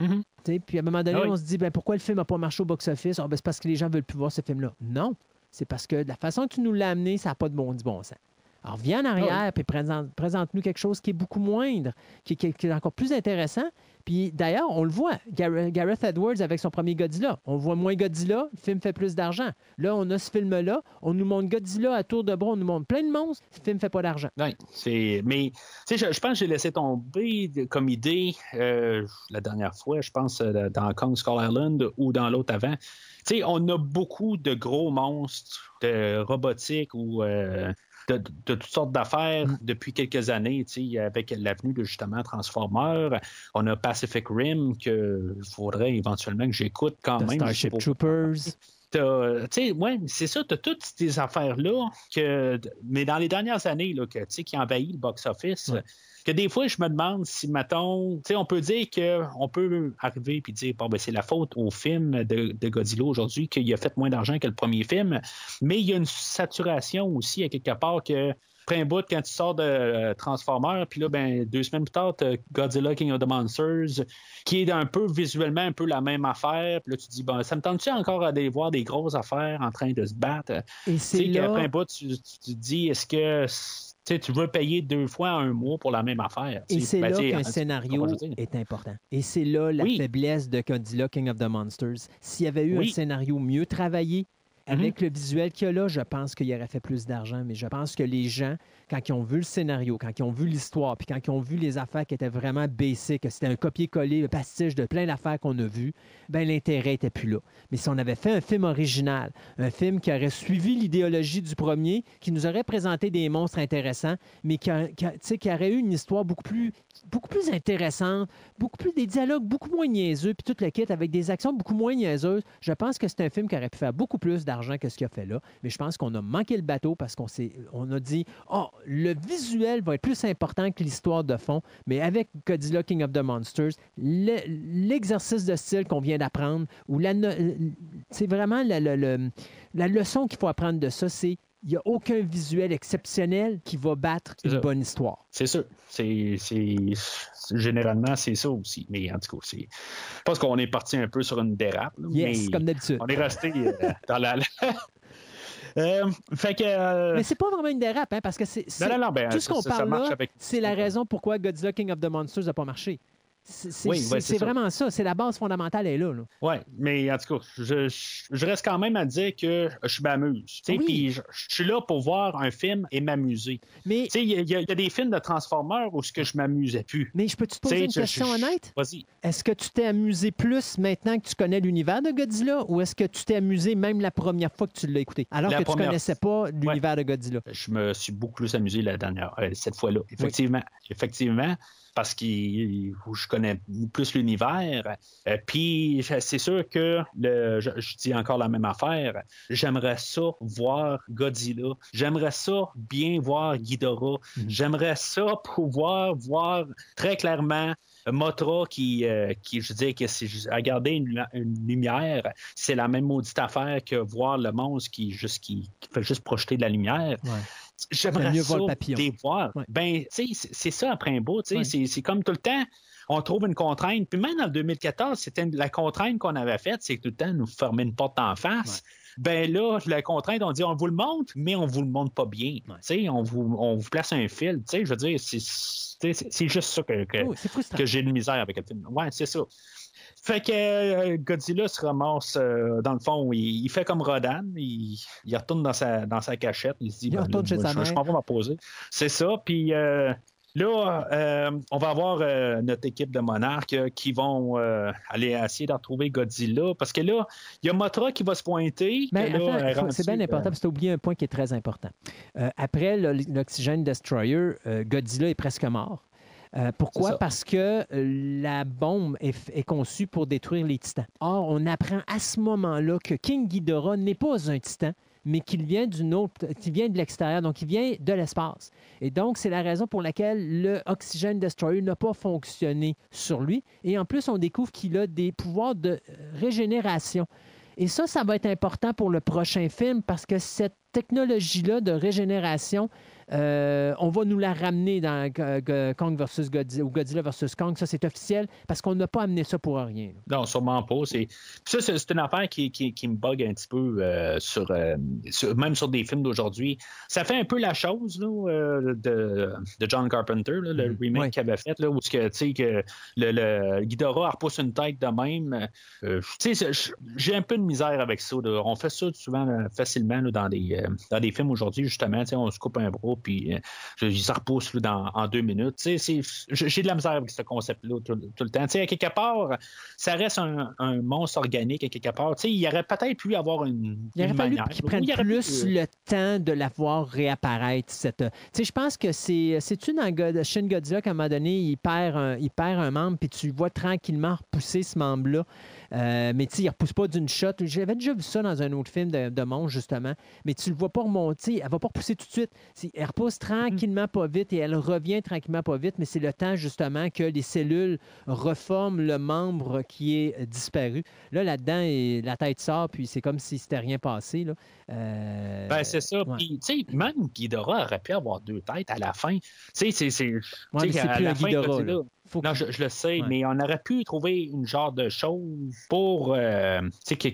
Mhm. Sais, Puis à un moment donné, Ah oui. on se dit ben, pourquoi le film n'a pas marché au box-office? Ah, ben, c'est parce que les gens veulent plus voir ce film-là. Non. C'est parce que de la façon que tu nous l'as amené, ça n'a pas de bon, du bon sens. Alors, viens en arrière puis présente, présente-nous quelque chose qui est beaucoup moindre, qui, qui- qui est encore plus intéressant. Puis d'ailleurs, on le voit, Gar- Gareth Edwards avec son premier Godzilla. On voit moins Godzilla, le film fait plus d'argent. Là, on a ce film-là, on nous montre Godzilla à tour de bras, on nous montre plein de monstres, le film fait pas d'argent. Ouais, c'est. Mais, je, je pense que j'ai laissé tomber comme idée euh, la dernière fois, je pense, euh, dans Kong Skull Island ou dans l'autre avant. Tu sais, on a beaucoup de gros monstres de robotique ou. euh, de, de- de toutes sortes d'affaires depuis quelques années, tu sais, avec l'avenue de justement Transformers. On a Pacific Rim que faudrait éventuellement que j'écoute quand The même. Starship pour- Troopers. T'as- Tu sais, ouais, c'est ça, tu as toutes ces affaires-là, que, mais dans les dernières années, là, que, tu sais, qui envahit le box-office, Ouais. Que des fois, je me demande si, mettons, tu sais, on peut dire qu'on peut arriver et dire, bon, ben, c'est la faute au film de, de Godzilla aujourd'hui, qu'il a fait moins d'argent que le premier film, mais il y a une saturation aussi, à quelque part, que après un bout, quand tu sors de euh, Transformers, puis là, ben, deux semaines plus tard, t'as Godzilla King of the Monsters, qui est un peu visuellement un peu la même affaire. Puis là, tu te dis, bon, ça me tente-tu encore d'aller voir des grosses affaires en train de se battre? Et Tu c'est là... un bout, tu, tu te dis, est-ce que tu sais, tu veux payer deux fois un mois pour la même affaire? Et c'est ben, là qu'un scénario est important. Et c'est là la Oui. faiblesse de Godzilla King of the Monsters. S'il y avait eu Oui. un scénario mieux travaillé, Mhm. avec le visuel qu'il y a là, je pense qu'il aurait fait plus d'argent. Mais je pense que les gens, quand ils ont vu le scénario, quand ils ont vu l'histoire, puis quand ils ont vu les affaires qui étaient vraiment basiques, que c'était un copier-coller, le pastiche de plein d'affaires qu'on a vues, ben l'intérêt était plus là. Mais si on avait fait un film original, un film qui aurait suivi l'idéologie du premier, qui nous aurait présenté des monstres intéressants, mais qui, qui aurait eu une histoire beaucoup plus, beaucoup plus intéressante, beaucoup plus des dialogues beaucoup moins niaiseux, puis tout le kit avec des actions beaucoup moins niaiseuses, je pense que c'est un film qui aurait pu faire beaucoup plus d'argent que ce qu'il a fait là. Mais je pense qu'on a manqué le bateau parce qu'on on a dit, oh, le visuel va être plus important que l'histoire de fond. Mais avec Godzilla King of the Monsters, le- l'exercice de style qu'on vient d'apprendre, ou c'est vraiment la, la- le- la leçon qu'il faut apprendre de ça, c'est il n'y a aucun visuel exceptionnel qui va battre une ça. bonne histoire. C'est sûr. C'est, c'est- généralement, c'est ça aussi. Mais en tout cas, c'est. Je pense qu'on est parti un peu sur une dérape. là, Yes, mais comme d'habitude. on est resté euh, dans la. Euh, fait que. euh, Mais c'est pas vraiment une dérape, hein, parce que c'est, ben, tout ce qu'on parle là, c'est la raison pourquoi Godzilla King of the Monsters n'a pas marché. C'est, Oui, vraiment ça. C'est la base fondamentale est là. là. Oui, mais en tout cas, je, je- je reste quand même à dire que je m'amuse. tu Oui. Puis je, je suis là pour voir un film et m'amuser. Mais, Tu sais, Il y, y a il y a des films de Transformers où ce que je m'amusais plus. mais je peux te Tu poser une question honnête? Vas-y. Est-ce que tu t'es amusé plus maintenant que tu connais l'univers de Godzilla ou est-ce que tu t'es amusé même la première fois que tu l'as écouté? Alors La que tu première- connaissais pas l'univers de Godzilla? Je me suis beaucoup plus amusé la dernière, euh, cette fois-là. Effectivement. Effectivement. Parce que je connais plus l'univers. Euh, puis c'est sûr que le, je, je dis encore la même affaire. J'aimerais ça voir Godzilla. J'aimerais ça bien voir Ghidorah. J'aimerais ça pouvoir voir très clairement Motra qui, euh, qui je dis que si regardais une, une lumière, c'est la même maudite affaire que voir le monstre qui, juste, qui, qui fait juste projeter de la lumière. Ouais. J'aimerais mieux ça voir le papillon. les voir. Ouais. Ben, tu sais, c'est- ça après un bout. tu sais, Ouais. C'est c'est comme tout le temps, on trouve une contrainte. Puis même en 2014, c'était la contrainte qu'on avait faite, c'est que tout le temps, nous fermer une porte en face. Ben là, la contrainte, on dit on vous le montre, mais on vous le montre pas bien. Tu sais, On, vous, on vous place un fil. Je veux dire, c'est- c'est c'est- c'est juste ça que, que j'ai de misère avec le film. Ouais, c'est ça. Fait que euh, Godzilla se ramasse, euh, dans le fond, il, il fait comme Rodan, il, il retourne dans sa, dans sa cachette, il se dit, Il ben, retourne là, chez moi, sa je, je mère. m'en vais me poser. C'est ça, puis euh, là, euh, on va avoir notre équipe de monarques qui vont aller essayer de retrouver Godzilla, parce que là, il y a Motra qui va se pointer. Mais c'est bien important parce que tu as oublié un point qui est très important. Après l'Oxygène Destroyer, Godzilla est presque mort. Euh, pourquoi? Parce que euh, la bombe est, conçue pour détruire les titans. Or, on apprend à ce moment-là que King Ghidorah n'est pas un titan, mais qu'il vient d'une autre, qu'il vient de l'extérieur, donc il vient de l'espace. Et donc, c'est la raison pour laquelle le Oxygène Destroyer n'a pas fonctionné sur lui. Et en plus, on découvre qu'il a des pouvoirs de euh, régénération. Et ça, ça va être important pour le prochain film parce que cette technologie-là de régénération Euh, on va nous la ramener dans Kong versus Godzilla ou Godzilla versus Kong. Ça, c'est officiel parce qu'on n'a pas amené ça pour rien. Non, sûrement pas. C'est... Ça, c'est, une affaire qui, qui- qui me bug un petit peu euh, sur, euh, sur- même sur des films d'aujourd'hui. Ça fait un peu la chose là, de, de John Carpenter, là, le Mhm. remake Ouais. qu'il avait fait, là, où ce que, que le, le Ghidorah repousse une tête de même. J'ai un peu de misère avec ça. là. On fait ça souvent facilement dans, des, dans des films aujourd'hui, justement. On se coupe un bras, puis euh, ça repousse là, dans, en deux minutes. J'ai de la misère avec ce concept-là tout, tout le temps. À quelque part, ça reste un, un monstre organique à quelque part. Il aurait peut-être pu avoir une, Il aurait une fallu qu'ils prennent pu- plus le temps de la voir réapparaître. Cette... Sais, je pense que c'est. C'est-tu dans God- Shin Godzilla qu'à un moment donné, il perd un, il perd un membre, puis tu le vois tranquillement repousser ce membre-là. Euh, mais tu sais, il ne repousse pas d'une shot. J'avais déjà vu ça dans un autre film de, de monstre, justement. Mais tu le vois pas remonter. Elle ne va pas repousser tout de suite. Elle repousse tranquillement, pas vite, et elle revient tranquillement, pas vite. Mais c'est le temps, justement, que les cellules reforment le membre qui est disparu. Là, là-dedans, et la tête sort, puis c'est comme si c'était rien passé. Là. Euh, Ben, c'est ça. ouais. Puis, tu sais, même Ghidorah aurait pu avoir deux têtes à la fin. Tu sais, c'est. c'est- Ouais, plus la un fin, Ghidorah, Godzilla- là. Faut Non, je, je le sais, Ouais. mais on aurait pu trouver une genre de chose pour. euh, tu sais,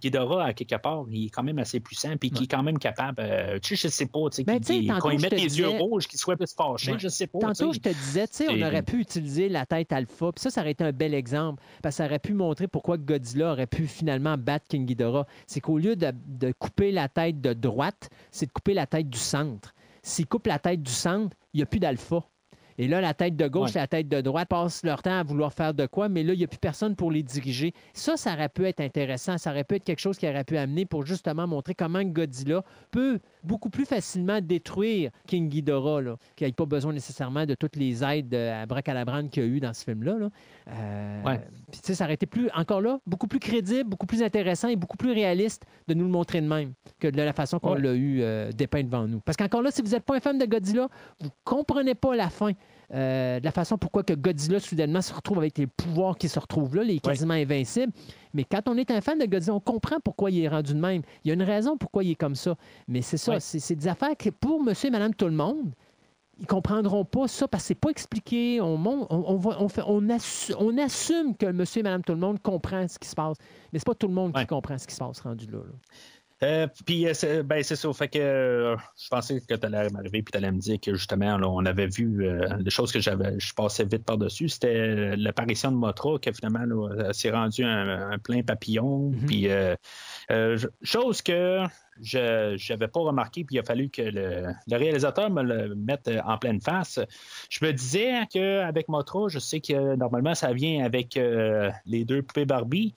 Ghidorah, à quelque part, il est quand même assez puissant, puis qui est quand même capable. euh, tu sais, je sais pas, tu sais, Ben, quand il je met te les yeux rouges, qu'il soit plus fâché, Ouais. je sais pas. Tantôt, je te disais, tu sais, on aurait pu utiliser la tête alpha, puis ça, ça aurait été un bel exemple, parce que ça aurait pu montrer pourquoi Godzilla aurait pu finalement battre King Ghidorah. C'est qu'au lieu de, de couper la tête de droite, c'est de couper la tête du centre. S'il coupe la tête du centre, il n'y a plus d'alpha. Et là, la tête de gauche Ouais. et la tête de droite passent leur temps à vouloir faire de quoi, mais là, il n'y a plus personne pour les diriger. Ça, ça aurait pu être intéressant. Ça aurait pu être quelque chose qui aurait pu amener pour justement montrer comment Godzilla peut beaucoup plus facilement détruire King Ghidorah, là, qu'il n'y ait pas besoin nécessairement de toutes les aides euh, à Bracalabrande qu'il y a eu dans ce film-là. là. Euh, Ouais. puis, tu sais, ça aurait été plus, encore là, beaucoup plus crédible, beaucoup plus intéressant et beaucoup plus réaliste de nous le montrer de même que de la façon qu'on Ouais. l'a eu euh, dépeint devant nous. Parce qu'encore là, si vous n'êtes pas un fan de Godzilla, vous ne comprenez pas la fin. Euh, de la façon pourquoi que Godzilla soudainement se retrouve avec les pouvoirs qui se retrouvent là, les quasiment invincibles. Mais quand on est un fan de Godzilla, on comprend pourquoi il est rendu de même. Il y a une raison pourquoi il est comme ça. Mais c'est ça, Ouais. c'est des affaires que pour monsieur et madame tout le monde, ils comprendront pas ça parce que c'est pas expliqué. On, on, on va- on fait- on assu- on assume que monsieur et madame tout le monde comprend ce qui se passe. Mais c'est pas tout le monde Ouais. qui comprend ce qui se passe rendu là. là. Euh, puis, euh, c'est ben, c'est ça. Fait que euh, je pensais que tu allais m'arriver puis tu allais me dire que justement, là, on avait vu des choses que j'avais, je passais vite par-dessus. C'était l'apparition de Motra qui finalement là, s'est rendu un, un plein papillon. Mhm. Puis, chose que je n'avais pas remarqué, puis il a fallu que le, le réalisateur me le mette en pleine face. Je me disais qu'avec Motra, je sais que normalement, ça vient avec les deux poupées Barbie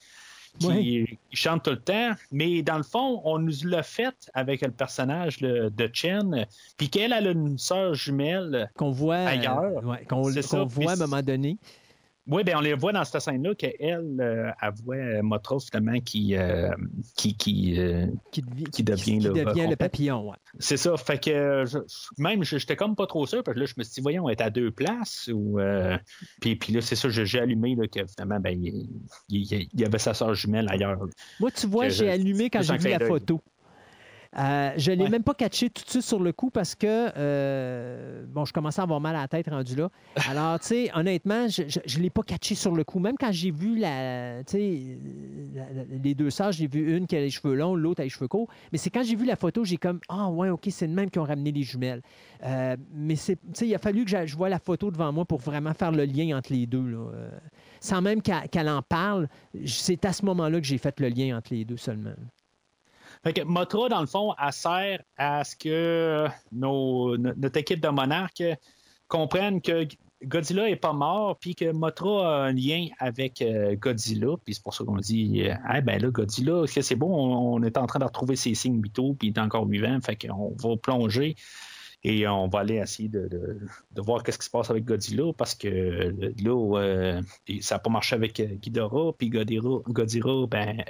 qui Ouais. qui chante tout le temps, mais dans le fond, on nous l'a fait avec le personnage le- de Chen, puis qu'elle elle a une sœur jumelle. Qu'on voit, euh, Ailleurs. ouais, qu'on voit à un moment donné. Oui, ben on les voit dans cette scène-là qu'elle, euh, elle voit euh, Motra finalement qui, euh, qui, qui euh, Qui, devi- Qui devient qui le- devient le complet. papillon. ouais. c'est ça. Fait que euh, je- même j'étais comme pas trop sûr, parce que là je me suis dit voyons, on est à deux places ou euh, puis, puis là c'est ça, j'ai allumé là, que finalement ben il, il- il y avait sa sœur jumelle ailleurs. Moi, tu vois, j'ai allumé quand j'ai vu la photo. Euh, je ne l'ai Ouais. même pas catché tout de suite sur le coup parce que, euh, bon, je commençais à avoir mal à la tête rendu là. Alors, tu sais, honnêtement, je ne l'ai pas catché sur le coup. Même quand j'ai vu la, tu sais, la- la- les deux sœurs, j'ai vu une qui a les cheveux longs, l'autre a les cheveux courts. Mais c'est quand j'ai vu la photo, j'ai comme, ah ouais, OK, c'est le même qui ont ramené les jumelles. Euh, mais c'est, tu sais, il a fallu que je vois la photo devant moi pour vraiment faire le lien entre les deux. là. Sans même qu'elle qu'elle en parle, c'est à ce moment-là que j'ai fait le lien entre les deux seulement. Fait que Motra, dans le fond, elle sert à ce que nos, no- notre équipe de monarques comprenne que Godzilla est pas mort, puis que Motra a un lien avec euh, Godzilla, puis c'est pour ça qu'on dit euh, Ah, ben là, Godzilla, que c'est bon, on, est en train de retrouver ses signes vitaux, puis il est encore vivant, fait qu'on va plonger et on va aller essayer de, de- de voir qu'est-ce qui se passe avec Godzilla, parce que euh, là, euh, ça n'a pas marché avec euh, Ghidorah, puis Godzilla, Godzilla ben,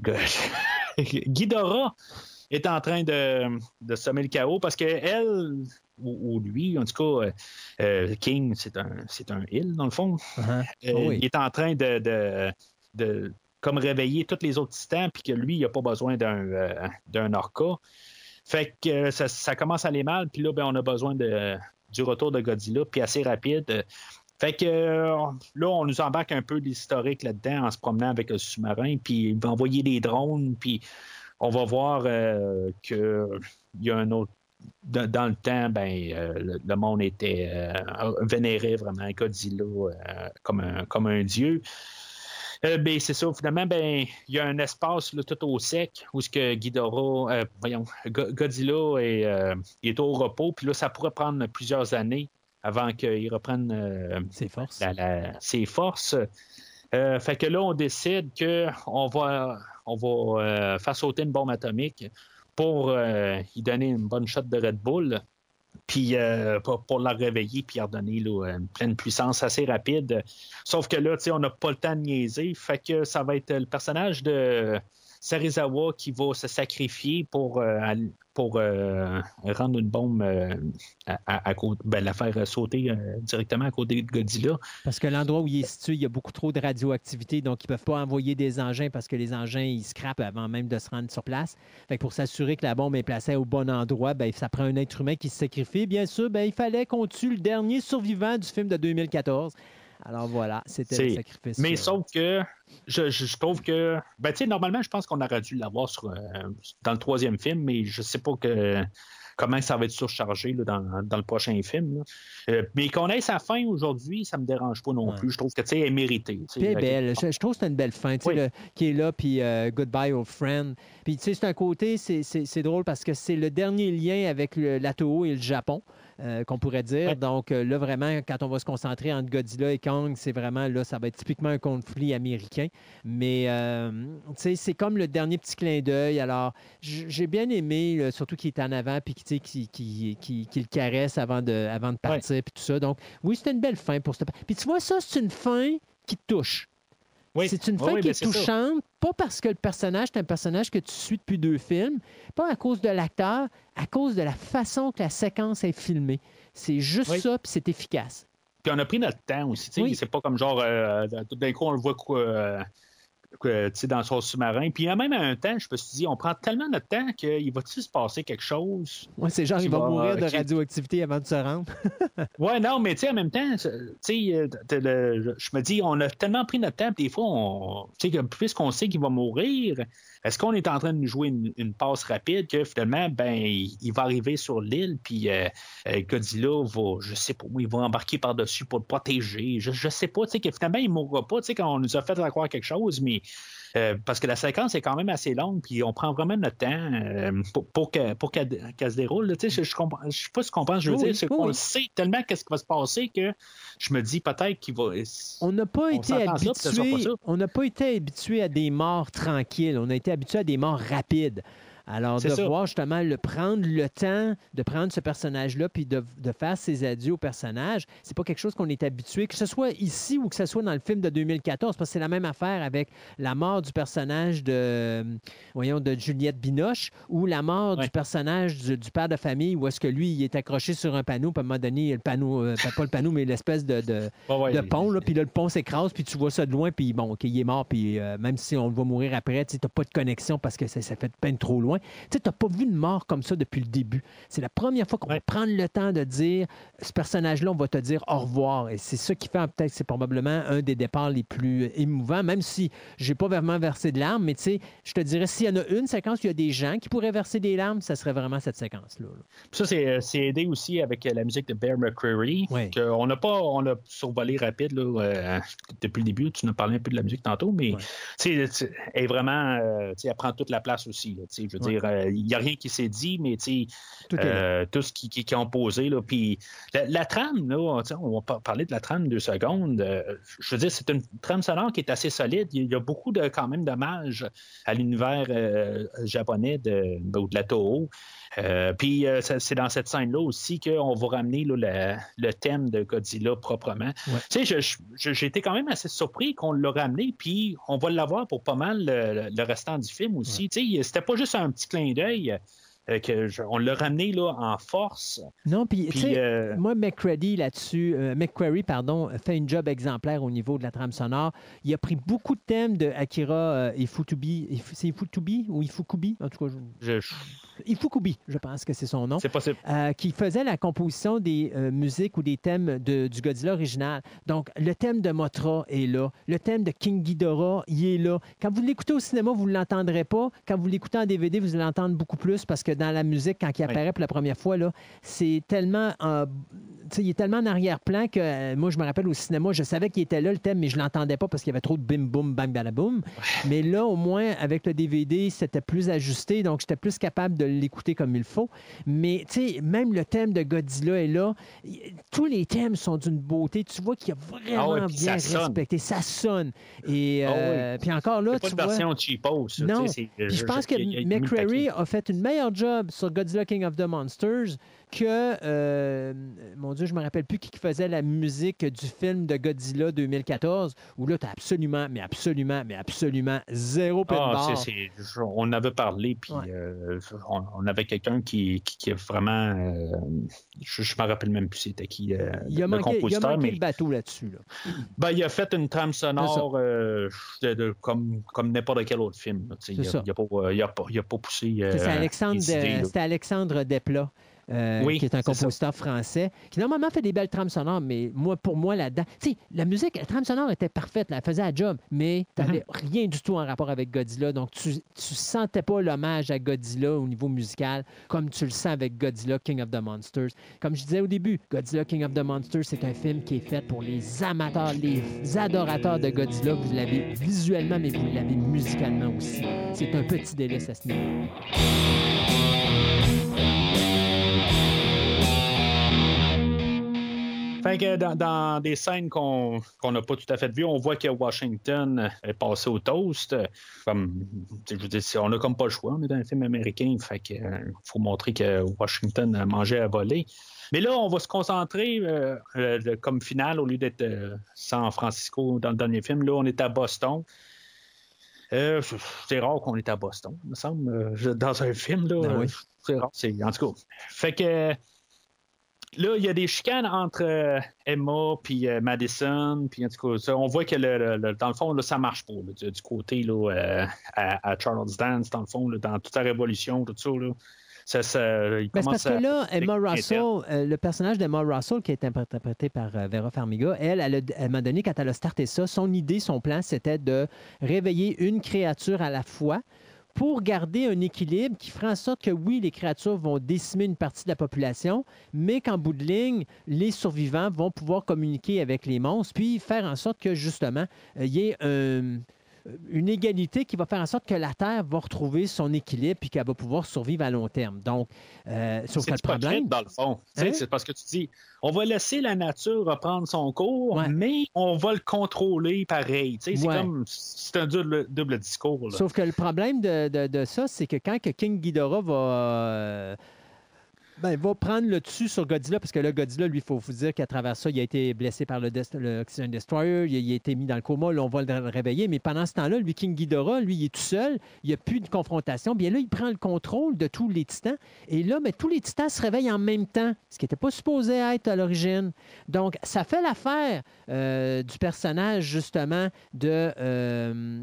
Go- Ghidorah est en train de, de semer le chaos parce que elle ou, ou lui, en tout cas, euh, euh, King, c'est un, c'est un il, dans le fond. Euh, Oh oui. Il est en train de, de, de comme réveiller tous les autres titans, puis que lui, il n'a pas besoin d'un, euh, d'un orca. Fait que euh, ça, ça commence à aller mal, puis là, ben, on a besoin de, du retour de Godzilla, puis assez rapide. Fait que euh, là, on nous embarque un peu l'historique là-dedans en se promenant avec le sous-marin, puis il va envoyer des drones, puis on va voir euh, qu'il y a un autre. Dans, le temps, ben, euh, le, monde était vénérait vraiment Godzilla comme, un, comme un dieu. Ben, c'est ça, finalement, ben, il y a un espace tout au sec où ce que voyons, Go- Godzilla est, est au repos, puis là, ça pourrait prendre plusieurs années avant qu'il reprenne euh, la- la- ses forces. Euh, fait que là, on décide qu'on va, on va euh, faire sauter une bombe atomique pour y donner une bonne shot de Red Bull, puis pour, pour la réveiller, puis redonner là, une pleine puissance assez rapide. Sauf que là, on n'a pas le temps de niaiser. Fait que ça va être le personnage de Serizawa qui va se sacrifier pour, euh, pour euh, rendre une bombe euh, à, côté, ben, la faire sauter euh, directement à côté de Godzilla. Parce que l'endroit où il est situé, il y a beaucoup trop de radioactivité, donc ils ne peuvent pas envoyer des engins parce que les engins, ils scrapent avant même de se rendre sur place. Fait que pour s'assurer que la bombe est placée au bon endroit, ben, ça prend un être humain qui se sacrifie. Bien sûr, ben, il fallait qu'on tue le dernier survivant du film de 2014. Alors voilà, c'était le sacrifice. Mais euh, sauf que je, je- je trouve que. Ben, tu sais, normalement, je pense qu'on aurait dû l'avoir sur, euh, dans le troisième film, mais je sais pas que comment ça va être surchargé là, dans, dans le prochain film. Euh, mais qu'on ait sa fin aujourd'hui, ça me dérange pas non Ouais. plus. Je trouve que tu sais, elle est méritée. Puis elle est belle. Je, je trouve que c'est une belle fin, tu sais, Oui. le- qui est là, puis euh, Goodbye old friend. Puis tu sais, c'est un côté, c'est- drôle parce que c'est le dernier lien avec le- et le Japon, euh, qu'on pourrait dire. Ouais. Donc euh, là, vraiment, quand on va se concentrer entre Godzilla et Kong, c'est vraiment, là, ça va être typiquement un conflit américain. Mais, euh, tu sais, c'est comme le dernier petit clin d'œil. Alors, j'ai bien aimé, là, surtout qu'il est en avant, puis qui, qui, qui le caresse avant de, avant de partir, puis tout ça. Donc, oui, c'était une belle fin pour ce... Puis tu vois, ça, c'est une fin qui te touche. Oui. C'est une fin oui, qui ben, est ça. touchante, pas parce que le personnage est un personnage que tu suis depuis deux films, pas à cause de l'acteur, à cause de la façon que la séquence est filmée. C'est juste Oui. ça, puis c'est efficace. Puis on a pris notre temps aussi. C'est pas comme genre, euh, tout d'un coup, on le voit quoi, euh, sais, dans son sous-marin. Puis même un temps, je me suis dit, on prend tellement notre temps qu'il va-tu se passer quelque chose? Ouais, c'est genre, il va va- mourir de qui- radioactivité avant de se rendre. Ouais, non, mais tu sais, en même temps, euh, je me dis, on a tellement pris notre temps, puis des fois, on, puisqu'on sait qu'il va mourir, est-ce qu'on est en train de nous jouer une, une passe rapide que finalement, ben, il, il va arriver sur l'île, puis euh, euh, Godzilla va, je sais pas, il va embarquer par-dessus pour le protéger. Je, je sais pas, tu sais, que finalement, il mourra pas, tu sais, quand on nous a fait croire quelque chose, mais euh, parce que la séquence est quand même assez longue, puis on prend vraiment notre temps euh, pour, pour que- pour qu'elle se déroule. Tu sais, je, je sais pas ce que je veux Oui, dire, c'est oui, qu'on sait tellement qu'est-ce qui va se passer que je me dis peut-être qu'il va. On n'a pas On été pas habitué. On n'a pas été habitué à des morts tranquilles. On a été habitué à des morts rapides. Alors, de ça. voir justement le prendre le temps de prendre ce personnage-là puis de, de faire ses adieux au personnage, c'est pas quelque chose qu'on est habitué, que ce soit ici ou que ce soit dans le film de 2014, parce que c'est la même affaire avec la mort du personnage de, voyons, de Juliette Binoche ou la mort Ouais. du personnage du, du père de famille où est-ce que lui, il est accroché sur un panneau, puis à un moment donné, le panneau, euh, pas le panneau, mais l'espèce de- de, Ouais, ouais, de pont, là, puis là, le pont s'écrase, puis tu vois ça de loin, puis bon, OK, il est mort, puis euh, même si on le voit mourir après, tu n'as pas de connexion parce que ça, ça fait peine trop loin. Tu n'as pas vu une mort comme ça depuis le début. C'est la première fois qu'on va prendre le temps de dire, ce personnage-là, on va te dire au revoir. Et c'est ça qui fait, peut-être, c'est probablement un des départs les plus émouvants, même si j'ai pas vraiment versé de larmes, mais tu sais, je te dirais, s'il y en a une séquence où il y a des gens qui pourraient verser des larmes, ça serait vraiment cette séquence-là. là. Ça, c'est c'est aidé aussi avec euh, la musique de Bear McCreary. Ouais. n'a pas, on a survolé rapide là, euh, depuis le début. Tu nous parlais un peu de la musique tantôt, mais Ouais. tu sais, tu- elle est vraiment, euh, tu sais, elle prend toute la place aussi. là, tu sais, je veux Ouais. dire, euh, il n'y a rien qui s'est dit, mais Tout euh, tout ce qui, qui, qui ont posé. Là, puis la, la trame, là, on va par- parler de la trame deux secondes. euh, je veux dire, c'est une trame sonore qui est assez solide. Il y a- beaucoup de quand même d'hommages à l'univers japonais de, ou de la Toho. Euh, puis euh, c'est dans cette scène-là aussi qu'on va ramener là, le, le thème de Godzilla proprement. Tu sais, j'ai été quand même assez surpris qu'on l'a ramené, puis on va l'avoir pour pas mal le, le restant du film aussi. Tu sais, c'était pas juste un petit clin d'œil. Euh, que je- on l'a ramené là, en force. Non, puis, tu Puis, sais, euh, moi, McCready là-dessus, euh, McQuarrie, pardon, fait une job exemplaire au niveau de la trame sonore. Il a pris beaucoup de thèmes de Akira euh, Ifutubi. Ifu- C'est Ifutubi ou Ifukubi? En tout cas, je- je- Ifukubi, je pense que c'est son nom. C'est possible. Euh, qui faisait la composition des euh, musiques ou des thèmes de- du Godzilla original. Donc, le thème de Mothra est là. Le thème de King Ghidorah, il est là. Quand vous l'écoutez au cinéma, vous ne l'entendrez pas. Quand vous l'écoutez en DVD, vous allez l'entendre beaucoup plus parce que dans la musique, quand il apparaît pour la première fois, là, c'est tellement... en- tu sais, il est tellement en arrière-plan que euh, moi, je me rappelle au cinéma, je savais qu'il était là, le thème, mais je l'entendais pas parce qu'il y avait trop de bim, boum, bang, balaboum. Mais là, au moins, avec le DVD, c'était plus ajusté, donc j'étais plus capable de l'écouter comme il faut. Mais, tu sais, même le thème de Godzilla est là. Tous les thèmes sont d'une beauté. Tu vois qu'il y a vraiment Ah ouais, puis bien ça sonne. respecté. Ça sonne. Et Ah euh, puis encore là, C'est pas tu une vois... version cheapos. ça, Non. tu Puis je pense que il y a- il y a mis le McCreary paquet. a fait une meilleure job sur Godzilla King of the Monsters que, euh, mon Dieu, je me rappelle plus qui faisait la musique du film de Godzilla 2014, où là, tu as absolument, mais absolument, mais absolument zéro peine Ah, barre. c'est- on avait parlé, puis Ouais. euh, on, on avait quelqu'un qui, qui, qui a vraiment. euh, je ne me rappelle même plus c'était qui euh, Il a le manqué, il a compositeur, manqué mais le bateau là-dessus. Là. ben, il a fait une trame sonore de- de- comme, comme n'importe quel autre film. Il n'a pas, pas, poussé. C'est Alexandre, idées, c'était Alexandre Desplat. Euh, Oui, qui est un ça. compositeur français, qui normalement fait des belles trames sonores, mais moi, pour moi, là-dedans, tu sais, la musique, la trame sonore était parfaite, là, elle faisait la job, mais tu n'avais Mhm. rien du tout en rapport avec Godzilla, donc tu, tu sentais pas l'hommage à Godzilla au niveau musical, comme tu le sens avec Godzilla King of the Monsters. Comme je disais au début, Godzilla King of the Monsters, c'est un film qui est fait pour les amateurs, les adorateurs de Godzilla. Vous l'avez visuellement, mais vous l'avez musicalement aussi. C'est un petit délice à ce niveau. Fait que dans, dans des scènes qu'on n'a pas tout à fait vues, on voit que Washington est passé au toast. Comme, je veux dire, on n'a comme pas le choix, on est dans un film américain, fait que euh, faut montrer que Washington a mangé à voler. Mais là, on va se concentrer euh, euh, comme finale, au lieu d'être San Francisco dans le dernier film, là, on est à Boston. Euh, c'est rare qu'on est à Boston, il me semble, dans un film. Là, Ben oui. C'est rare. c'est- En tout cas, fait que Là, il y a des chicanes entre euh, Emma puis euh, Madison. Puis en tout cas, ça, on voit que le, le- le- dans le fond, là, ça marche pas. là, du, du côté là, euh, à, à Charles Dance, dans le fond, là, dans toute sa révolution, tout ça. Là, ça, ça- il Ben, commence parce que là, Emma. Russell, le personnage d'Emma Russell, qui est interprété par Vera Farmiga, elle, elle, a- elle m'a donné, quand elle a starté ça, son idée, son plan, c'était de réveiller une créature à la fois pour garder un équilibre qui fera en sorte que, oui, les créatures vont décimer une partie de la population, mais qu'en bout de ligne, les survivants vont pouvoir communiquer avec les monstres, puis faire en sorte que, justement, euh, il y ait un une égalité qui va faire en sorte que la Terre va retrouver son équilibre puis qu'elle va pouvoir survivre à long terme. Donc, euh, sauf que C'est le problème, dans le fond. Hein? C'est parce que tu dis, on va laisser la nature reprendre son cours, Ouais. mais on va le contrôler pareil. C'est comme, c'est un double, double discours. là. Sauf que le problème de, de- de ça, c'est que quand que King Ghidorah va, euh, ben, va prendre le dessus sur Godzilla, parce que là, Godzilla, lui, il faut vous dire qu'à travers ça, il a été blessé par le, Destroyer, il a, il a été mis dans le coma, là, on va le réveiller, mais pendant ce temps-là, lui, King Ghidorah, lui, il est tout seul, il n'y a plus de confrontation, bien là, il prend le contrôle de tous les titans, et là, mais tous les titans se réveillent en même temps, ce qui n'était pas supposé être à l'origine. Donc, ça fait l'affaire euh, du personnage, justement, de, euh,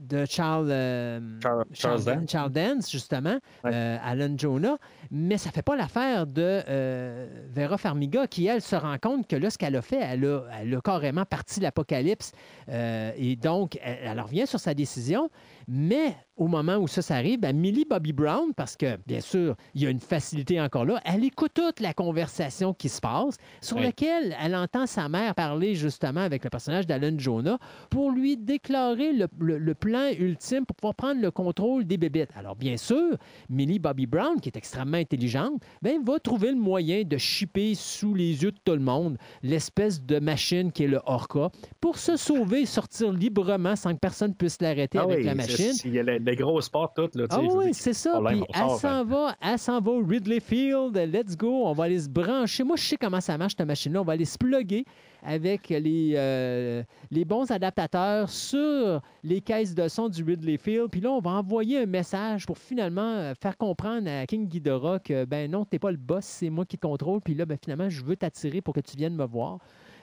de Charles, euh, Charles- Charles Dance. Charles Dance, justement, Ouais. euh, Alan Jonah, mais ça fait pas l'affaire de euh, Vera Farmiga qui, elle, se rend compte que là, ce qu'elle a fait, elle a, elle a carrément parti l'apocalypse euh, et donc, elle, elle revient sur sa décision, mais au moment où ça, ça arrive, ben, Millie Bobby Brown, parce que, bien sûr, il y a une facilité encore là, elle écoute toute la conversation qui se passe, sur Oui. laquelle elle entend sa mère parler justement avec le personnage d'Alan Jonah pour lui déclarer le, le- le plan ultime pour pouvoir prendre le contrôle des bébites. Alors, bien sûr, Millie Bobby Brown, qui est extrêmement intelligente, ben, va trouver le moyen de chipper sous les yeux de tout le monde l'espèce de machine qui est le Orca pour se sauver et sortir librement sans que personne puisse l'arrêter Ah avec oui, la c'est- machine. Il y a les, les grosses portes toutes. Là, Ah oui, c'est ça. Puis elle s'en hein. va, elle s'en va au Ridley Field, let's go, on va aller se brancher. Moi, je sais comment ça marche, cette machine-là. On va aller se plugger avec les, euh, les bons adaptateurs sur les caisses de son du Ridley Field. Puis là, on va envoyer un message pour finalement euh, faire comprendre à King Ghidorah que, ben non, t'es pas le boss, c'est moi qui te contrôle. Puis là, ben finalement, je veux t'attirer pour que tu viennes me voir.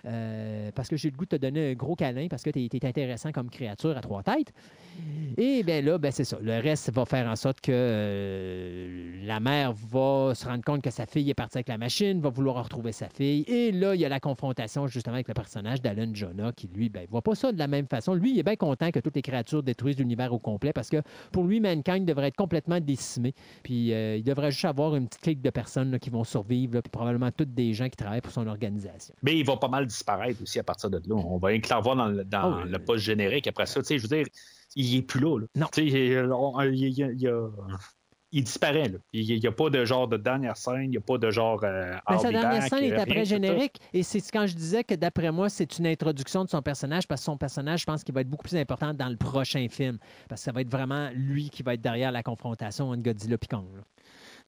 Euh, parce que j'ai le goût de te donner un gros câlin parce que tu es, intéressant comme créature à trois têtes. Et bien là, ben, c'est ça. Le reste va faire en sorte que euh, la mère va se rendre compte que sa fille est partie avec la machine, va vouloir retrouver sa fille. Et là, il y a la confrontation justement avec le personnage d'Alan Jonah qui, lui, ben, voit pas ça de la même façon. Lui, il est bien content que toutes les créatures détruisent l'univers au complet parce que pour lui, Mankind devrait être complètement décimé. Puis euh, il devrait juste avoir une petite clique de personnes qui vont survivre, puis probablement toutes des gens qui travaillent pour son organisation. Mais il va pas mal disparaître aussi à partir de là. On va rien que voir dans, le, dans Oh, le post générique après ça. Tu sais, je veux dire, il est plus là. là. Non. Tu sais, il, on- il- disparaît. Là. Il n'y a pas de genre de dernière scène, il n'y a pas de genre. Euh, sa dernière scène est après générique. Et c'est quand je disais que d'après moi, c'est une introduction de son personnage parce que son personnage, je pense qu'il va être beaucoup plus important dans le prochain film. Parce que ça va être vraiment lui qui va être derrière la confrontation entre Godzilla et Kong. là.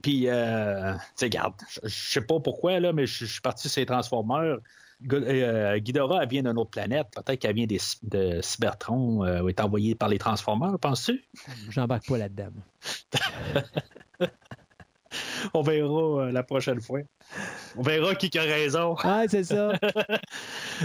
Puis, euh, tu sais, regarde, je sais pas pourquoi, là, mais je je suis parti sur les Transformers. Euh, Ghidorah, elle vient d'une autre planète. Peut-être qu'elle vient des, de Cybertron, euh, ou est envoyée par les Transformers, penses-tu? J'embarque pas là-dedans. On verra euh, la prochaine fois. On verra qui a raison. Ah, c'est ça.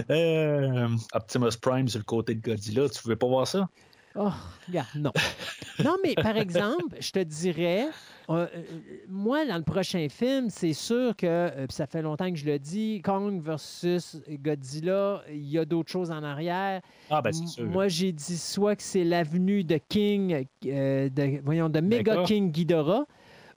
Euh, Optimus Prime sur le côté de Godzilla, tu pouvais pas voir ça? Oh, regarde, non. Non, mais par exemple, je te dirais, euh, euh, moi, dans le prochain film, c'est sûr que, euh, puis ça fait longtemps que je le dis, Kong versus Godzilla, il y a d'autres choses en arrière. Ah, ben c'est sûr. Moi, j'ai dit soit que c'est l'avenue de King, euh, de, voyons, de Mega. King Ghidorah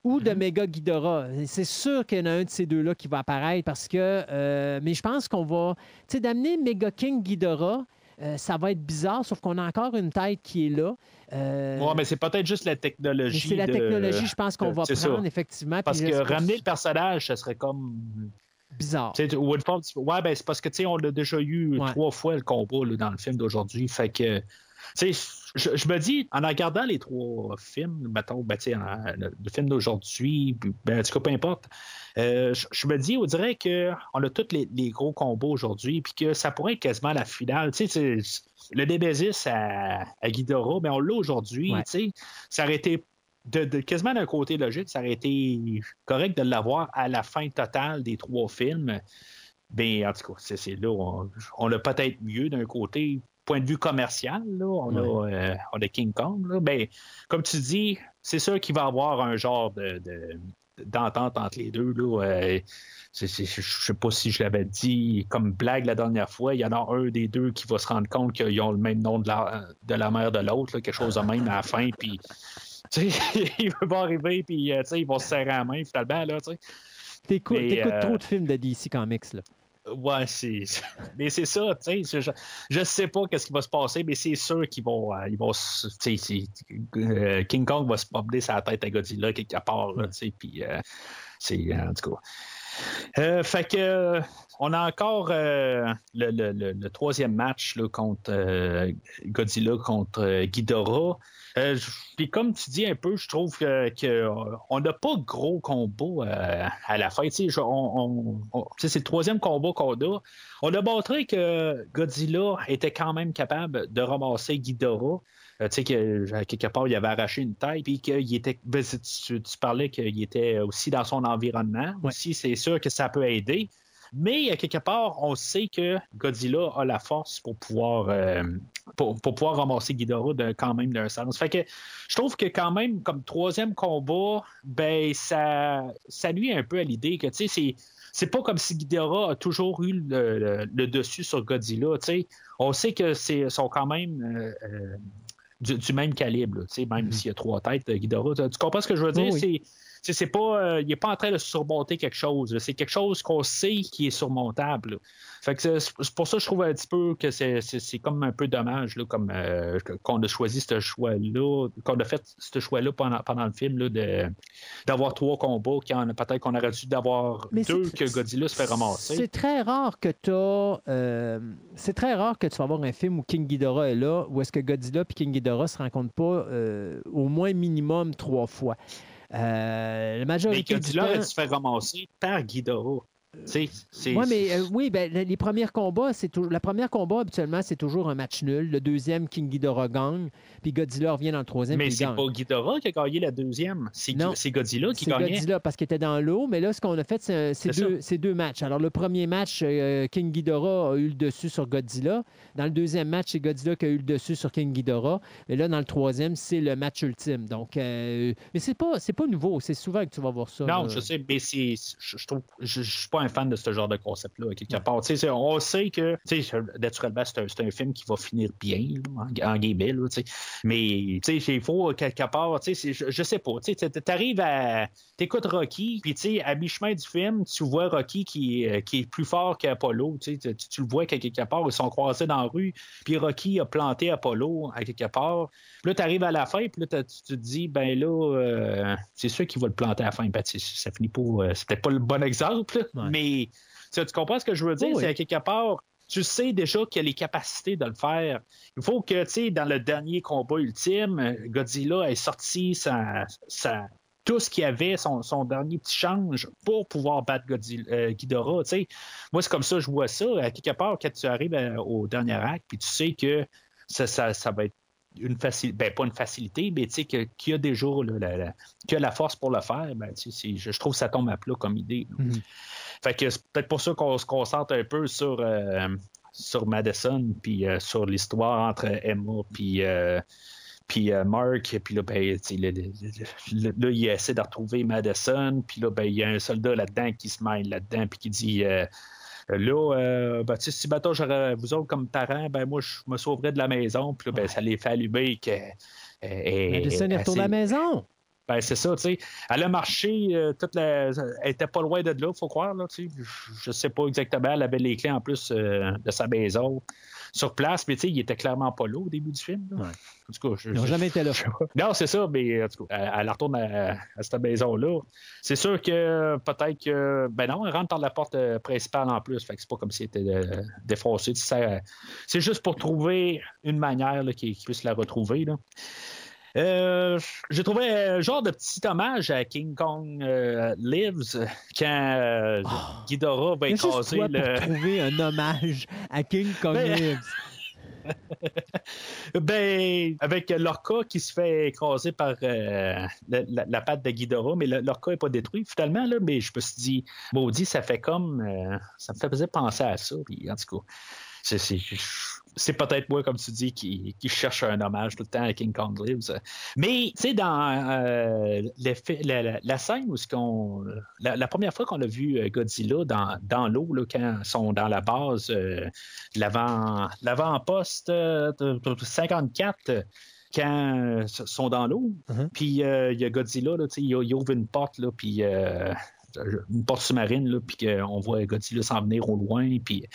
ou de Mhm. Mega Ghidorah. C'est sûr qu'il y en a un de ces deux-là qui va apparaître parce que, euh, mais je pense qu'on va, tu sais, d'amener Mega King Ghidorah, euh, ça va être bizarre, sauf qu'on a encore une tête qui est là. Euh, Ouais, mais c'est peut-être juste la technologie. c'est la de- technologie, je pense qu'on va ça. prendre, effectivement. Parce que ramener le personnage, ça serait comme. Bizarre. Tu- ouais, ben c'est parce que tu sais, on l'a déjà eu Ouais. trois fois le combat là, dans le film d'aujourd'hui. Fait que. tu sais, Je, je me dis, en regardant les trois films, mettons, ben, le, le film d'aujourd'hui, ben, en tout cas, peu importe, euh, je, je me dis, on dirait qu'on a tous les, les gros combats aujourd'hui, puis que ça pourrait être quasiment la finale. Tu sais, c'est- le Nemesis à, à Ghidorah, mais on l'a aujourd'hui. Ouais. tu sais, Ça aurait été de, de- quasiment d'un côté logique, ça aurait été correct de l'avoir à la fin totale des trois films. Ben, en tout cas, c'est, c'est là, on, on l'a peut-être mieux d'un côté, point de vue commercial, là, on, a, euh, on a King Kong. Là, ben, comme tu dis, c'est sûr qu'il va y avoir un genre de, de- d'entente entre les deux. Là, euh, je sais pas si je l'avais dit comme blague la dernière fois, il y en a un des deux qui va se rendre compte qu'ils ont le même nom de la, de la mère de l'autre, quelque chose de même à la fin, puis il va arriver, puis euh, ils vont se serrer la main finalement. Là. T'écoutes, euh, trop de films de DC Comics, là. Ouais, c'est. Mais c'est ça, tu sais. Je, je sais pas qu'est-ce qui va se passer, mais c'est sûr qu'ils vont. euh, ils vont euh, King Kong va se promener sa tête à Godzilla quelque part, tu sais. Puis, euh, c'est. En tout cas. Euh, fait que. euh, on a encore euh, le, troisième match contre Godzilla contre Ghidorah. Puis comme tu dis un peu, je trouve que, on n'a pas de gros combat euh, à la fin. C'est le troisième combat qu'on a. On a montré que Godzilla était quand même capable de ramasser Ghidorah. Euh, tu sais, que à quelque part, il avait arraché une tête, puis qu'il était. ben, tu, parlais qu'il était aussi dans son environnement. Ouais. Aussi, c'est sûr que ça peut aider. Mais à quelque part, on sait que Godzilla a la force pour pouvoir, euh, pour, pour pouvoir ramasser Ghidorah de, quand même d'un sens. Fait que je trouve que quand même, comme troisième combat, ben ça, ça nuit un peu à l'idée que, tu sais, c'est. C'est pas comme si Ghidorah a toujours eu le, le- le dessus sur Godzilla. tu sais. On sait que c'est sont quand même euh, euh, du, du même calibre, là, tu sais, même Mhm. s'il y a trois têtes de Ghidorah. Tu, tu comprends ce que je veux dire? Oui, oui. C'est pas, euh, il n'est pas en train de surmonter quelque chose. C'est quelque chose qu'on sait qui est surmontable. là. Fait que c'est pour ça que je trouve un petit peu que c'est- comme un peu dommage là, comme, euh, qu'on a choisi ce choix-là, qu'on a fait ce choix-là pendant, pendant le film là, de- d'avoir trois combats, qui en- peut-être qu'on aurait dû d'avoir Mais deux que Godzilla se fait ramasser. C'est très rare que tu c'est très rare que tu vas avoir un film où King Ghidorah est là, où est-ce que Godzilla et King Ghidorah se rencontrent pas euh, au moins minimum trois fois. Euh, la Mais majorité du Godzilla temps... se fait ramasser par Sais, c'est- Ouais, mais euh, oui, ben, le- les premiers combats, c'est toujours. La première combat, habituellement, c'est toujours un match nul. Le deuxième, King Ghidorah gagne, puis Godzilla revient dans le troisième, mais c'est pas Ghidorah qui a gagné la deuxième. C'est c'est Godzilla qui C'est gagnait. Godzilla parce qu'il était dans l'eau, mais là, ce qu'on a fait, c'est c'est C'est deux, c'est deux matchs. Alors, le premier match, euh, King Ghidorah a eu le dessus sur Godzilla. Dans le deuxième match, c'est Godzilla qui a eu le dessus sur King Ghidorah. Et là, dans le troisième, c'est le match ultime. Donc, euh, mais c'est pas, c'est pas nouveau. C'est souvent que tu vas voir ça. Non, là. je sais, mais c'est, je, je trouve, je, je suis pas un fan de ce genre de concept-là, à quelque part. Tu on sait que, tu naturellement, c'est un, film qui va finir bien, là, en, en guillemets, là, tu. Mais, tu il faut, quelque part, tu je, je sais pas, tu sais, t'arrives à, t'écoutes Rocky, puis, tu à mi-chemin du film, tu vois Rocky qui, euh, qui est plus fort qu'Apollo, tu tu, tu le vois quelque part, ils sont croisés dans la rue, puis Rocky a planté Apollo, à quelque part. Puis là, t'arrives à la fin, puis là, tu te dis, ben là, euh, c'est sûr qu'il va le planter à la fin. Ben, tu ça finit pas. euh, c'est peut-être pas le bon exemple, là, Ouais. Mais tu comprends ce que je veux dire? Oui. C'est à quelque part. Tu sais déjà qu'il a les capacités de le faire. Il faut que, tu sais, dans le dernier combat ultime, Godzilla ait sorti sa, sa- tout ce qu'il y avait, son, son dernier petit change pour pouvoir battre Godzilla, euh, Ghidorah. tu sais. Moi, c'est comme ça que je vois ça. À quelque part, quand tu arrives à- au dernier acte, puis tu sais que ça, ça, ça va être une facilité, ben pas une facilité, mais tu sais y a déjà là, la, y a la force pour le faire, ben, je, je trouve que ça tombe à plat comme idée. Mhm. Fait que c'est peut-être pour ça qu'on se concentre un peu sur, euh, sur Madison, puis euh, sur l'histoire entre Emma, puis. euh, puis euh, Mark, puis là, ben, tu sais, le- le- le- là, il essaie de retrouver Madison, puis là, ben, il y a un soldat là-dedans qui se mêle là-dedans, puis qui dit euh, Là, euh, ben, si mettons, j'aurais vous autres comme parents, ben moi, je me sauverais de la maison, puis là, ben, ça les fait allumer que. Madison est retourné à la assez- maison. ben, c'est ça, tu sais. Elle a marché, euh, toute la... elle était pas loin de là, faut croire, là, tu sais. Je- Je sais pas exactement, elle avait les clés en plus euh, de sa maison sur place, mais tu sais, il était clairement pas là au début du film. là. Ouais. En tout cas, je, Ils n'ont jamais été là. Non, c'est ça, mais en tout cas, elle, elle retourne à, à cette maison-là. C'est sûr que peut-être que. Ben non, elle rentre par la porte euh, principale en plus. Fait que c'est pas comme si elle était euh, défoncée. Ça- C'est juste pour trouver une manière là, qu'il qu'il puisse la retrouver. Là. Euh, J'ai trouvé un genre de petit hommage à King Kong euh, Lives quand euh, Ghidorah va écraser le. pour trouver un hommage à King Kong Ben- Lives. Ben, avec l'orca qui se fait écraser par euh, la, la- la patte de Ghidorah, mais l'orca n'est pas détruit finalement, là, mais je me suis dit, maudit, ça fait comme. euh, ça me faisait penser à ça, puis en tout cas. c'est- C'est peut-être moi, comme tu dis, qui, qui cherche un hommage tout le temps à King Kong Lives. Mais, tu sais, dans euh, la, la- la scène où ce qu'on. La, la première fois qu'on a vu euh, Godzilla dans, dans l'eau, là, quand ils sont dans la base, euh, l'avant- l'avant-poste euh, de- de 54, euh, quand euh, ils sont dans l'eau, Mhm. puis euh, il y a Godzilla, là, tu sais, il, il ouvre une porte, là, puis. euh, une porte sous-marine, là, puis qu'on voit Godzilla s'en venir au loin, puis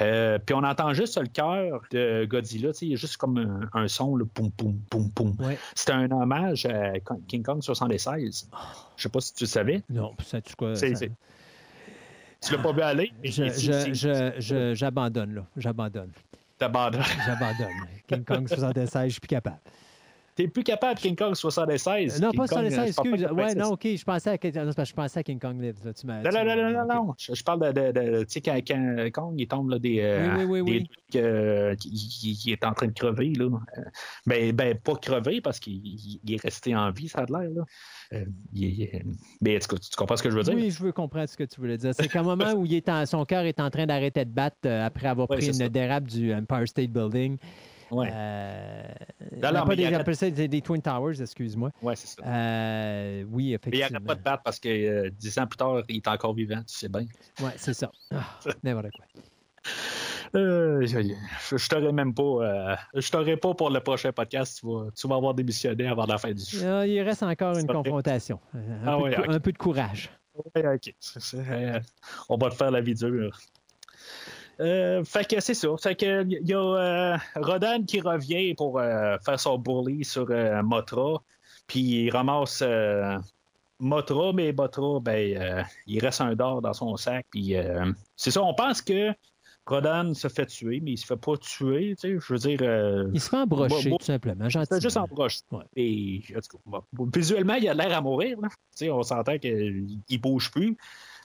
euh, puis on entend juste le cœur de Godzilla, il y a juste comme un, un son, le poum, poum, poum, poum. Ouais. C'est un hommage à King Kong 76. Je sais pas si tu le savais. Non, ça, tu quoi? C'est- ça- Tu l'as pas vu aller? J'abandonne, là. J'abandonne. t'abandonnes. J'abandonne. King Kong 76, je suis plus capable. T'es plus capable de King Kong 76. Non, King pas Kong, 76, je pense pas excuse. que Ouais, 26. non, OK, je pensais à, non, je pensais King Kong Lives. là. Tu Non, tu non, non, non, non, non. Je, parle de, de, de- tu sais, quand, quand Kong, il tombe là, des, euh, Oui, oui, oui, des oui. trucs, euh, qui est en train de crever. Là. Euh, Ben, ben, pas crever parce qu'il il- il est resté en vie, ça a l'air. Là. Euh, il mais tu comprends ce que je veux dire? Oui, je veux comprendre ce que tu voulais dire. C'est qu'à un moment où il est en- son cœur est en train d'arrêter de battre euh, après avoir Ouais, pris une ça. dérape du Empire State Building. Ouais, Euh, Non, non, pas des, arrête- j'appelle ça des, des Twin Towers, excuse-moi. ouais c'est ça. Euh, oui, Mais il effectivement. n'arrête pas de battre parce que euh, dix ans plus tard, il est encore vivant, tu sais bien. Ouais, c'est ça. Ah, N'importe quoi. Euh, je t'aurais même pas. euh, je t'aurais pas pour le prochain podcast. Tu vas, tu vas avoir démissionné avant la fin du show. Ah, il reste encore une confrontation. Un, Ah peu, ouais, de, cou- ok. un peu de courage. Ouais, ok. C'est- c'est, euh, on va te faire la vie dure. Euh, fait que c'est ça. Fait que il y a euh, Rodan qui revient pour euh, faire son bully sur Motra. Puis il ramasse Motra, mais Motra, ben, euh, il reste un d'or dans son sac. Puis c'est ça, on pense que Rodan se fait tuer, mais il se fait pas tuer. Tu sais, je veux dire. Il se fait embrocher, tout simplement. juste. Ouais. Et en tout cas, bon, visuellement, il a l'air à mourir. là. Tu sais, on s'entend qu'il bouge plus.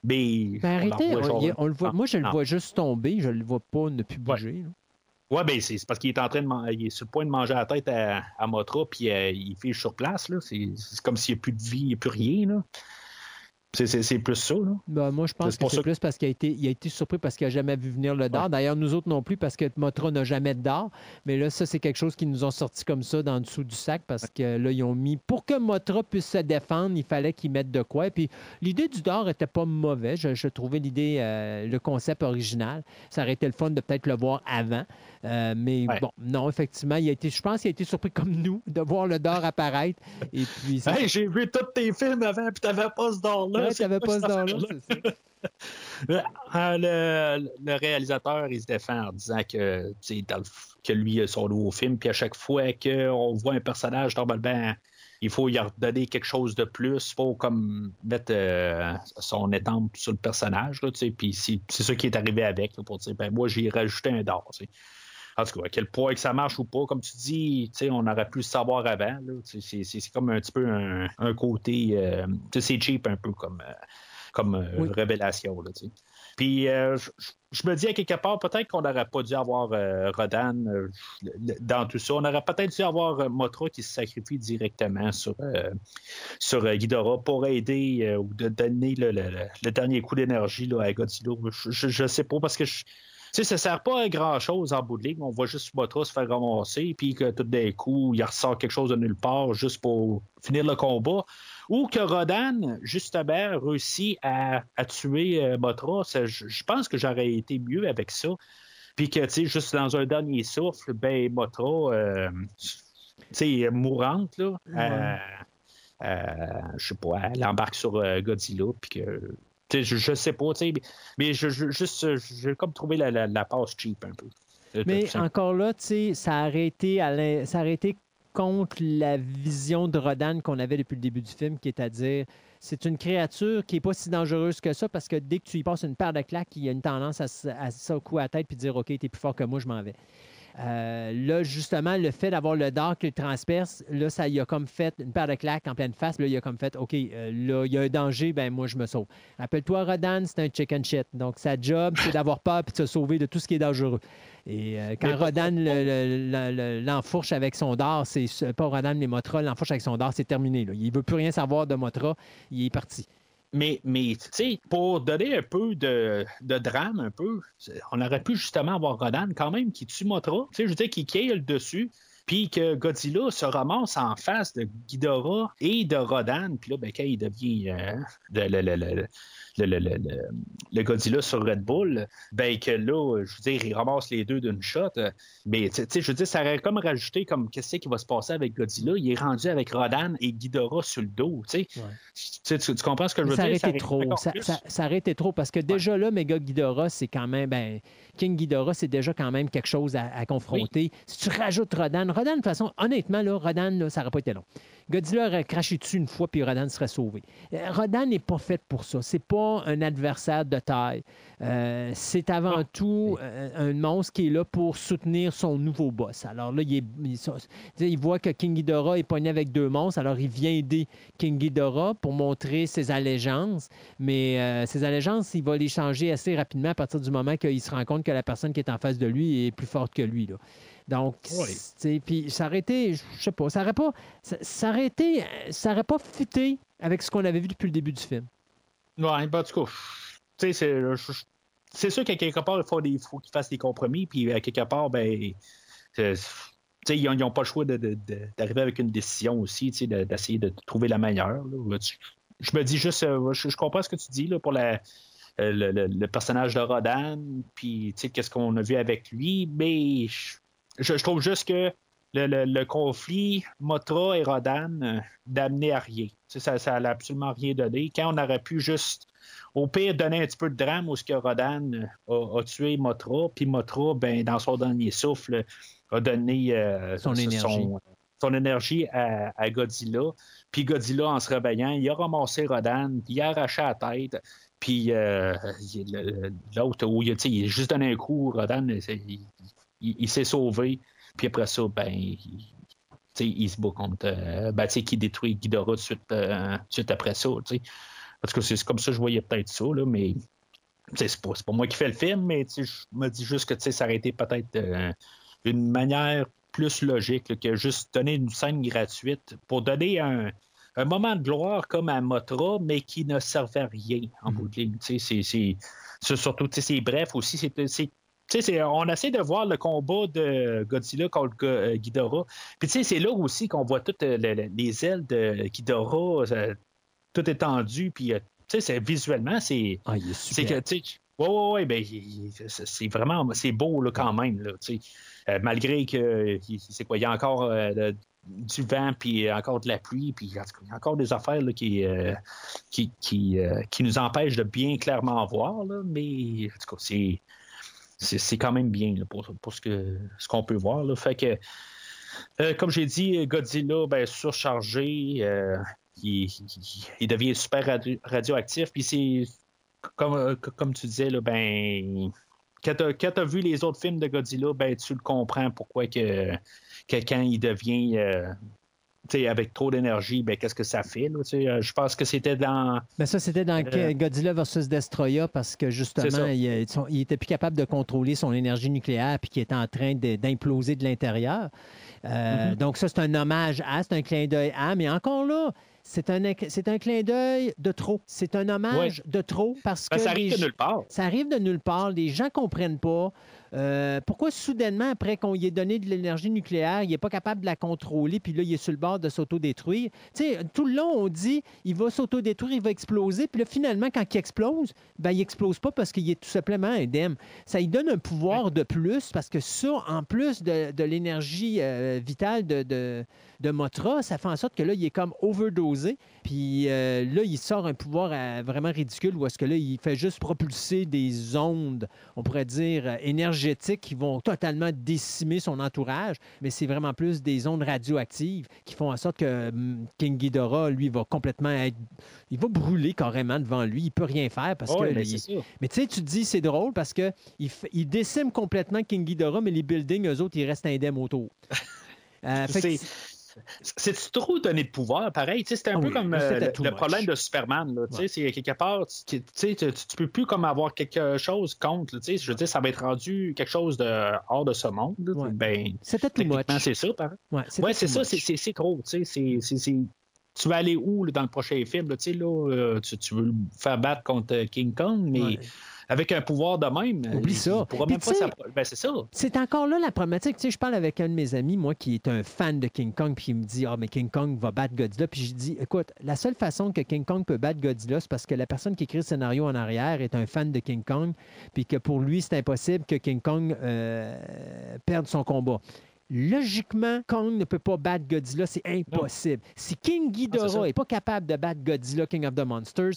Mais Ben, arrêtez, on, le voit, Ah, moi je le ah. vois juste tomber, je le vois pas ne plus bouger. là. Ouais, ben c'est parce qu'il est en train de man- il est sur le point de manger la tête à, à Motra, puis euh, il fiche sur place. c'est comme s'il n'y a plus de vie, il n'y a plus rien. là. C'est- plus ça. Là. Ben, moi, je pense que c'est plus parce qu'il a été, il a été surpris parce qu'il n'a jamais vu venir le dard. D'ailleurs, nous autres non plus, parce que Motra n'a jamais de dard. Mais là, ça, c'est quelque chose qui nous ont sorti comme ça dans le dessous du sac parce que là, ils ont mis. Pour que Motra puisse se défendre, il fallait qu'ils mettent de quoi. Puis l'idée du dard était pas mauvais. Je, je trouvais l'idée, euh, le concept original. Ça aurait été le fun de peut-être le voir avant. Euh, mais Ouais. bon, non, effectivement, il a été, je pense qu'il a été surpris comme nous de voir le dard apparaître. Et puis, c'est- Hey, j'ai vu tous tes films avant, puis t'avais pas ce. Ouais, C'est t'avais pas ce c'est ça. Euh, le, le réalisateur, il se défend en disant que, que lui a son nouveau film, puis à chaque fois qu'on voit un personnage, normalement, il faut y redonner quelque chose de plus. Il faut comme mettre euh, son étampe sur le personnage. Là, puis c'est ça qui est arrivé avec, là, pour dire, ben moi, j'ai rajouté un dard. En tout cas, à quel point que ça marche ou pas, comme tu dis, tu sais, on aurait pu le savoir avant. C'est c'est- c'est comme un petit peu un, un côté. euh, tu sais, c'est cheap un peu comme, euh, comme euh, Oui. révélation. Là. Puis euh, je- me dis à quelque part, peut-être qu'on n'aurait pas dû avoir euh, Rodan euh, dans tout ça. On aurait peut-être dû avoir Motra qui se sacrifie directement sur, sur Ghidorah pour aider ou de donner le, le- le- le dernier coup d'énergie à Godzilla. Je, je sais pas parce que je, sais, ça sert pas à grand chose en bout de ligne. On voit juste Motra se faire ramasser, puis que tout d'un coup, il ressort quelque chose de nulle part juste pour finir le combat. Ou que Rodan, justement, réussit à, à tuer euh, Motra. Je, pense que j'aurais été mieux avec ça. Puis que, tu sais, juste dans un dernier souffle, ben, Motra, euh, tu sais, mourante, là, euh, euh, je sais pas, elle embarque sur euh, Godzilla, puis que. Je, je sais pas, mais, mais je, je- juste, euh, j'ai comme trouvé la, la, la passe cheap un peu. Euh, Mais encore là, ça a arrêté à l'in- ça a arrêté contre la vision de Rodan qu'on avait depuis le début du film, qui est à dire c'est une créature qui n'est pas si dangereuse que ça parce que dès que tu y passes une paire de claques, il y a une tendance à, se- à se secouer la tête puis dire OK, t'es plus fort que moi, je m'en vais. Euh, là, justement, le fait d'avoir le dard qui le transperce, là, ça y a comme fait une paire de claques en pleine face. Là, il a comme fait OK, euh, là, il y a un danger, ben moi, je me sauve. Rappelle-toi, Rodan, c'est un chicken shit. Donc, sa job, c'est d'avoir peur puis de se sauver de tout ce qui est dangereux. Et euh, quand Rodan le- le- le- le- l'enfourche avec son dard, c'est c'est pas Rodan, mais Motra l'enfourche avec son dard, c'est terminé. Là. Il veut plus rien savoir de Motra. Il est parti. Mais, mais tu sais, pour donner un peu de, drame, un peu, on aurait pu justement avoir Rodan quand même qui tue Motra. Tu sais, je veux dire, qui le dessus, puis que Godzilla se ramasse en face de Ghidorah et de Rodan. Puis là, ben, quand il devient euh, le- le- le- le- le- le- le Godzilla sur Red Bull, ben que là, je veux dire, il ramasse les deux d'une shot. Mais tu sais, je veux dire, ça aurait comme rajouté comme qu'est-ce qui va se passer avec Godzilla? Il est rendu avec Rodan et Ghidorah sur le dos. Tu sais, Tu tu, comprends ce que je veux ça aurait dire? été aurait trop. Ça, plus. ça- ça aurait été trop parce que déjà là, Mega Ghidorah, c'est quand même. Ben, King Ghidorah, c'est déjà quand même quelque chose à, à confronter. Si tu rajoutes Rodan, Rodan, de toute façon, honnêtement, là, Rodan, là, ça n'aurait pas été long. Godzilla aurait craché dessus une fois, puis Rodan serait sauvé. Euh, Rodan n'est pas fait pour ça. C'est pas un adversaire de taille. Euh, c'est avant tout euh, un monstre qui est là pour soutenir son nouveau boss. Alors là, il, est- voit que King Ghidorah est pogné avec deux monstres, alors il vient aider King Ghidorah pour montrer ses allégeances. Mais euh, ses allégeances, il va les changer assez rapidement à partir du moment qu'il se rend compte que la personne qui est en face de lui est plus forte que lui. là. Donc, Oui. sais, puis ça aurait été, je sais pas, ça aurait pas, ça, ça aurait été, ça aurait pas fité avec ce qu'on avait vu depuis le début du film. Ouais, ben, en tout cas, tu sais, c'est, sûr qu'à quelque part, il faut, des- faut qu'ils fassent des compromis, puis à quelque part, ben, sais, ils n'ont pas le choix de- de- de- d'arriver avec une décision aussi, tu sais, de- d'essayer de trouver la meilleure. là. Je me dis juste, euh, je, je comprends ce que tu dis là, pour la, euh, le, le- le personnage de Rodan, puis qu'est-ce qu'on a vu avec lui, mais je, je trouve juste que le, le- le conflit Motra et Rodan euh, d'amener à rien. Ça, n'a absolument rien donné. Quand on aurait pu juste, au pire, donner un petit peu de drame où ce que Rodan euh, a, a tué Motra, puis Motra, ben, dans son dernier souffle, a donné euh, Son énergie. son- son énergie à, à Godzilla. Puis Godzilla, en se réveillant, il a ramassé Rodan, il a arraché la tête. Puis euh, l'autre, où il, il a juste donné un coup, Rodan, il, il- il s'est sauvé. Puis après ça, ben, il, il se bat contre. euh, ben, qui détruit Ghidorah suite, euh, suite après ça. tu sais. Parce que c'est comme ça que je voyais peut-être ça, là, mais c'est pas, pas, moi qui fais le film, mais je me dis juste que ça aurait été peut-être euh, une manière plus logique que juste donner une scène gratuite pour donner un, un moment de gloire comme à Motra, mais qui ne servait à rien en bout de ligne. C'est surtout, c'est bref aussi, c'est on essaie de voir le combat de Godzilla contre euh, Ghidorah. Puis c'est là aussi qu'on voit toutes les ailes de Ghidorah, tout étendu, puis c'est visuellement, c'est. Ah, il est super. C'est que, oui, oui, oui, ben, c'est vraiment c'est beau là, quand même. Là, euh, malgré que c'est quoi, il y a encore euh, du vent, puis encore de la pluie, puis il y a encore des affaires là, qui, euh, qui, qui, qui, nous empêchent de bien clairement voir, là, mais en tout cas, c'est. C'est quand même bien pour, pour, ce qu'on ce peut voir. Fait que, comme j'ai dit, Godzilla, ben, surchargé, il, il, devient super radio, radioactif. Puis c'est comme, comme tu disais, là, ben, quand tu as, vu les autres films de Godzilla, ben, tu le comprends pourquoi que, quelqu'un il devient euh, avec trop d'énergie, ben, qu'est-ce que ça fait? Là, euh, je pense que c'était dans. Ben ça, c'était dans euh, Godzilla versus Destroya parce que justement, il, il, était plus capable de contrôler son énergie nucléaire puis qu'il était en train d'imploser de, l'intérieur. Mm-hmm. Donc, ça, c'est un hommage à, c'est un clin d'œil à, mais encore là, c'est un, c'est un clin d'œil de trop. C'est un hommage de trop parce ben, que. ça arrive de nulle part. Ça arrive de nulle part. Les gens ne comprennent pas. Euh, pourquoi soudainement, après qu'on lui ait donné de l'énergie nucléaire, il n'est pas capable de la contrôler, puis là, il est sur le bord de s'autodétruire? Tu sais, tout le long, on dit il va s'autodétruire, il va exploser, puis là, finalement, quand il explose, ben, il explose pas parce qu'il est tout simplement indemne. Ça lui donne un pouvoir de plus parce que ça, en plus de, l'énergie euh, vitale de, de, de, Motra, ça fait en sorte que là, il est comme overdosé, puis euh, là, il sort un pouvoir vraiment ridicule où est-ce que là, il fait juste propulser des ondes, on pourrait dire, énergétiques qui vont totalement décimer son entourage, mais c'est vraiment plus des ondes radioactives qui font en sorte que hum, King Ghidorah, lui, va complètement être... Il va brûler carrément devant lui. Il peut rien faire parce que... Mais, tu sais, tu te dis, c'est drôle parce que il, il décime complètement King Ghidorah, mais les buildings, eux autres, ils restent indemnes autour. Euh, c'est trop donné de pouvoir, pareil. C'est un ah peu comme euh, le, problème de Superman. C'est quelque part, tu, tu, peux plus comme avoir quelque chose contre. Je veux dire, ça va être rendu quelque chose de hors de ce monde. Ben, C'était tout C'est ça, pareil. Ouais, c'est ça, c'est trop. tu vas aller où dans le prochain film? Là, là, tu, tu, veux le faire battre contre King Kong, mais avec un pouvoir de même. Oublie ça. Ben, c'est ça. C'est encore là la problématique. Tu sais, je parle avec un de mes amis, moi, qui est un fan de King Kong, puis il me dit Ah, mais King Kong va battre Godzilla. Puis je dis Écoute, la seule façon que King Kong peut battre Godzilla, c'est parce que la personne qui écrit le scénario en arrière est un fan de King Kong, puis que pour lui, c'est impossible que King Kong euh, perde son combat. Logiquement, Kong ne peut pas battre Godzilla, c'est impossible. Si King Ghidorah n'est ah, pas capable de battre Godzilla, King of the Monsters,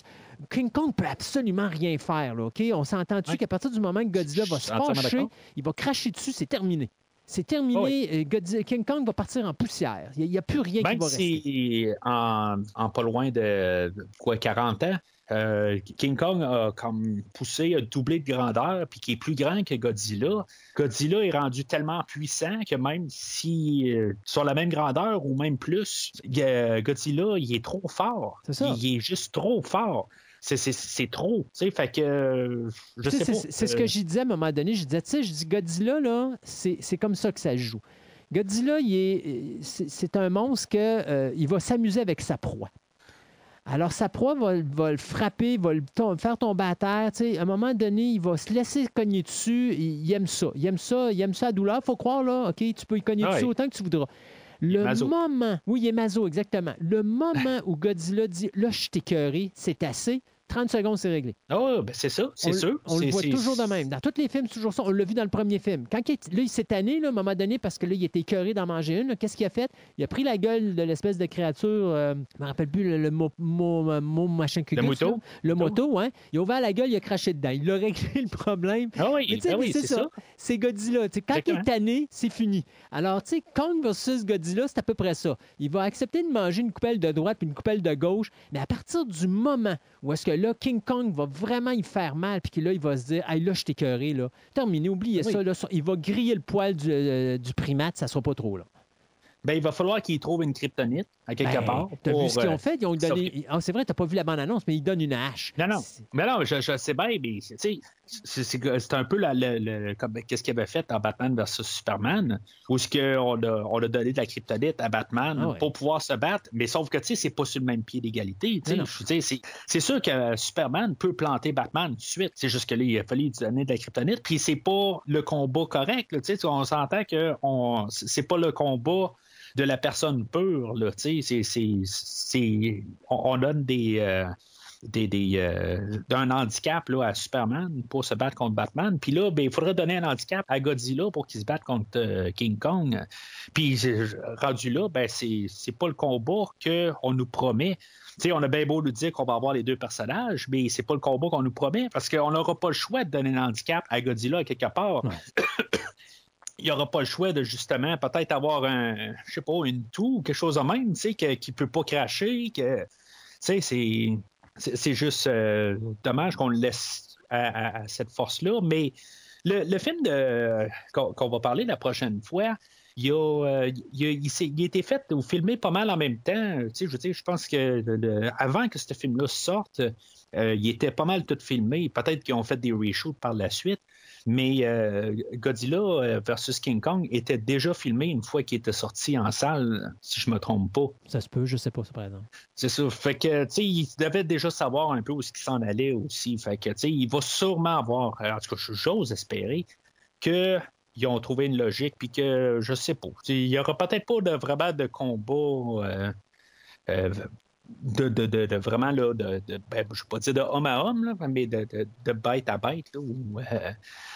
King Kong peut absolument rien faire. Là? On s'entend-tu qu'à partir du moment que Godzilla va se fâcher, il va cracher dessus, c'est terminé. C'est terminé. Ah King Kong va partir en poussière. Il n'y a, plus rien qui va rester. En, en pas loin de quoi, 40 ans, euh, King Kong a comme poussé, a doublé de grandeur, puis qui est plus grand que Godzilla. Godzilla est rendu tellement puissant que même si euh, sur la même grandeur ou même plus, Godzilla, il est trop fort. C'est ça. Il est juste trop fort. C'est trop, tu sais, fait que je sais pas. C'est ce que euh, je disais à un moment donné, je disais, tu sais, je dis Godzilla, là, c'est comme ça que ça joue. Godzilla, c'est un monstre que, il va s'amuser avec sa proie. Alors, sa proie va, le frapper, va le faire tomber à terre. À un moment donné, il va se laisser cogner dessus. Il, aime ça. Il aime ça. Il aime ça à douleur. faut croire, là. OK, tu peux y cogner ah dessus autant que tu voudras. Le moment, oui, il est mazo, exactement. Le moment où Godzilla dit là, je t'ai c'est assez, 30 secondes, c'est réglé. oh, ben c'est ça, c'est sûr. On le voit toujours de même. Dans tous les films, c'est toujours ça. On l'a vu dans le premier film. Quand il, là, il s'est tanné, là, à un moment donné, parce que là, il était écœuré d'en manger une. Qu'est-ce qu'il a fait? Il a pris la gueule de l'espèce de créature, euh, je ne me rappelle plus le, mot, mot, machin Le moto? Le moto, hein? Il a ouvert la gueule, il a craché dedans. Il a réglé le problème. Ah oui, ben oui c'est ça. C'est Godzilla. quand il est tanné, c'est fini. Alors, tu sais, Kong versus Godzilla, c'est à peu près ça. Il va accepter de manger une coupelle de droite puis une coupelle de gauche, mais à partir du moment où est-ce que là, King Kong va vraiment y faire mal, puis que là, il va se dire, hey, là, je t'ai cœuré, là. Terminé, oubliez ça, là, il va griller le poil du, euh, du primate, ça sera pas trop, là. ben, il va falloir qu'ils trouvent une kryptonite à quelque Ben, part. T'as vu ce qu'ils euh, ont fait? Ils ont donné. Ah, c'est vrai, t'as pas vu la bande-annonce, mais ils donnent une hache. Non, non. Mais non, je, je sais bien, mais c'est- un peu qu'est-ce qu'il avait fait en Batman versus Superman, où ce que on a, on a donné de la kryptonite à Batman Ah ouais. pour pouvoir se battre, mais sauf que tu sais, c'est pas sur le même pied d'égalité. C'est sûr que Superman peut planter Batman tout de suite. C'est juste que là, il a fallu lui donner de la kryptonite, puis c'est pas le combat correct. là, tu sais. on s'entend que on- c'est pas le combat de la personne pure. Là, c'est- on, on donne des. euh, des, des, euh, d'un handicap là, à Superman pour se battre contre Batman. Puis là, ben, il faudrait donner un handicap à Godzilla pour qu'il se batte contre euh, King Kong. Puis rendu là, ben, c'est, c'est pas le combat qu'on nous promet. On a bien beau nous dire qu'on va avoir les deux personnages, mais c'est pas le combat qu'on nous promet parce qu'on n'aura pas le choix de donner un handicap à Godzilla quelque part. il n'y aura pas le choix de justement peut-être avoir un, je sais pas, une toux ou quelque chose de même, tu sais, qui ne peut pas cracher, que, tu sais, c'est, c'est, juste euh, dommage qu'on le laisse à, cette force-là, mais le, film qu'on, va parler la prochaine fois, il a, euh, il a- été fait ou filmé pas mal en même temps. Tu sais, je pense que avant que ce film-là sorte, euh, il était pas mal tout filmé. Peut-être qu'ils ont fait des reshoots par la suite, mais euh, Godzilla euh, versus King Kong était déjà filmé une fois qu'il était sorti en salle, si je me trompe pas. Ça se peut, je sais pas, ça, par exemple. C'est ça. Fait que, tu sais, il devait déjà savoir un peu où ce qu'il s'en allait aussi. Fait que, tu sais, il va sûrement avoir, en tout cas, j'ose espérer, qu'ils ont trouvé une logique, puis que, je sais pas, il y aura peut-être pas de, vraiment de combat euh, euh, de, de, de- vraiment, là, de, ben, je ne vais pas dire de homme à homme, là, mais de, bête à bête, là, euh,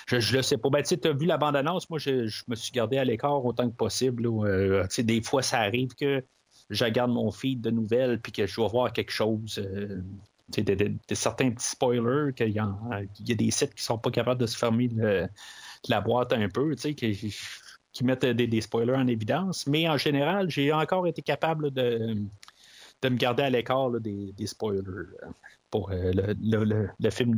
je, je le sais pas. Ben, tu as vu la bande-annonce, moi, je, je me suis gardé à l'écart autant que possible. euh, des fois, ça arrive que je regarde mon feed de nouvelles puis que je dois voir quelque chose. euh, certains petits spoilers, qu'il y, qu'il y a des sites qui sont pas capables de se fermer le- la boîte un peu, qui, qui mettent des, des spoilers en évidence. Mais en général, j'ai encore été capable de, de me garder à l'écart des, spoilers euh, pour euh, le, le- le- le film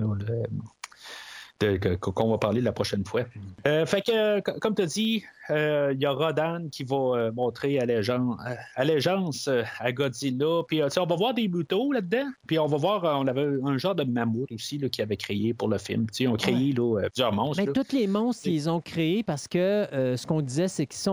qu'on va parler la prochaine fois. Euh, fait que, co- comme tu as dit, il y a Rodan qui va euh, montrer allégeance, euh, allégeance euh, à Godzilla. Puis, euh, tu sais, on va voir des butos là-dedans. Puis, on va voir, euh, on avait un genre de mammouth aussi là, qui avait créé pour le film. Tu sais, on a créé là, euh, plusieurs monstres. Mais là. tous les monstres, ils ont créé parce que euh, ce qu'on disait, c'est qu'à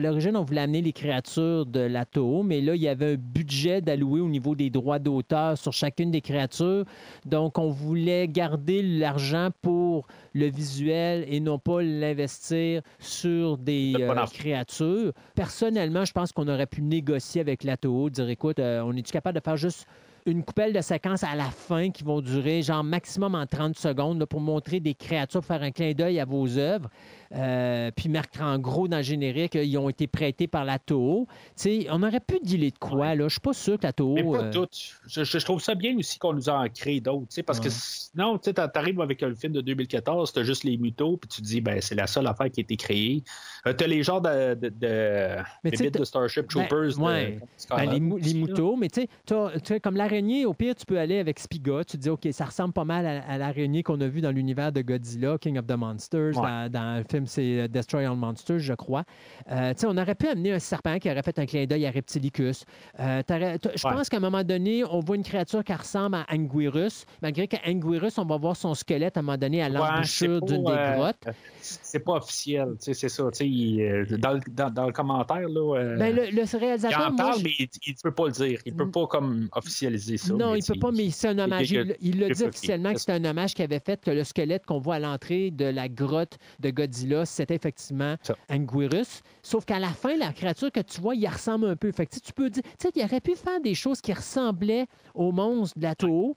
l'origine, on voulait amener les créatures de la Toho, mais là, il y avait un budget d'allouer au niveau des droits d'auteur sur chacune des créatures. Donc, on voulait garder l'argent pour le visuel et non pas l'investir sur des euh, créatures. Personnellement, je pense qu'on aurait pu négocier avec la Toho, dire écoute, euh, on est-tu capable de faire juste une coupelle de séquences à la fin qui vont durer genre maximum en 30 secondes là, pour montrer des créatures, pour faire un clin d'œil à vos œuvres? Euh, puis marquer en gros dans le générique, euh, ils ont été prêtés par la Toho. Tu sais, on aurait pu dealer de quoi, là? Je suis pas sûr que la Toho... Mais pas euh. Je, trouve ça bien aussi qu'on nous en crée d'autres. Parce que sinon, tu arrives avec le film de 2014, tu as juste les mutos, puis tu te dis, ben, c'est la seule affaire qui a été créée. tu as les genres de, de, de, Mais de Starship ben, Troopers. de- ouais. Ben, les, mou- les moutons, mais tu sais, t'as- tu sais, comme l'araignée, au pire, tu peux aller avec Spiga. Tu te dis, OK, ça ressemble pas mal à, à l'araignée qu'on a vue dans l'univers de Godzilla, King of the Monsters. Ouais. Dans, dans le film, c'est euh, Destroy All Monsters, je crois. Euh, tu sais, on aurait pu amener un serpent qui aurait fait un clin d'œil à Reptilicus. Euh, je Ouais. pense qu'à un moment donné, on voit une créature qui ressemble à Anguirus, malgré qu'à Anguirus, on va voir son squelette à un moment donné à l'embouchure c'est d'une des grottes. C'est pas officiel, tu sais, c'est ça. tu sais, il, dans, le- dans, dans le commentaire, là, Ben, le, le il réalisateur, en parle, mais il ne peut pas le dire. Il peut pas comme officialiser ça. Non, il peut tu- pas, mais c'est un hommage. Il il l'a dit officiellement que c'était un hommage qu'il avait fait, que le squelette qu'on voit à l'entrée de la grotte de Godzilla, c'était effectivement. Anguirus. Sauf qu'à la fin, la créature que tu vois, il ressemble un peu. Fait que, tu peux dire, tu sais, il aurait pu faire des choses qui ressemblaient aux monstres de la Toho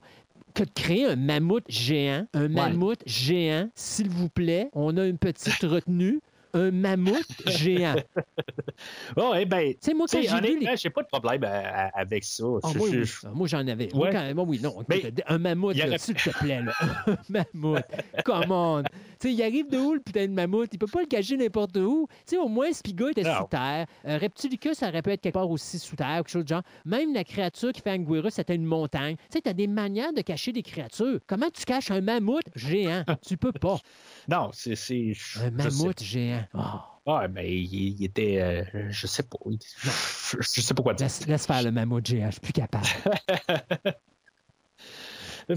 que de créer un mammouth géant. Un mammouth géant, s'il vous plaît. On a une petite retenue. Un mammouth géant. Oh, eh ben, sais, moi, quand j'ai vu les j'ai pas de problème euh, avec ça. Ah, Je- moi, je- oui. je- moi, j'en avais. Moi, Ouais. quand- moi, oui, non. Mais un mammouth, aurait- s'il te plaît, là. un mammouth. Come on. Il arrive de où, le putain de mammouth? Il peut pas le cacher n'importe où. Au moins, Spiga était Non. sous terre. Euh, Reptilicus, ça aurait pu être quelque part aussi sous terre, quelque chose de genre. Même la créature qui fait Anguirus, c'était une montagne. Tu sais, t'as des manières de cacher des créatures. Comment tu caches un mammouth géant? tu peux pas. Non, c'est. c'est- Un mammouth géant. Ah. Ah, ben, il, il était. euh, je sais pas. il- Je sais pas quoi dire. Laisse, laisse faire le même JH, je suis plus capable.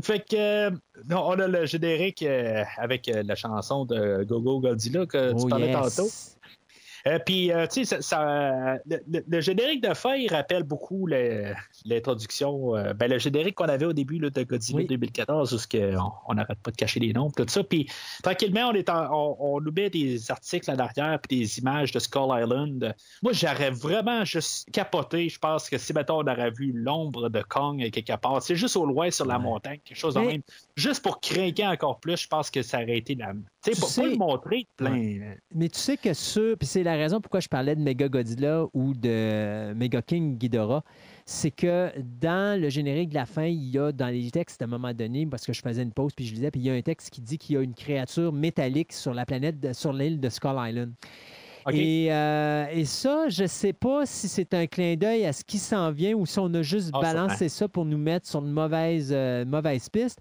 Fait que, euh, non, on a le générique euh, avec euh, la chanson de Gogo Godzilla que tu Oh, parlais yes. tantôt. Euh, Puis, euh, tu sais, ça, ça- le, générique de fin, il rappelle beaucoup l'introduction, euh, ben, le générique qu'on avait au début là, de Godzilla Oui. 2014, où on- n'arrête pas de cacher les noms, tout ça. Puis, tranquillement, on, est en- on, met des articles en arrière, puis des images de Skull Island. Moi, j'aurais vraiment juste capoté. Je pense que si, mettons, on aurait vu l'ombre de Kong quelque part, c'est juste au loin sur la Ouais. montagne, quelque chose de Mais- même. Juste pour craquer encore plus, je pense que ça aurait été la. Tu sais, Tu pas, sais- pas le montrer plein. Mais tu sais que ça, puis c'est la raison pourquoi je parlais de Mega Godzilla ou de Mega King Ghidorah, c'est que dans le générique de la fin, il y a dans les textes à un moment donné, parce que je faisais une pause puis je lisais, puis il y a un texte qui dit qu'il y a une créature métallique sur la planète, de- sur l'île de Skull Island. Et, euh, et ça, je sais pas si c'est un clin d'œil à ce qui s'en vient ou si on a juste Ah, balancé ça pour nous mettre sur une mauvaise, euh, mauvaise piste.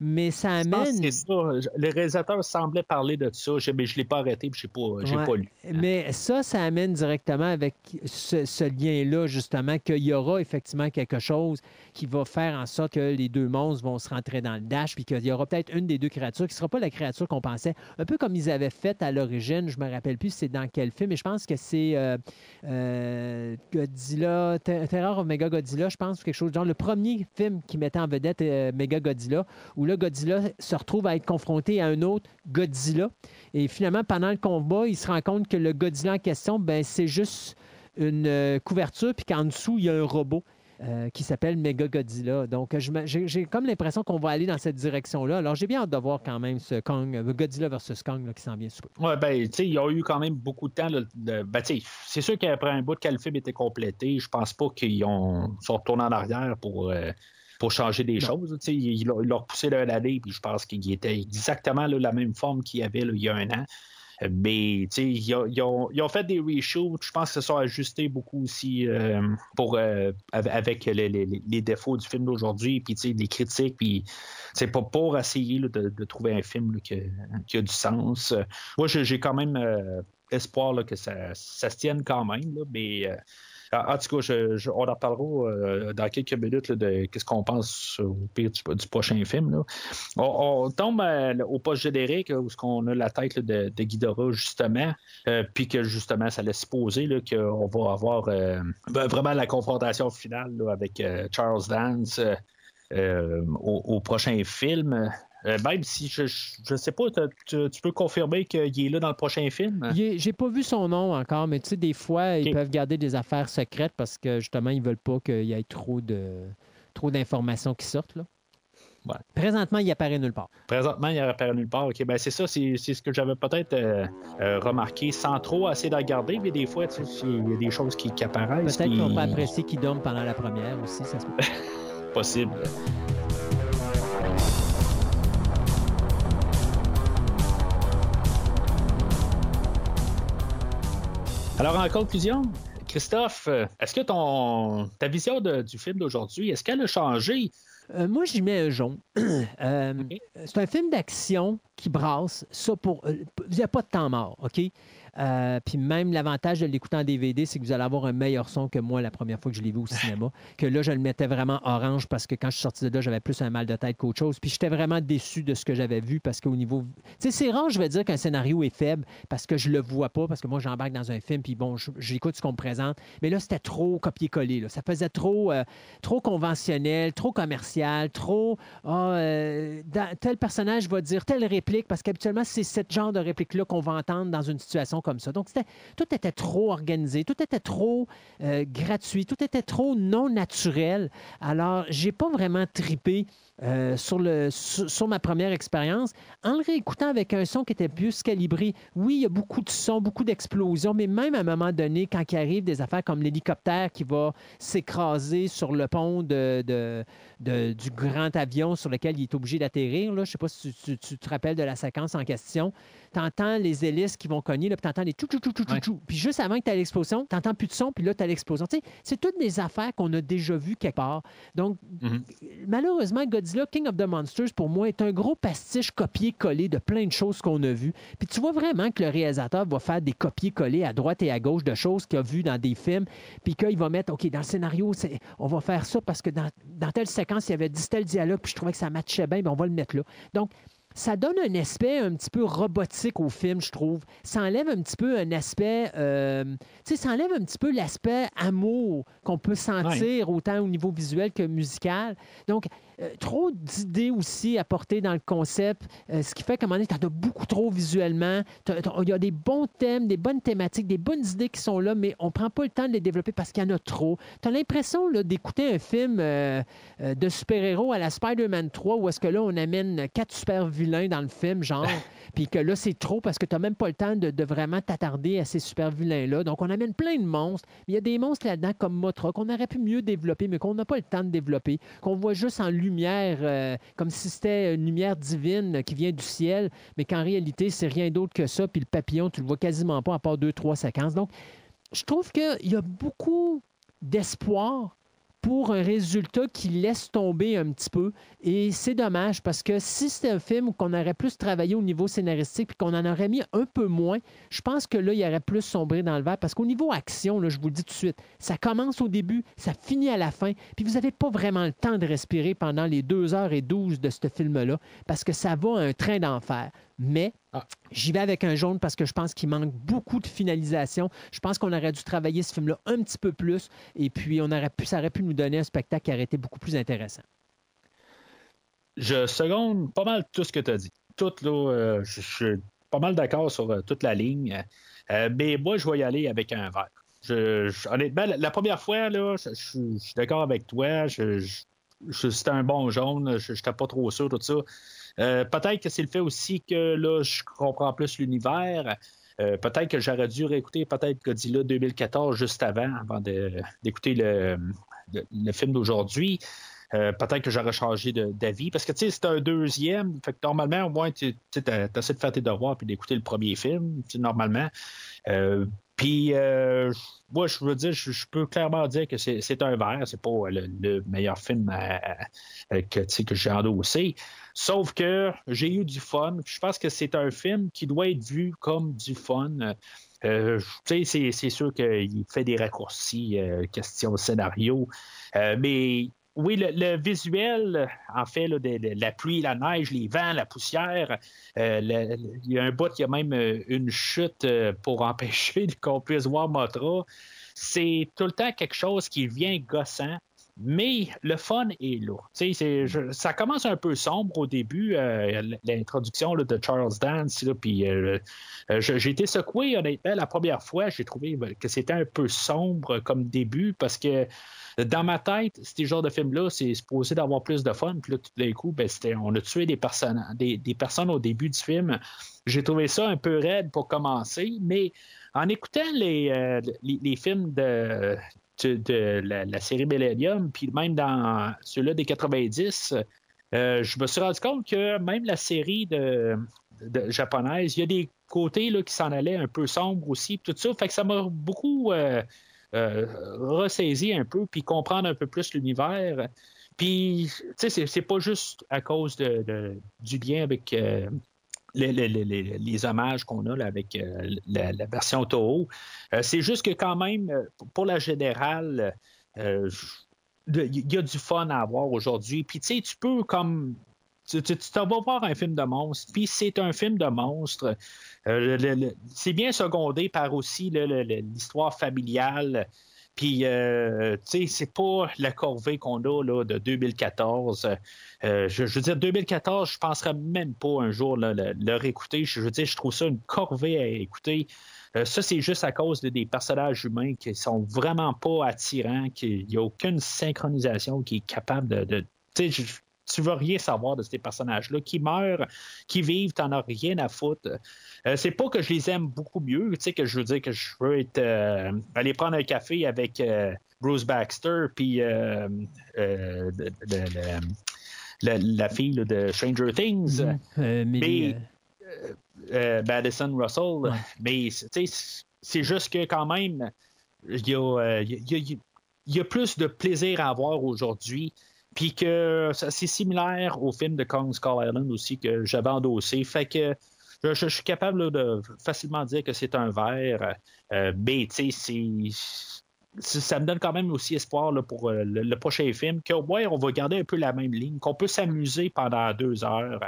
Mais ça amène. c'est ça. Le réalisateur semblait parler de ça, mais je ne l'ai pas arrêté, puis je n'ai pas, j'ai Ouais. pas lu. Mais ça, ça amène directement avec ce, ce lien-là, justement, qu'il y aura effectivement quelque chose qui va faire en sorte que les deux monstres vont se rentrer dans le dash, puis qu'il y aura peut-être une des deux créatures qui ne sera pas la créature qu'on pensait, un peu comme ils avaient fait à l'origine. Je me rappelle plus c'est dans quel film, mais je pense que c'est euh, euh, Godzilla, Ter- Terror of Mega Godzilla, je pense, ou quelque chose genre le premier film qui mettait en vedette euh, Mega Godzilla, où là, Godzilla se retrouve à être confronté à un autre Godzilla. Et finalement, pendant le combat, il se rend compte que le Godzilla en question, ben, c'est juste une euh, couverture, puis qu'en dessous, il y a un robot. Euh, qui s'appelle Mega Godzilla. Donc, j'ai comme l'impression qu'on va aller dans cette direction-là. Alors, j'ai bien hâte de voir quand même ce Kong, euh, Godzilla versus Kong là, qui s'en vient sous. Ouais, ben, tu sais, il y a eu quand même beaucoup de temps. là, de- ben, tu sais, c'est sûr qu'après un bout que le film était complété, je pense pas qu'ils ont sont retournés en arrière pour. euh, pour changer des choses. tu sais. Ils l'ont ils l'ont repoussé d'un année, puis je pense qu'il était exactement là, la même forme qu'il y avait là, il y a un an. Mais ils, ont- ils ont, ils ont fait des reshoots. Je pense qu'ils se sont ajustés beaucoup aussi euh, pour, euh, av- avec les, les- les défauts du film d'aujourd'hui, puis les critiques, puis c'est pas pour essayer là, de, de trouver un film là, que- qui a du sens. Moi, j'ai quand même euh, espoir là, que ça, ça se tienne quand même, mais en en tout cas, on en parlera euh, dans quelques minutes de qu'est-ce qu'on pense pire du, prochain film. On, tombe euh, au post générique où ce qu'on a la tête de, de justement, euh, puis que justement ça laisse supposer qu'on va avoir euh, ben, vraiment la confrontation finale avec euh, Charles Dance euh, euh, au prochain film. Euh, même si je ne sais pas, tu, tu peux confirmer qu'il est là dans le prochain film? J'ai pas vu son nom encore, mais tu sais, des fois, ils peuvent garder des affaires secrètes parce que justement, ils veulent pas qu'il y ait trop de trop d'informations qui sortent. Là. Ouais. Présentement, il apparaît nulle part. Présentement, il apparaît nulle part. OK, ben c'est ça, c'est ce que j'avais peut-être euh, euh, remarqué sans trop essayer de regarder, mais des fois, tu sais, il y a des choses qui, qui apparaissent. Peut-être qu'on peut apprécier qu'il dorme pendant la première aussi. Ça se peut. possible. Alors, en conclusion, Christophe, euh, est-ce que ton ta vision de- du film d'aujourd'hui, est-ce qu'elle a changé? Euh, moi, j'y mets un jaune. Euh. C'est un film d'action qui brasse. Ça pour. Il n'y a pas de temps mort, OK? Euh, puis même l'avantage de l'écouter en DVD, c'est que vous allez avoir un meilleur son que moi la première fois que je l'ai vu au cinéma. que là, je le mettais vraiment orange parce que quand je suis sorti de là, j'avais plus un mal de tête qu'autre chose. Puis j'étais vraiment déçu de ce que j'avais vu parce qu'au niveau. Tu sais, c'est rare, je vais dire qu'un scénario est faible parce que je le vois pas, parce que moi, j'embarque dans un film, puis bon, j'écoute ce qu'on me présente. Mais là, c'était trop copier-coller. Ça faisait trop, euh, trop conventionnel, trop commercial, trop. Ah, euh, dans- tel personnage va dire telle réplique, parce qu'habituellement, c'est ce genre de réplique-là qu'on va entendre dans une situation Donc, tout était trop organisé, tout était trop euh, gratuit, tout était trop non naturel. Alors, j'ai pas vraiment tripé. euh, sur, ma première expérience, en le réécoutant avec un son qui était plus calibré, oui, il y a beaucoup de sons, beaucoup d'explosions, mais même à un moment donné, quand il arrive des affaires comme l'hélicoptère qui va s'écraser sur le pont du grand avion sur lequel il est obligé d'atterrir, je ne sais pas si tu- tu te rappelles de la séquence en question, tu entends les hélices qui vont cogner, là, puis t'entends des tchou tchou tchou tchou Ouais. tchou. Puis juste avant que tu l'explosion, t'entends plus de son, puis là, tu as l'explosion. C'est toutes des affaires qu'on a déjà vues quelque part. Donc, Mhm. malheureusement, Godzilla King of the Monsters, pour moi, est un gros pastiche copié-collé de plein de choses qu'on a vues. Puis tu vois vraiment que le réalisateur va faire des copier-coller à droite et à gauche de choses qu'il a vues dans des films, puis qu'il va mettre, OK, dans le scénario, c'est- on va faire ça parce que dans, dans telle séquence, il y avait dit tel dialogue, puis je trouvais que ça matchait bien, bien, on va le mettre là. Donc, ça donne un aspect un petit peu robotique au film, je trouve. Ça enlève un petit peu un aspect, euh, tu sais, ça enlève un petit peu l'aspect amour qu'on peut sentir autant au niveau visuel que musical. Donc, euh, trop d'idées aussi apportées dans le concept, euh, ce qui fait qu'à un moment donné, tu en as beaucoup trop visuellement. Il y a des bons thèmes, des bonnes thématiques, des bonnes idées qui sont là, mais on prend pas le temps de les développer parce qu'il y en a trop. Tu as l'impression d'écouter un film euh, de super-héros à la Spider-Man 3 où est-ce que là, on amène quatre super vilains dans le film, genre, puis que là, c'est trop parce que tu n'as même pas le temps de, de vraiment t'attarder à ces super vilains-là. Donc, on amène plein de monstres. Mais il y a des monstres là-dedans comme Motra qu'on aurait pu mieux développer, mais qu'on n'a pas le temps de développer, qu'on voit juste en euh, comme si c'était une lumière divine qui vient du ciel, mais qu'en réalité, c'est rien d'autre que ça. Puis le papillon, tu le vois quasiment pas à part deux, trois séquences. Donc, je trouve qu'il y a beaucoup d'espoir pour un résultat qui laisse tomber un petit peu. Et c'est dommage parce que si c'était un film qu'on aurait plus travaillé au niveau scénaristique puis qu'on en aurait mis un peu moins, je pense que là, il y aurait plus sombré dans le verre. Parce qu'au niveau action, là, je vous le dis tout de suite, ça commence au début, ça finit à la fin, puis vous n'avez pas vraiment le temps de respirer pendant les 2h12 de ce film-là parce que ça va à un train d'enfer. Mais Ah. J'y vais avec un jaune parce que je pense qu'il manque beaucoup de finalisation. Je pense qu'on aurait dû travailler ce film-là un petit peu plus et puis on aurait pu, ça aurait pu nous donner un spectacle qui aurait été beaucoup plus intéressant. Je seconde pas mal tout ce que tu as dit. Tout, là, euh, je suis pas mal d'accord sur euh, toute la ligne. Euh, mais moi, je vais y aller avec un verre. Je, je- honnêtement, la, la première fois, là, je, je- suis d'accord avec toi. C'était un bon jaune. Je n'étais pas trop sûr, tout ça. Euh, peut-être que c'est le fait aussi que là, je comprends plus l'univers. Euh, peut-être que j'aurais dû réécouter peut-être Godzilla 2014 juste avant, avant d'écouter le, film d'aujourd'hui. Euh, peut-être que j'aurais changé d'avis. Parce que tu sais, c'est un deuxième. Fait que normalement, au moins, tu essaies de faire tes devoirs puis d'écouter le premier film, normalement. Puis, euh, moi, je veux dire, je, je peux clairement dire que c'est un verre. C'est pas le, le meilleur film à- à- que, que j'ai endossé. Sauf que j'ai eu du fun. Je pense que c'est un film qui doit être vu comme du fun. Euh, tu sais, c'est- c'est sûr qu'il fait des raccourcis, euh, question scénario. Euh, mais oui, le, le visuel, en fait, là, de, la pluie, la neige, les vents, la poussière, euh, il y a un bout, il y a même euh, une chute euh, pour empêcher qu'on puisse voir Motra. C'est tout le temps quelque chose qui vient gossant. Mais le fun est là. Je- ça commence un peu sombre au début, euh, l'introduction de Charles Dance. Puis euh, euh, j'ai été secoué, honnêtement, la première fois. J'ai trouvé que c'était un peu sombre comme début parce que dans ma tête, ces genres de films-là, c'est supposé d'avoir plus de fun. Puis là, tout d'un coup, ben, on a tué des personnes, des, personnes au début du film. J'ai trouvé ça un peu raide pour commencer, mais en écoutant les, euh, films de, la, série Millennium, puis même dans ceux-là des 90, euh, je me suis rendu compte que même la série de, japonaise, il y a des côtés là, qui s'en allaient un peu sombres aussi, tout ça. Fait que ça m'a beaucoup euh, euh, ressaisi un peu, puis comprendre un peu plus l'univers. Puis, tu sais, c'est- pas juste à cause de, du lien avec euh, les, les- les- les- hommages qu'on a avec euh, la, version Toho. C'est juste que quand même, pour la générale, il y a du fun à avoir aujourd'hui. Puis, tu sais, tu peux comme tu tu- tu vas voir un film de monstre, puis c'est un film de monstre. Euh, c'est bien secondé par aussi l'histoire familiale. Puis, euh, tu sais, c'est pas la corvée qu'on a là, de 2014. Euh, je, veux dire, 2014, je penserais même pas un jour là, le, le réécouter. Je, veux dire, je trouve ça une corvée à écouter. Ça, c'est juste à cause de des personnages humains qui sont vraiment pas attirants, qu'il n'y a aucune synchronisation qui est capable de. de tu sais, tu veux rien savoir de ces personnages-là. Qui meurent, qui vivent, t'en as rien à foutre. Euh, c'est pas que je les aime beaucoup mieux, tu sais, que je veux dire que je veux être euh, aller prendre un café avec euh, Bruce Baxter, puis euh, la, la fille là, de Stranger Things. Millie, Mais- Madison Russell. Ouais. Mais tu sais, c'est juste que quand même, il y a, il y a- il y a- il y a plus de plaisir à avoir aujourd'hui. Puis que c'est similaire au film de Kong Skull Island aussi que j'avais endossé. Fait que je, suis capable de facilement dire que c'est un verre. Euh, mais tu sais, ça me donne quand même aussi espoir pour euh, le, le prochain film, qu'au moins on va garder un peu la même ligne, qu'on peut s'amuser pendant deux heures.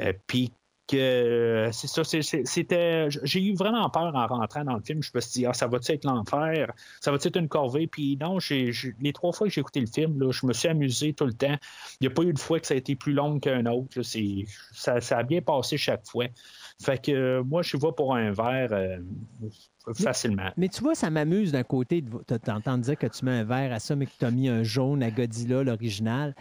Euh, Puis que c'est ça, c'est- c'est- c'était. J'ai eu vraiment peur en rentrant dans le film. Je me suis dit, ah, ça va-tu être l'enfer? Ça va-tu être une corvée? Puis non, j'ai- les trois fois que j'ai écouté le film, là, je me suis amusé tout le temps. Il n'y a pas eu de fois que ça a été plus long qu'un autre. là. Ça, ça a bien passé chaque fois. Fait que euh, moi, je vais pour un verre euh, facilement. Mais tu vois, ça m'amuse d'un côté de t'entendre dire que tu mets un vert à ça, mais que tu as mis un jaune à Godzilla, l'original.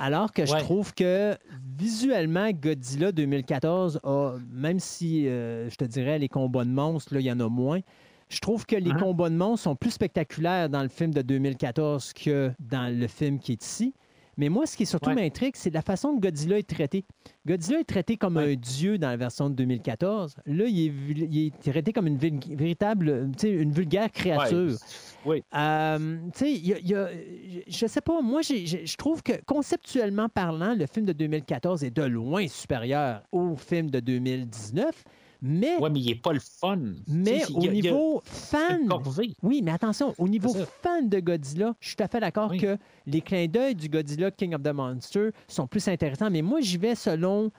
Alors que je Ouais. trouve que visuellement, Godzilla 2014 a, même si euh, je te dirais les combats de monstres, là, il y en a moins, je trouve que les Mhm. combats de monstres sont plus spectaculaires dans le film de 2014 que dans le film qui est ici. Mais moi, ce qui surtout Ouais. m'intrigue, c'est la façon que Godzilla est traité. Godzilla est traité comme Ouais. un dieu dans la version de 2014. Là, il est, il est traité comme une véritable, une vulgaire créature. Oui. Euh, tu sais, il y a- y a- je sais pas, moi, je trouve que conceptuellement parlant, le film de 2014 est de loin supérieur au film de 2019, mais, Ouais, mais il n'est pas le fun. mais au il y a- il y a niveau fan, oui, mais attention, au niveau fan de Godzilla, je suis tout à fait d'accord Oui. que les clins d'œil du Godzilla King of the Monsters sont plus intéressants, mais moi, j'y vais selon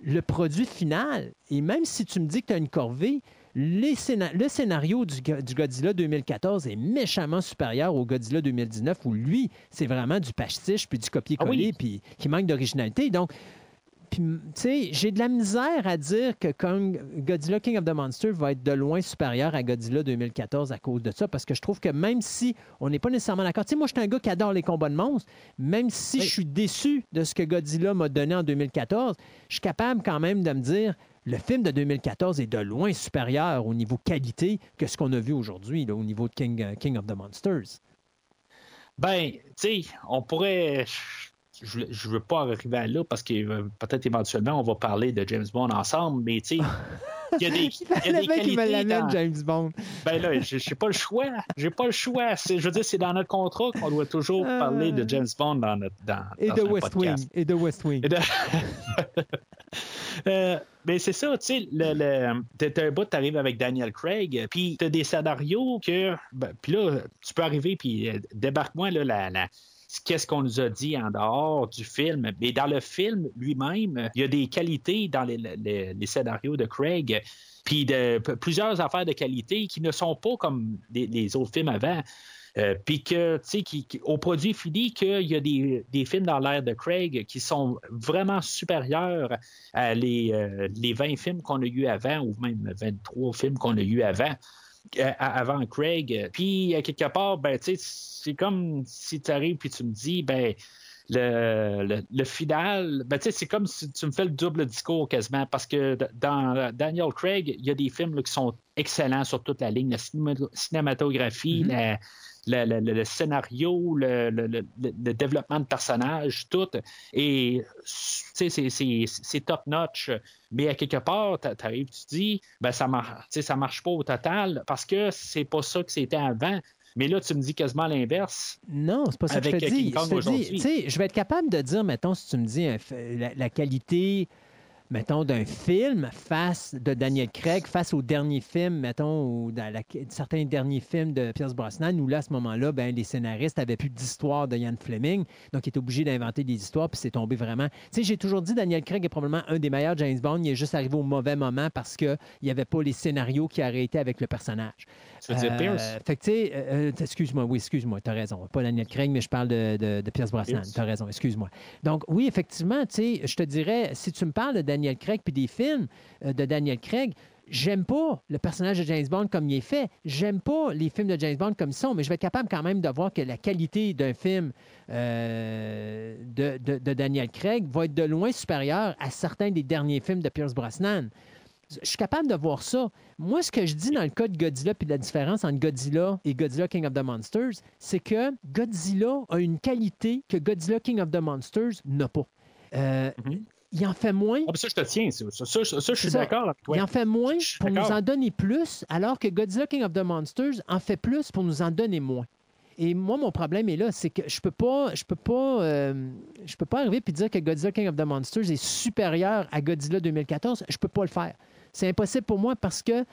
le produit final. Et même si tu me dis que tu as une corvée, les le scénario du, Go- du Godzilla 2014 est méchamment supérieur au Godzilla 2019, où lui, c'est vraiment du pastiche, puis du copier-coller, Ah oui. puis qui manque d'originalité. Donc, puis, tu sais, j'ai de la misère à dire que Kong, Godzilla King of the Monsters va être de loin supérieur à Godzilla 2014 à cause de ça, parce que je trouve que même si on n'est pas nécessairement d'accord, tu sais, moi, je suis un gars qui adore les combats de monstres, même si Oui. je suis déçu de ce que Godzilla m'a donné en 2014, je suis capable quand même de me dire le film de 2014 est de loin supérieur au niveau qualité que ce qu'on a vu aujourd'hui, au niveau de King, euh, King of the Monsters. Ben, tu sais, on pourrait. Je ne veux pas arriver à là parce que euh, peut-être éventuellement on va parler de James Bond ensemble, mais tu sais, il y a des, Il y a des me qualités l'amène, dans- James Bond. Ben là, j'ai pas le choix. J'ai pas le choix. Je veux dire, c'est dans notre contrat qu'on doit toujours Euh. parler de James Bond dans notre dans, Et dans de West podcast. Wing. Et de West Wing. Et de- Euh, mais c'est ça, tu sais, le, le, t'as- t'as un bout, t'arrives avec Daniel Craig, puis t'as des scénarios que, ben, puis là, tu peux arriver, puis euh, débarque-moi, là, la, la- qu'est-ce qu'on nous a dit en dehors du film. Mais dans le film lui-même, il y a des qualités dans les, scénarios de Craig, puis de, plusieurs affaires de qualité qui ne sont pas comme les, autres films avant. Euh, puis que, tu sais, qui- au produit fini, qu'il y a des, films dans l'ère de Craig qui sont vraiment supérieurs à les, euh, les 20 films qu'on a eu avant, ou même 23 films qu'on a eu avant. Euh, avant Craig. Puis, à quelque part, ben, c'est comme si tu arrives puis tu me dis, ben, le, le, le final, ben, tu sais, c'est comme si tu me fais le double discours quasiment, parce que dans Daniel Craig, il y a des films là, qui sont excellents sur toute la ligne, la cinéma- cinématographie, la- la- le, le scénario, le, le- le- le développement de personnages, tout. Et tu sais, c'est- top-notch. Mais à quelque part, tu arrives, tu te dis, ben, ça ça marche pas au total parce que c'est pas ça que c'était avant. Mais là, tu me dis quasiment l'inverse. Non, c'est pas ça que je te dis. Je te dis, je vais être capable de dire, mettons, si tu me dis la qualité, mettons, d'un film face de Daniel Craig face au dernier film, mettons, ou dans certains derniers films de Pierce Brosnan, où là, à ce moment-là, ben, les scénaristes avaient plus d'histoire de Ian Fleming, donc ils étaient obligés d'inventer des histoires, puis c'est tombé vraiment. Tu sais, j'ai toujours dit Daniel Craig est probablement un des meilleurs James Bond. Il est juste arrivé au mauvais moment parce qu'il n'y avait pas les scénarios qui arrêtaient avec le personnage. Tu veux dire Euh, Pierce? Fait que, tu sais, euh, euh, excuse-moi, oui, excuse-moi, tu as raison. Pas Daniel Craig, mais je parle de, de, de Pierce Brosnan. Pierce. Tu as raison, excuse-moi. Donc, oui, effectivement, tu sais, je te dirais, si tu me parles de Daniel Craig puis des films euh, de Daniel Craig, J'aime pas le personnage de James Bond comme il est fait. J'aime pas les films de James Bond comme ils sont, mais je vais être capable quand même de voir que la qualité d'un film euh, de, de- de Daniel Craig va être de loin supérieure à certains des derniers films de Pierce Brosnan. Je suis capable de voir ça. Moi, ce que je dis dans le cas de Godzilla, puis la différence entre Godzilla et Godzilla King of the Monsters, c'est que Godzilla a une qualité que Godzilla King of the Monsters n'a pas. Euh, Mhm. il en fait moins. Ah, ça, je te tiens. Ça, ça, ça, ça, je suis d'accord avec toi. Il en fait moins pour nous en donner plus, alors que Godzilla King of the Monsters en fait plus pour nous en donner moins. Et moi, mon problème est là, c'est que je peux pas, je peux pas, euh, je peux pas arriver puis dire que Godzilla King of the Monsters est supérieur à Godzilla 2014. Je peux pas le faire. C'est impossible pour moi parce que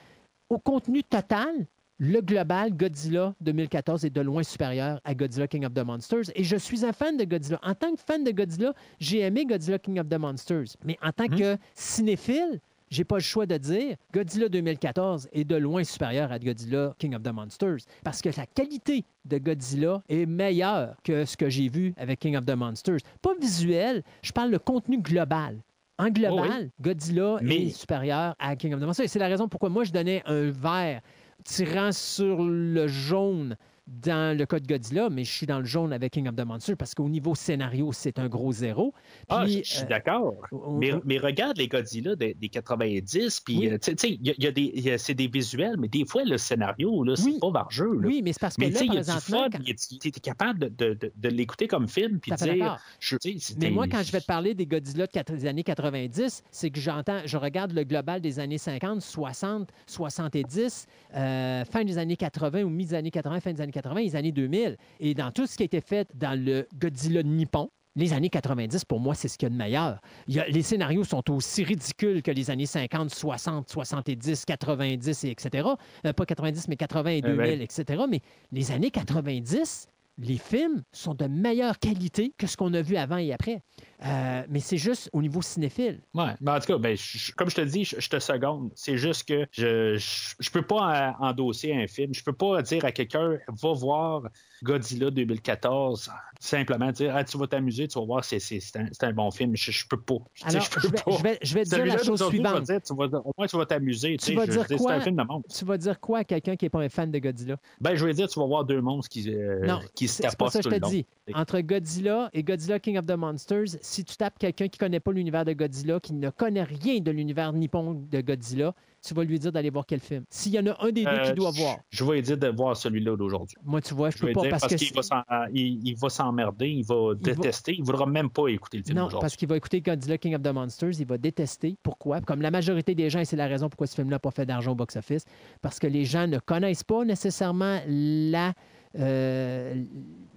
au contenu total, le global Godzilla 2014 est de loin supérieur à Godzilla King of the Monsters. Et je suis un fan de Godzilla. En tant que fan de Godzilla, j'ai aimé Godzilla King of the Monsters. Mais en tant que cinéphile, j'ai pas le choix de dire Godzilla 2014 est de loin supérieur à Godzilla King of the Monsters parce que la qualité de Godzilla est meilleure que ce que j'ai vu avec King of the Monsters. Pas visuel, je parle de contenu global. En global, Godzilla Mais- est supérieur à King of the Monsters. Et c'est la raison pourquoi moi je donnais un vert tirant sur le jaune dans le cas de Godzilla, mais je suis dans le jaune avec King of the Monsters parce qu'au niveau scénario, c'est un gros zéro. Ah, je je suis euh, d'accord. on- Mais, on- mais regarde les Godzilla des, des 90, puis Oui. euh, tu sais, y a- y a des- c'est des visuels, mais des fois, le scénario, là, c'est Oui. pas vargeux. là. Oui, mais c'est parce que Mais tu là, sais, il y a du fun, quand- t'es capable de, de- de- de l'écouter comme film, puis dire... je- Mais moi, quand je vais te parler des Godzilla des années 90, c'est que j'entends, je regarde le global des années 50, 60, 70, euh, fin des années 80 ou mi des années 80, fin des années 80, les années 2000. Et dans tout ce qui a été fait dans le Godzilla nippon, les années 90, pour moi, c'est ce qu'il y a de meilleur. Il y a- les scénarios sont aussi ridicules que les années 50, 60, 70, 90, et etc. Euh, pas 90, mais 80 et Euh, 2000, ben. etc. Mais les années 90, les films sont de meilleure qualité que ce qu'on a vu avant et après. Euh, mais c'est juste au niveau cinéphile. Ouais, mais en tout cas, ben, je- comme je te dis, je, je te seconde. C'est juste que je, je, je peux pas euh, endosser un film. Je peux pas dire à quelqu'un, va voir Godzilla 2014, simplement dire, ah, tu vas t'amuser, tu vas voir, c'est, c'est, c'est un, c'est un bon film. Je, peux pas. Alors, je peux vais, pas. je vais- je vais te dire la chose suivante. va dire, tu vas- au moins, tu vas t'amuser. Tu vas dire quoi? Un film de monstre. Tu vas dire quoi à quelqu'un qui n'est pas un fan de Godzilla? Ben, je vais dire, tu vas voir deux monstres qui, euh, qui c'est pas ça que je te dis. Entre Godzilla et Godzilla King of the Monsters, si tu tapes quelqu'un qui ne connaît pas l'univers de Godzilla, qui ne connaît rien de l'univers nippon de Godzilla, tu vas lui dire d'aller voir quel film. S'il y en a un des deux Euh, qui doit voir. Je vais lui dire de voir celui-là d'aujourd'hui. Moi, tu vois, je Je peux pas dire parce, parce, qu'il va s'en- il, il va s'emmerder, il va Il va- détester, il ne voudra même pas écouter le film Non, parce qu'il va écouter Godzilla King of the Monsters, il va détester. Pourquoi? Comme la majorité des gens, et c'est la raison pourquoi ce film-là n'a pas fait d'argent au box-office, parce que les gens ne connaissent pas nécessairement la, euh,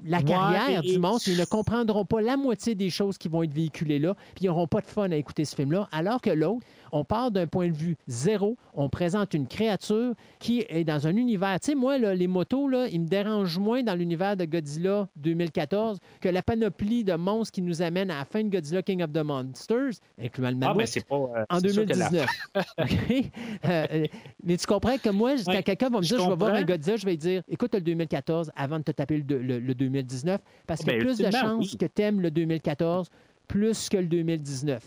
la carrière et- du monstre, ils ne comprendront pas la moitié des choses qui vont être véhiculées là, puis ils n'auront pas de fun à écouter ce film-là, alors que l'autre, on part d'un point de vue zéro, on présente une créature qui est dans un univers. Tu sais, moi, là, les motos, là, ils me dérangent moins dans l'univers de Godzilla 2014 que la panoplie de monstres qui nous amène à la fin de Godzilla King of the Monsters, incluant le Ah, mammouth, mais c'est pas. euh, en c'est sûr que la- 2019. OK? Euh, euh, mais tu comprends que moi, quand Ouais, quelqu'un va me dire je vais voir un. Godzilla, je vais dire écoute le 2014 avant de te taper le, le- le 2019, parce qu'il y a Ben, plus de chances oui. que tu aimes le 2014 plus que le 2019.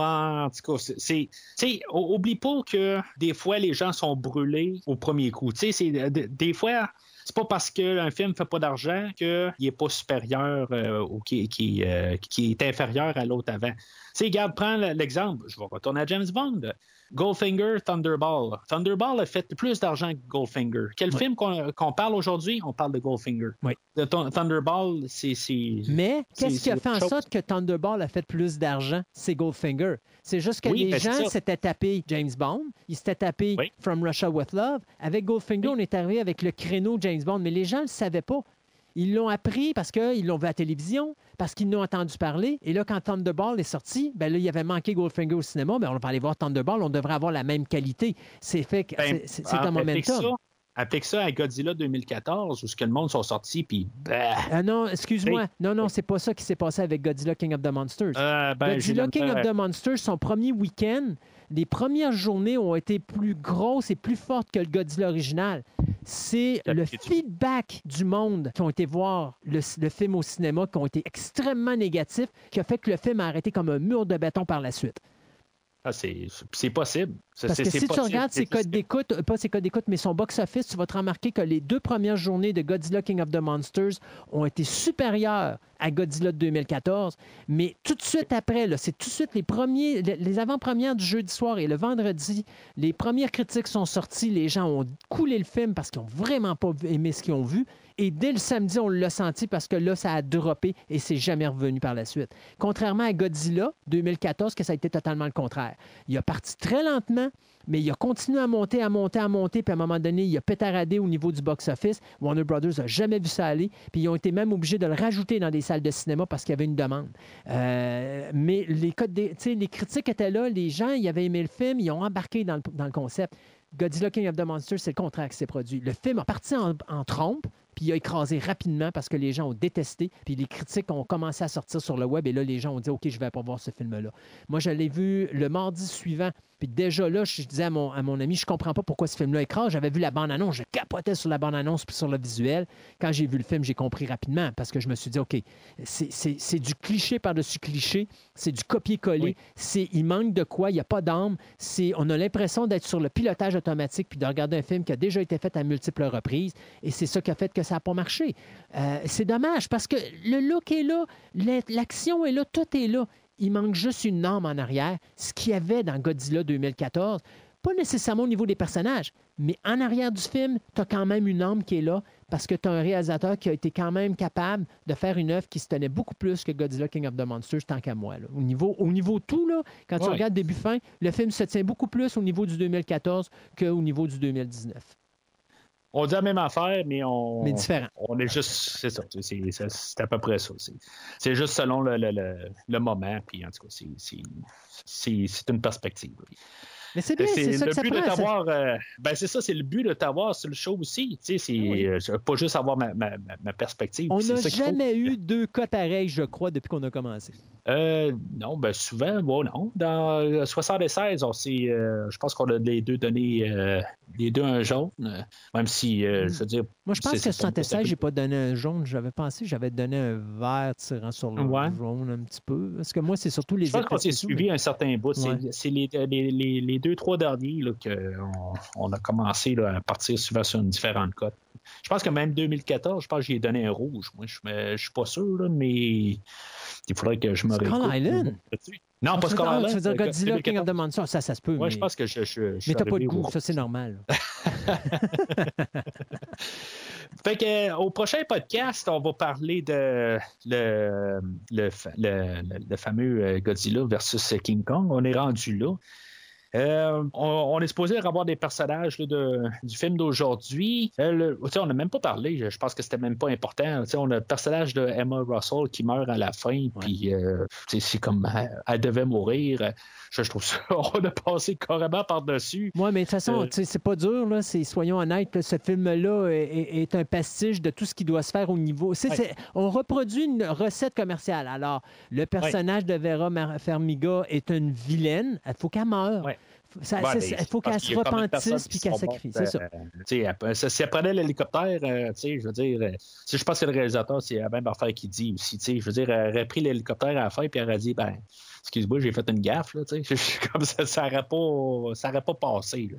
En tout cas, c'est-. Tu oublie pas que des fois, les gens sont brûlés au premier coup. Tu sais, des fois. C'est pas parce qu'un film fait pas d'argent qu'il n'est pas supérieur euh, ou euh, qui est inférieur à l'autre avant. Tu sais, regarde, prends l'exemple. Je vais retourner à James Bond. Goldfinger, Thunderball. Thunderball a fait plus d'argent que Goldfinger. Quel film qu'on parle aujourd'hui? On parle de Goldfinger. Oui. De Thun- Thunderball, c'est. Mais qu'est-ce qui a fait en chose. sorte que Thunderball a fait plus d'argent? C'est Goldfinger. C'est juste que Oui, les gens s'étaient tapés James Bond, ils s'étaient tapés. From Russia with Love. Avec Goldfinger, on est arrivé avec le créneau James Bond, mais les gens ne le savaient pas. Ils l'ont appris parce qu'ils l'ont vu à la télévision, parce qu'ils l'ont entendu parler. Et là, quand Thunderball est sorti, ben là, il y avait manqué Goldfinger au cinéma, mais on va aller voir Thunderball, on devrait avoir la même qualité. C'est fait Ben, c'est- c'est un momentum. ça- Applique ça à Godzilla 2014, où ce que le monde sont sortis, puis. bah, Ah non, excuse-moi. Non, non, c'est pas ça qui s'est passé avec Godzilla King of the Monsters. euh, ben, Godzilla la King of the Monsters, son premier week-end, les premières journées ont été plus grosses et plus fortes que le Godzilla original. C'est le feedback du monde qui ont été voir le, le film au cinéma, qui ont été extrêmement négatifs, qui a fait que le film a arrêté comme un mur de béton par la suite. Ah, c'est possible. Parce que si tu regardes ses codes d'écoute, euh, pas ses codes d'écoute, mais son box-office, tu vas te remarquer que les deux premières journées de Godzilla King of the Monsters ont été supérieures à Godzilla de 2014. Mais tout de suite après, c'est tout de suite les premiers, les les avant-premières du jeudi soir et le vendredi, les premières critiques sont sorties. Les gens ont coulé le film parce qu'ils n'ont vraiment pas aimé ce qu'ils ont vu. Et dès le samedi, on l'a senti parce que là, ça a droppé et c'est jamais revenu par la suite. Contrairement à Godzilla 2014, que ça a été totalement le contraire. Il a parti très lentement, mais il a continué à monter, à monter, à monter, puis à un moment donné, il a pétaradé au niveau du box-office. Warner Brothers n'a jamais vu ça aller, puis ils ont été même obligés de le rajouter dans des salles de cinéma parce qu'il y avait une demande. Euh, mais les, critiques étaient là, les gens, ils avaient aimé le film, ils ont embarqué dans le, concept. Godzilla King of the Monsters, c'est le contraire qui s'est produit. Le film a parti en trompe, puis il a écrasé rapidement parce que les gens ont détesté, puis les critiques ont commencé à sortir sur le web, et là, les gens ont dit, OK, je vais pas voir ce film-là. Moi, je l'ai vu le mardi suivant, puis déjà là, je disais à mon, à mon ami, je comprends pas pourquoi ce film-là écrase. J'avais vu la bande-annonce, je capotais sur la bande-annonce puis sur le visuel. Quand j'ai vu le film, j'ai compris rapidement parce que je me suis dit, OK, c'est- du cliché par-dessus cliché, c'est du copier-coller, Oui. c'est il manque de quoi, il n'y a pas d'âme, on a l'impression d'être sur le pilotage automatique puis de regarder un film qui a déjà été fait à multiples reprises et c'est ça qui a fait que ça n'a pas marché. Euh, c'est dommage parce que le look est là, la- l'action est là, tout est là. Il manque juste une âme en arrière, ce qu'il y avait dans Godzilla 2014. Pas nécessairement au niveau des personnages, mais en arrière du film, tu as quand même une âme qui est là parce que tu as un réalisateur qui a été quand même capable de faire une œuvre qui se tenait beaucoup plus que Godzilla King of the Monsters, tant qu'à moi. là. Au, niveau, au niveau tout, là, quand tu regardes début-fin, le film se tient beaucoup plus au niveau du 2014 qu'au niveau du 2019. On dit la même affaire, mais on. Mais différent. On est juste. C'est ça. c'est- C'est c'est à peu près ça. C'est- C'est juste selon le, le, le, le moment. Puis en tout cas, c'est- c'est- c'est c'est une perspective. Mais c'est bien, c'est ça le que ça but de prend. t'avoir. euh, ben c'est ça, c'est le but de t'avoir sur le show aussi. Tu sais, c'est Oui. euh, pas juste avoir ma, ma, ma- perspective. On n'a jamais eu deux cas pareils, je crois, depuis qu'on a commencé. Euh, non, ben souvent, bon, non. Dans euh, 76, on s'est, euh, je pense qu'on a les deux donné euh, les deux un jaune, euh, même si, euh, je veux dire, Moi, je pense que c'est pas- 76, c'est- j'ai pas donné un jaune. J'avais pensé que j'avais donné un vert tirant sur le Ouais. jaune un petit peu. Parce que moi, c'est surtout les je pense qu'on s'est suivi un certain bout. C'est- Ouais. C'est les, les, les, les deux, trois derniers qu'on on a commencé là, à partir souvent sur une différente cote. Je pense que même 2014, je pense que j'ai donné un rouge. Moi, je ne suis pas sûr, là, mais il faudrait que je me Skull. Island? Non, Ah, pas veux Skull ah, Island. Tu veux dire Godzilla King 2014. of the Monsters? Ça, ça se peut. Mais... je pense que je, je, mais t'as pas de goût, ça, c'est normal. Fait que, euh, au prochain podcast, on va parler de le, le, fa- le- le- le fameux euh, Godzilla versus King Kong. On est rendu là. Euh, on, on est supposé avoir des personnages là, de- du film d'aujourd'hui. Euh, on n'a même pas parlé, je, pense que c'était même pas important. On a le personnage de Emma Russell qui meurt à la fin, puis euh, c'est comme elle, elle devait mourir. Je, je trouve ça, on a passé carrément par-dessus. Moi, mais de toute façon, c'est pas dur, là. Soyons honnêtes, là, ce film-là est, est- est un pastiche de tout ce qui doit se faire au niveau. on reproduit une recette commerciale. Alors, le personnage de Vera Farmiga est une vilaine. Il faut qu'elle meure. Ouais. Ça- il faut parce qu'elle se repentisse puis qu'elle sacrifie. C'est ça. euh, ça- si elle prenait l'hélicoptère, euh, je veux dire, euh, si je pense que le réalisateur, c'est la même affaire qu'il dit aussi. Je veux dire, elle aurait pris l'hélicoptère à la fin puis elle aurait dit, ben, excuse-moi, j'ai fait une gaffe, là. Comme ça, ça n'aurait pas, ça aurait pas passé, là.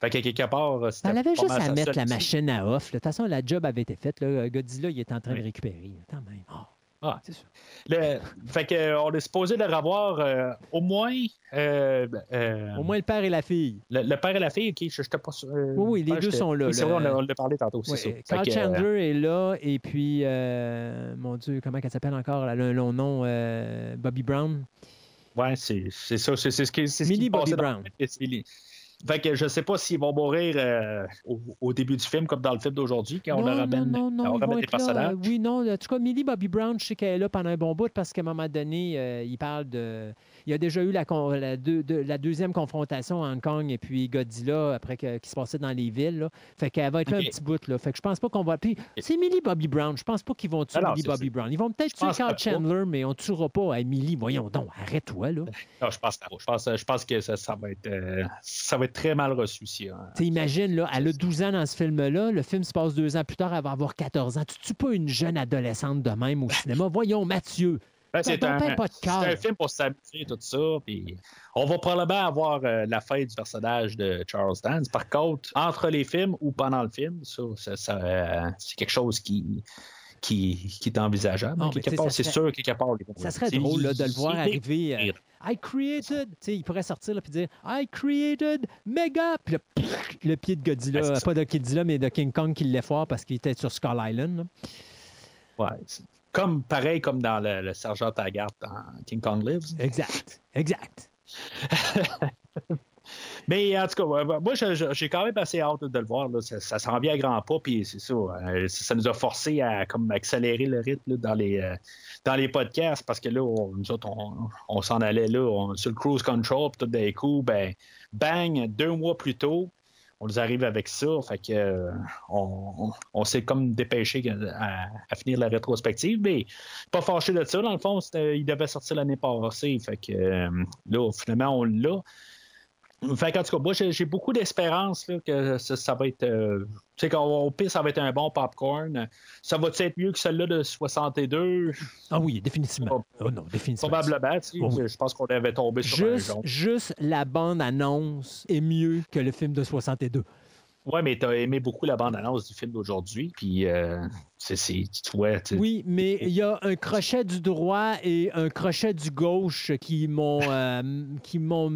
Fait que quelque part, euh, Elle avait juste à mettre la machine à off. De toute façon, la job avait été faite. Là. Godzilla, il est en train de récupérer. Quand même. Ah, Ah. c'est sûr. Le- fait que, euh, on est supposé de revoir euh, au moins. euh, euh, Au moins le père et la fille. Le, le père et la fille, ok, je n'étais pas sûr. Oui, oui, les deux sont là, oui, c'est le- vrai, on l'a- parlé tantôt, Ouais, ça. Carl que, Chandler est là, et puis, mon Dieu, comment elle s'appelle encore? Elle a un long nom, Bobby Brown. Ouais, c'est c'est ça. C'est c'est ce qui, c'est ce qui Millie Bobby Brown. Fait que je sais pas s'ils vont mourir euh, au, au début du film, comme dans le film d'aujourd'hui, quand on leur ramène, non, non, non, on ramène des là. personnages. Euh, Oui, non, en tout cas, Millie Bobby Brown, je sais qu'elle est là pendant un bon bout parce qu'à un moment donné, euh, il parle de... Il y a déjà eu la, con- la, deux- de- la deuxième confrontation Hong Kong et puis Godzilla après que, qui se passait dans les villes. Là. Fait qu'elle va être là un petit bout. Là. Fait que je pense pas qu'on va... Puis c'est Millie Bobby Brown. Je pense pas qu'ils vont tuer c'est- Bobby Brown. Ils vont peut-être tuer Carl. Chandler, mais on ne tuera pas à Millie. Voyons donc, arrête-toi, là. Non, je pense pas. Je pense, je pense que ça, ça va être, euh, ça va être très mal reçu. Si, hein. Imagine, là, elle a 12 ans dans ce film-là. Le film se passe deux ans plus tard, elle va avoir 14 ans. Tu tues pas une jeune adolescente de même au cinéma. Voyons, Mathieu. Ben, c'est Ben, un, ben, film pour s'amuser, tout ça. Puis on va probablement avoir euh, la fin du personnage de Charles Dance. Par contre, entre les films ou pendant le film, ça, ça- ça, euh, c'est quelque chose qui, qui, qui est envisageable. Non, mais quelque tu sais, part, c'est sûr, quelque part. Ça serait drôle là, de le voir arriver. euh, I created. Il pourrait sortir là, puis dire I created mega. Puis pff, le pied de Godzilla, Ah, ça. pas de Godzilla, mais de King Kong qui l'effoire parce qu'il était sur Skull Island. là. Ouais, c'est comme pareil comme dans le, le sergent Taggart dans King Kong Lives. Exact. Exact. Mais en tout cas, moi, j'ai quand même assez hâte de le voir. là. Ça, ça s'en vient à grands pas, puis c'est ça. euh, ça nous a forcé à comme, accélérer le rythme là, dans, les, euh, dans les podcasts parce que là, on, nous autres, on, on s'en allait là, on- sur le cruise control, puis tout d'un coup, ben, bang, deux mois plus tôt, on nous arrive avec ça. Fait que euh, on, on- s'est comme dépêché à, à finir la rétrospective, mais pas fâché de ça. Dans le fond, il devait sortir l'année passée. Fait que euh, là, finalement, on l'a. Fait qu'en tout cas, moi, j'ai beaucoup d'espérance que ça, ça va être. euh, tu sais, qu'au pire, ça va être un bon popcorn. Ça va être mieux que celle-là de 62? Ah oui, définitivement. Oh non, définitivement. Probablement. tu sais. Oh oui. Je pense qu'on avait tombé sur Juste, juste la bande-annonce est mieux que le film de 62. Ouais, mais t'as aimé beaucoup la bande-annonce du film d'aujourd'hui. Puis, euh, c'est, tu vois. Oui, mais il y a un crochet du droit et un crochet du gauche qui m'ont. euh, qui m'ont.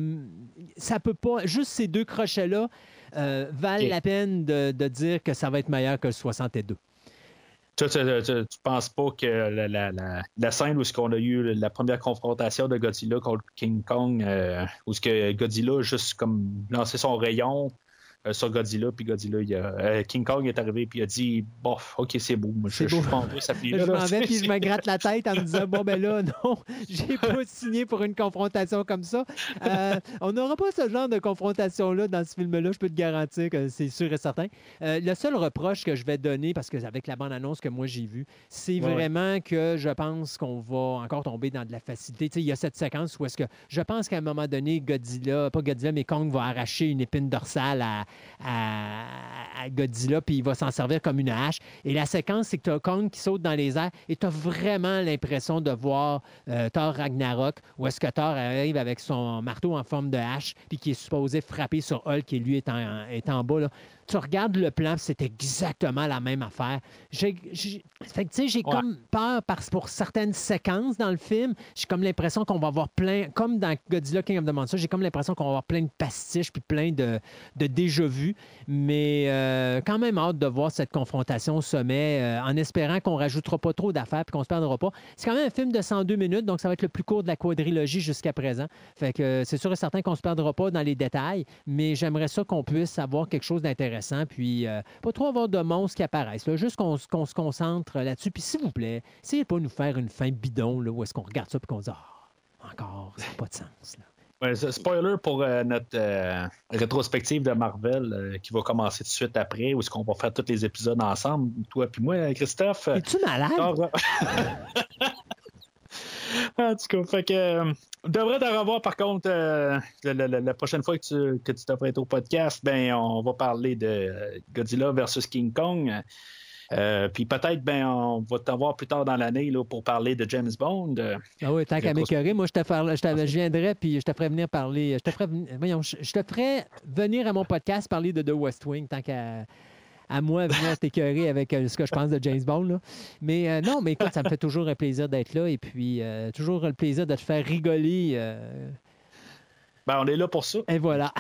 Ça peut pas. Juste ces deux crochets-là euh, valent la peine de, de dire que ça va être meilleur que le 62. Tu, tu, tu- tu penses pas que la, la- la- la scène où ce qu'on a eu la première confrontation de Godzilla contre King Kong, euh, où ce que Godzilla a juste comme lancé son rayon euh, sur Godzilla, puis Godzilla, il a- euh, King Kong est arrivé puis il a dit bon, ok c'est beau, moi, je, je beau. suis pas en train, ça je m'en vais puis je me gratte la tête en me disant bon ben là non j'ai pas signé pour une confrontation comme ça. Euh, on n'aura pas ce genre de confrontation là dans ce film là je peux te garantir que c'est sûr et certain. Le seul reproche que je vais donner parce que avec la bande annonce que moi j'ai vue c'est Ouais. vraiment que je pense qu'on va encore tomber dans de la facilité. Tu sais, il y a cette séquence où est-ce que je pense qu'à un moment donné Godzilla pas Godzilla mais Kong va arracher une épine dorsale à, à, Godzilla puis il va s'en servir comme une hache et la séquence, c'est que tu as Kong qui saute dans les airs et tu as vraiment l'impression de voir euh, Thor Ragnarok, où est-ce que Thor arrive avec son marteau en forme de hache, puis qui est supposé frapper sur Hulk, qui lui est en, est en bas. là. Tu regardes le plan, c'est exactement la même affaire. J'ai, j'ai- fait que, tu sais, j'ai Ouais. comme peur parce pour certaines séquences dans le film, j'ai comme l'impression qu'on va avoir plein, comme dans Godzilla King of the Monsters, j'ai comme l'impression qu'on va avoir plein de pastiches puis plein de, de déjà-vu. Mais euh, quand même hâte de voir cette confrontation au sommet, euh, en espérant qu'on rajoutera pas trop d'affaires puis qu'on se perdra pas. C'est quand même un film de 102 minutes, donc ça va être le plus court de la quadrilogie jusqu'à présent. Fait que euh, c'est sûr et certain qu'on se perdra pas dans les détails, mais j'aimerais ça qu'on puisse avoir quelque chose d'intéressant, puis euh, pas trop avoir de monstres qui apparaissent. là. juste qu'on, se concentre là-dessus. Puis s'il vous plaît, essayez pas de nous faire une fin bidon là, où est-ce qu'on regarde ça puis qu'on dit Ah, encore, ça n'a pas de sens. là. Ouais, spoiler pour euh, notre euh, rétrospective de Marvel euh, qui va commencer tout de suite après, où est-ce qu'on va faire tous les épisodes ensemble, toi puis moi, Christophe. Es-tu malade? En tout cas, fait que, devrait te revoir par contre euh, la, la- la- la prochaine fois que tu, que tu t'apprêtes au podcast, ben on va parler de Godzilla versus King Kong. Euh, puis peut-être ben on va t'avoir plus tard dans l'année là, pour parler de James Bond. Ah oui, tant qu'à m'écœurer, moi, je te, ferai- je, te- je viendrais puis je te ferais venir parler. Je te voyons, je, je te ferais venir à mon podcast parler de The West Wing, tant qu'à à moi venir t'écœurer avec euh, ce que je pense de James Bond. là. Mais euh, non, mais écoute, ça me fait toujours un plaisir d'être là et puis euh, toujours le plaisir de te faire rigoler. ben on est là pour ça. et voilà.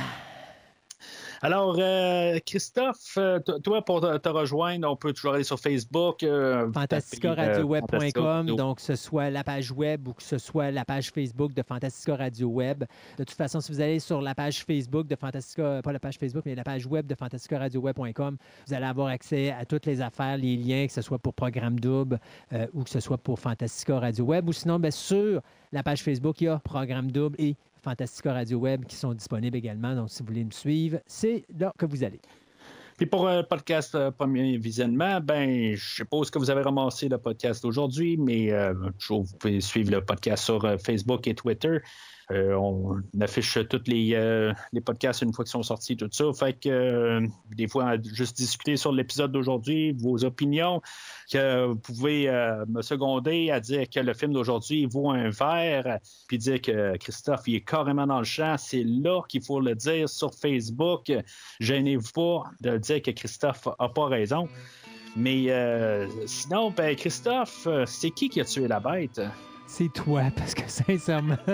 Alors, euh, Christophe, euh, toi, pour te, te rejoindre, on peut toujours aller sur Facebook. euh, fantasticaradio-web.com, taper, euh, donc que ce soit la page web ou que ce soit la page Facebook de Fantastica Radio Web. De toute façon, si vous allez sur la page Facebook de Fantastica, pas la page Facebook, mais la page web de fantasticaradio-web.com, vous allez avoir accès à toutes les affaires, les liens, que ce soit pour Programme Double euh, ou que ce soit pour Fantastica Radio Web. Ou sinon, bien, sur la page Facebook, il y a Programme Double et Fantastica Radio Web qui sont disponibles également. Donc, si vous voulez me suivre, c'est là que vous allez. Puis pour le podcast euh, premier visionnement, ben, je suppose que vous avez ramassé le podcast d'aujourd'hui, mais euh, vous pouvez suivre le podcast sur euh, Facebook et Twitter. Euh, on affiche tous les, euh, les podcasts une fois qu'ils sont sortis, tout ça. Fait que euh, des fois, juste discuter sur l'épisode d'aujourd'hui, vos opinions, que vous pouvez me seconder à dire que le film d'aujourd'hui vaut un verre, puis dire que Christophe il est carrément dans le champ. C'est là qu'il faut le dire sur Facebook. Gênez-vous pas de dire que Christophe a pas raison. Mais sinon, ben, Christophe, c'est qui qui a tué la bête? C'est toi, parce que sincèrement.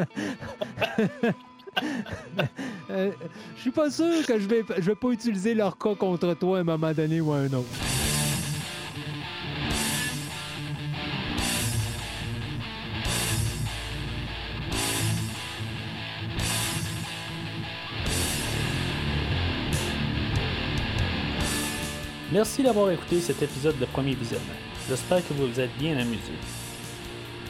Euh, Je suis pas sûr que je vais, je vais pas utiliser leur cas contre toi à un moment donné ou à un autre. Merci d'avoir écouté cet épisode de Premier Visionnement. J'espère que vous vous êtes bien amusés.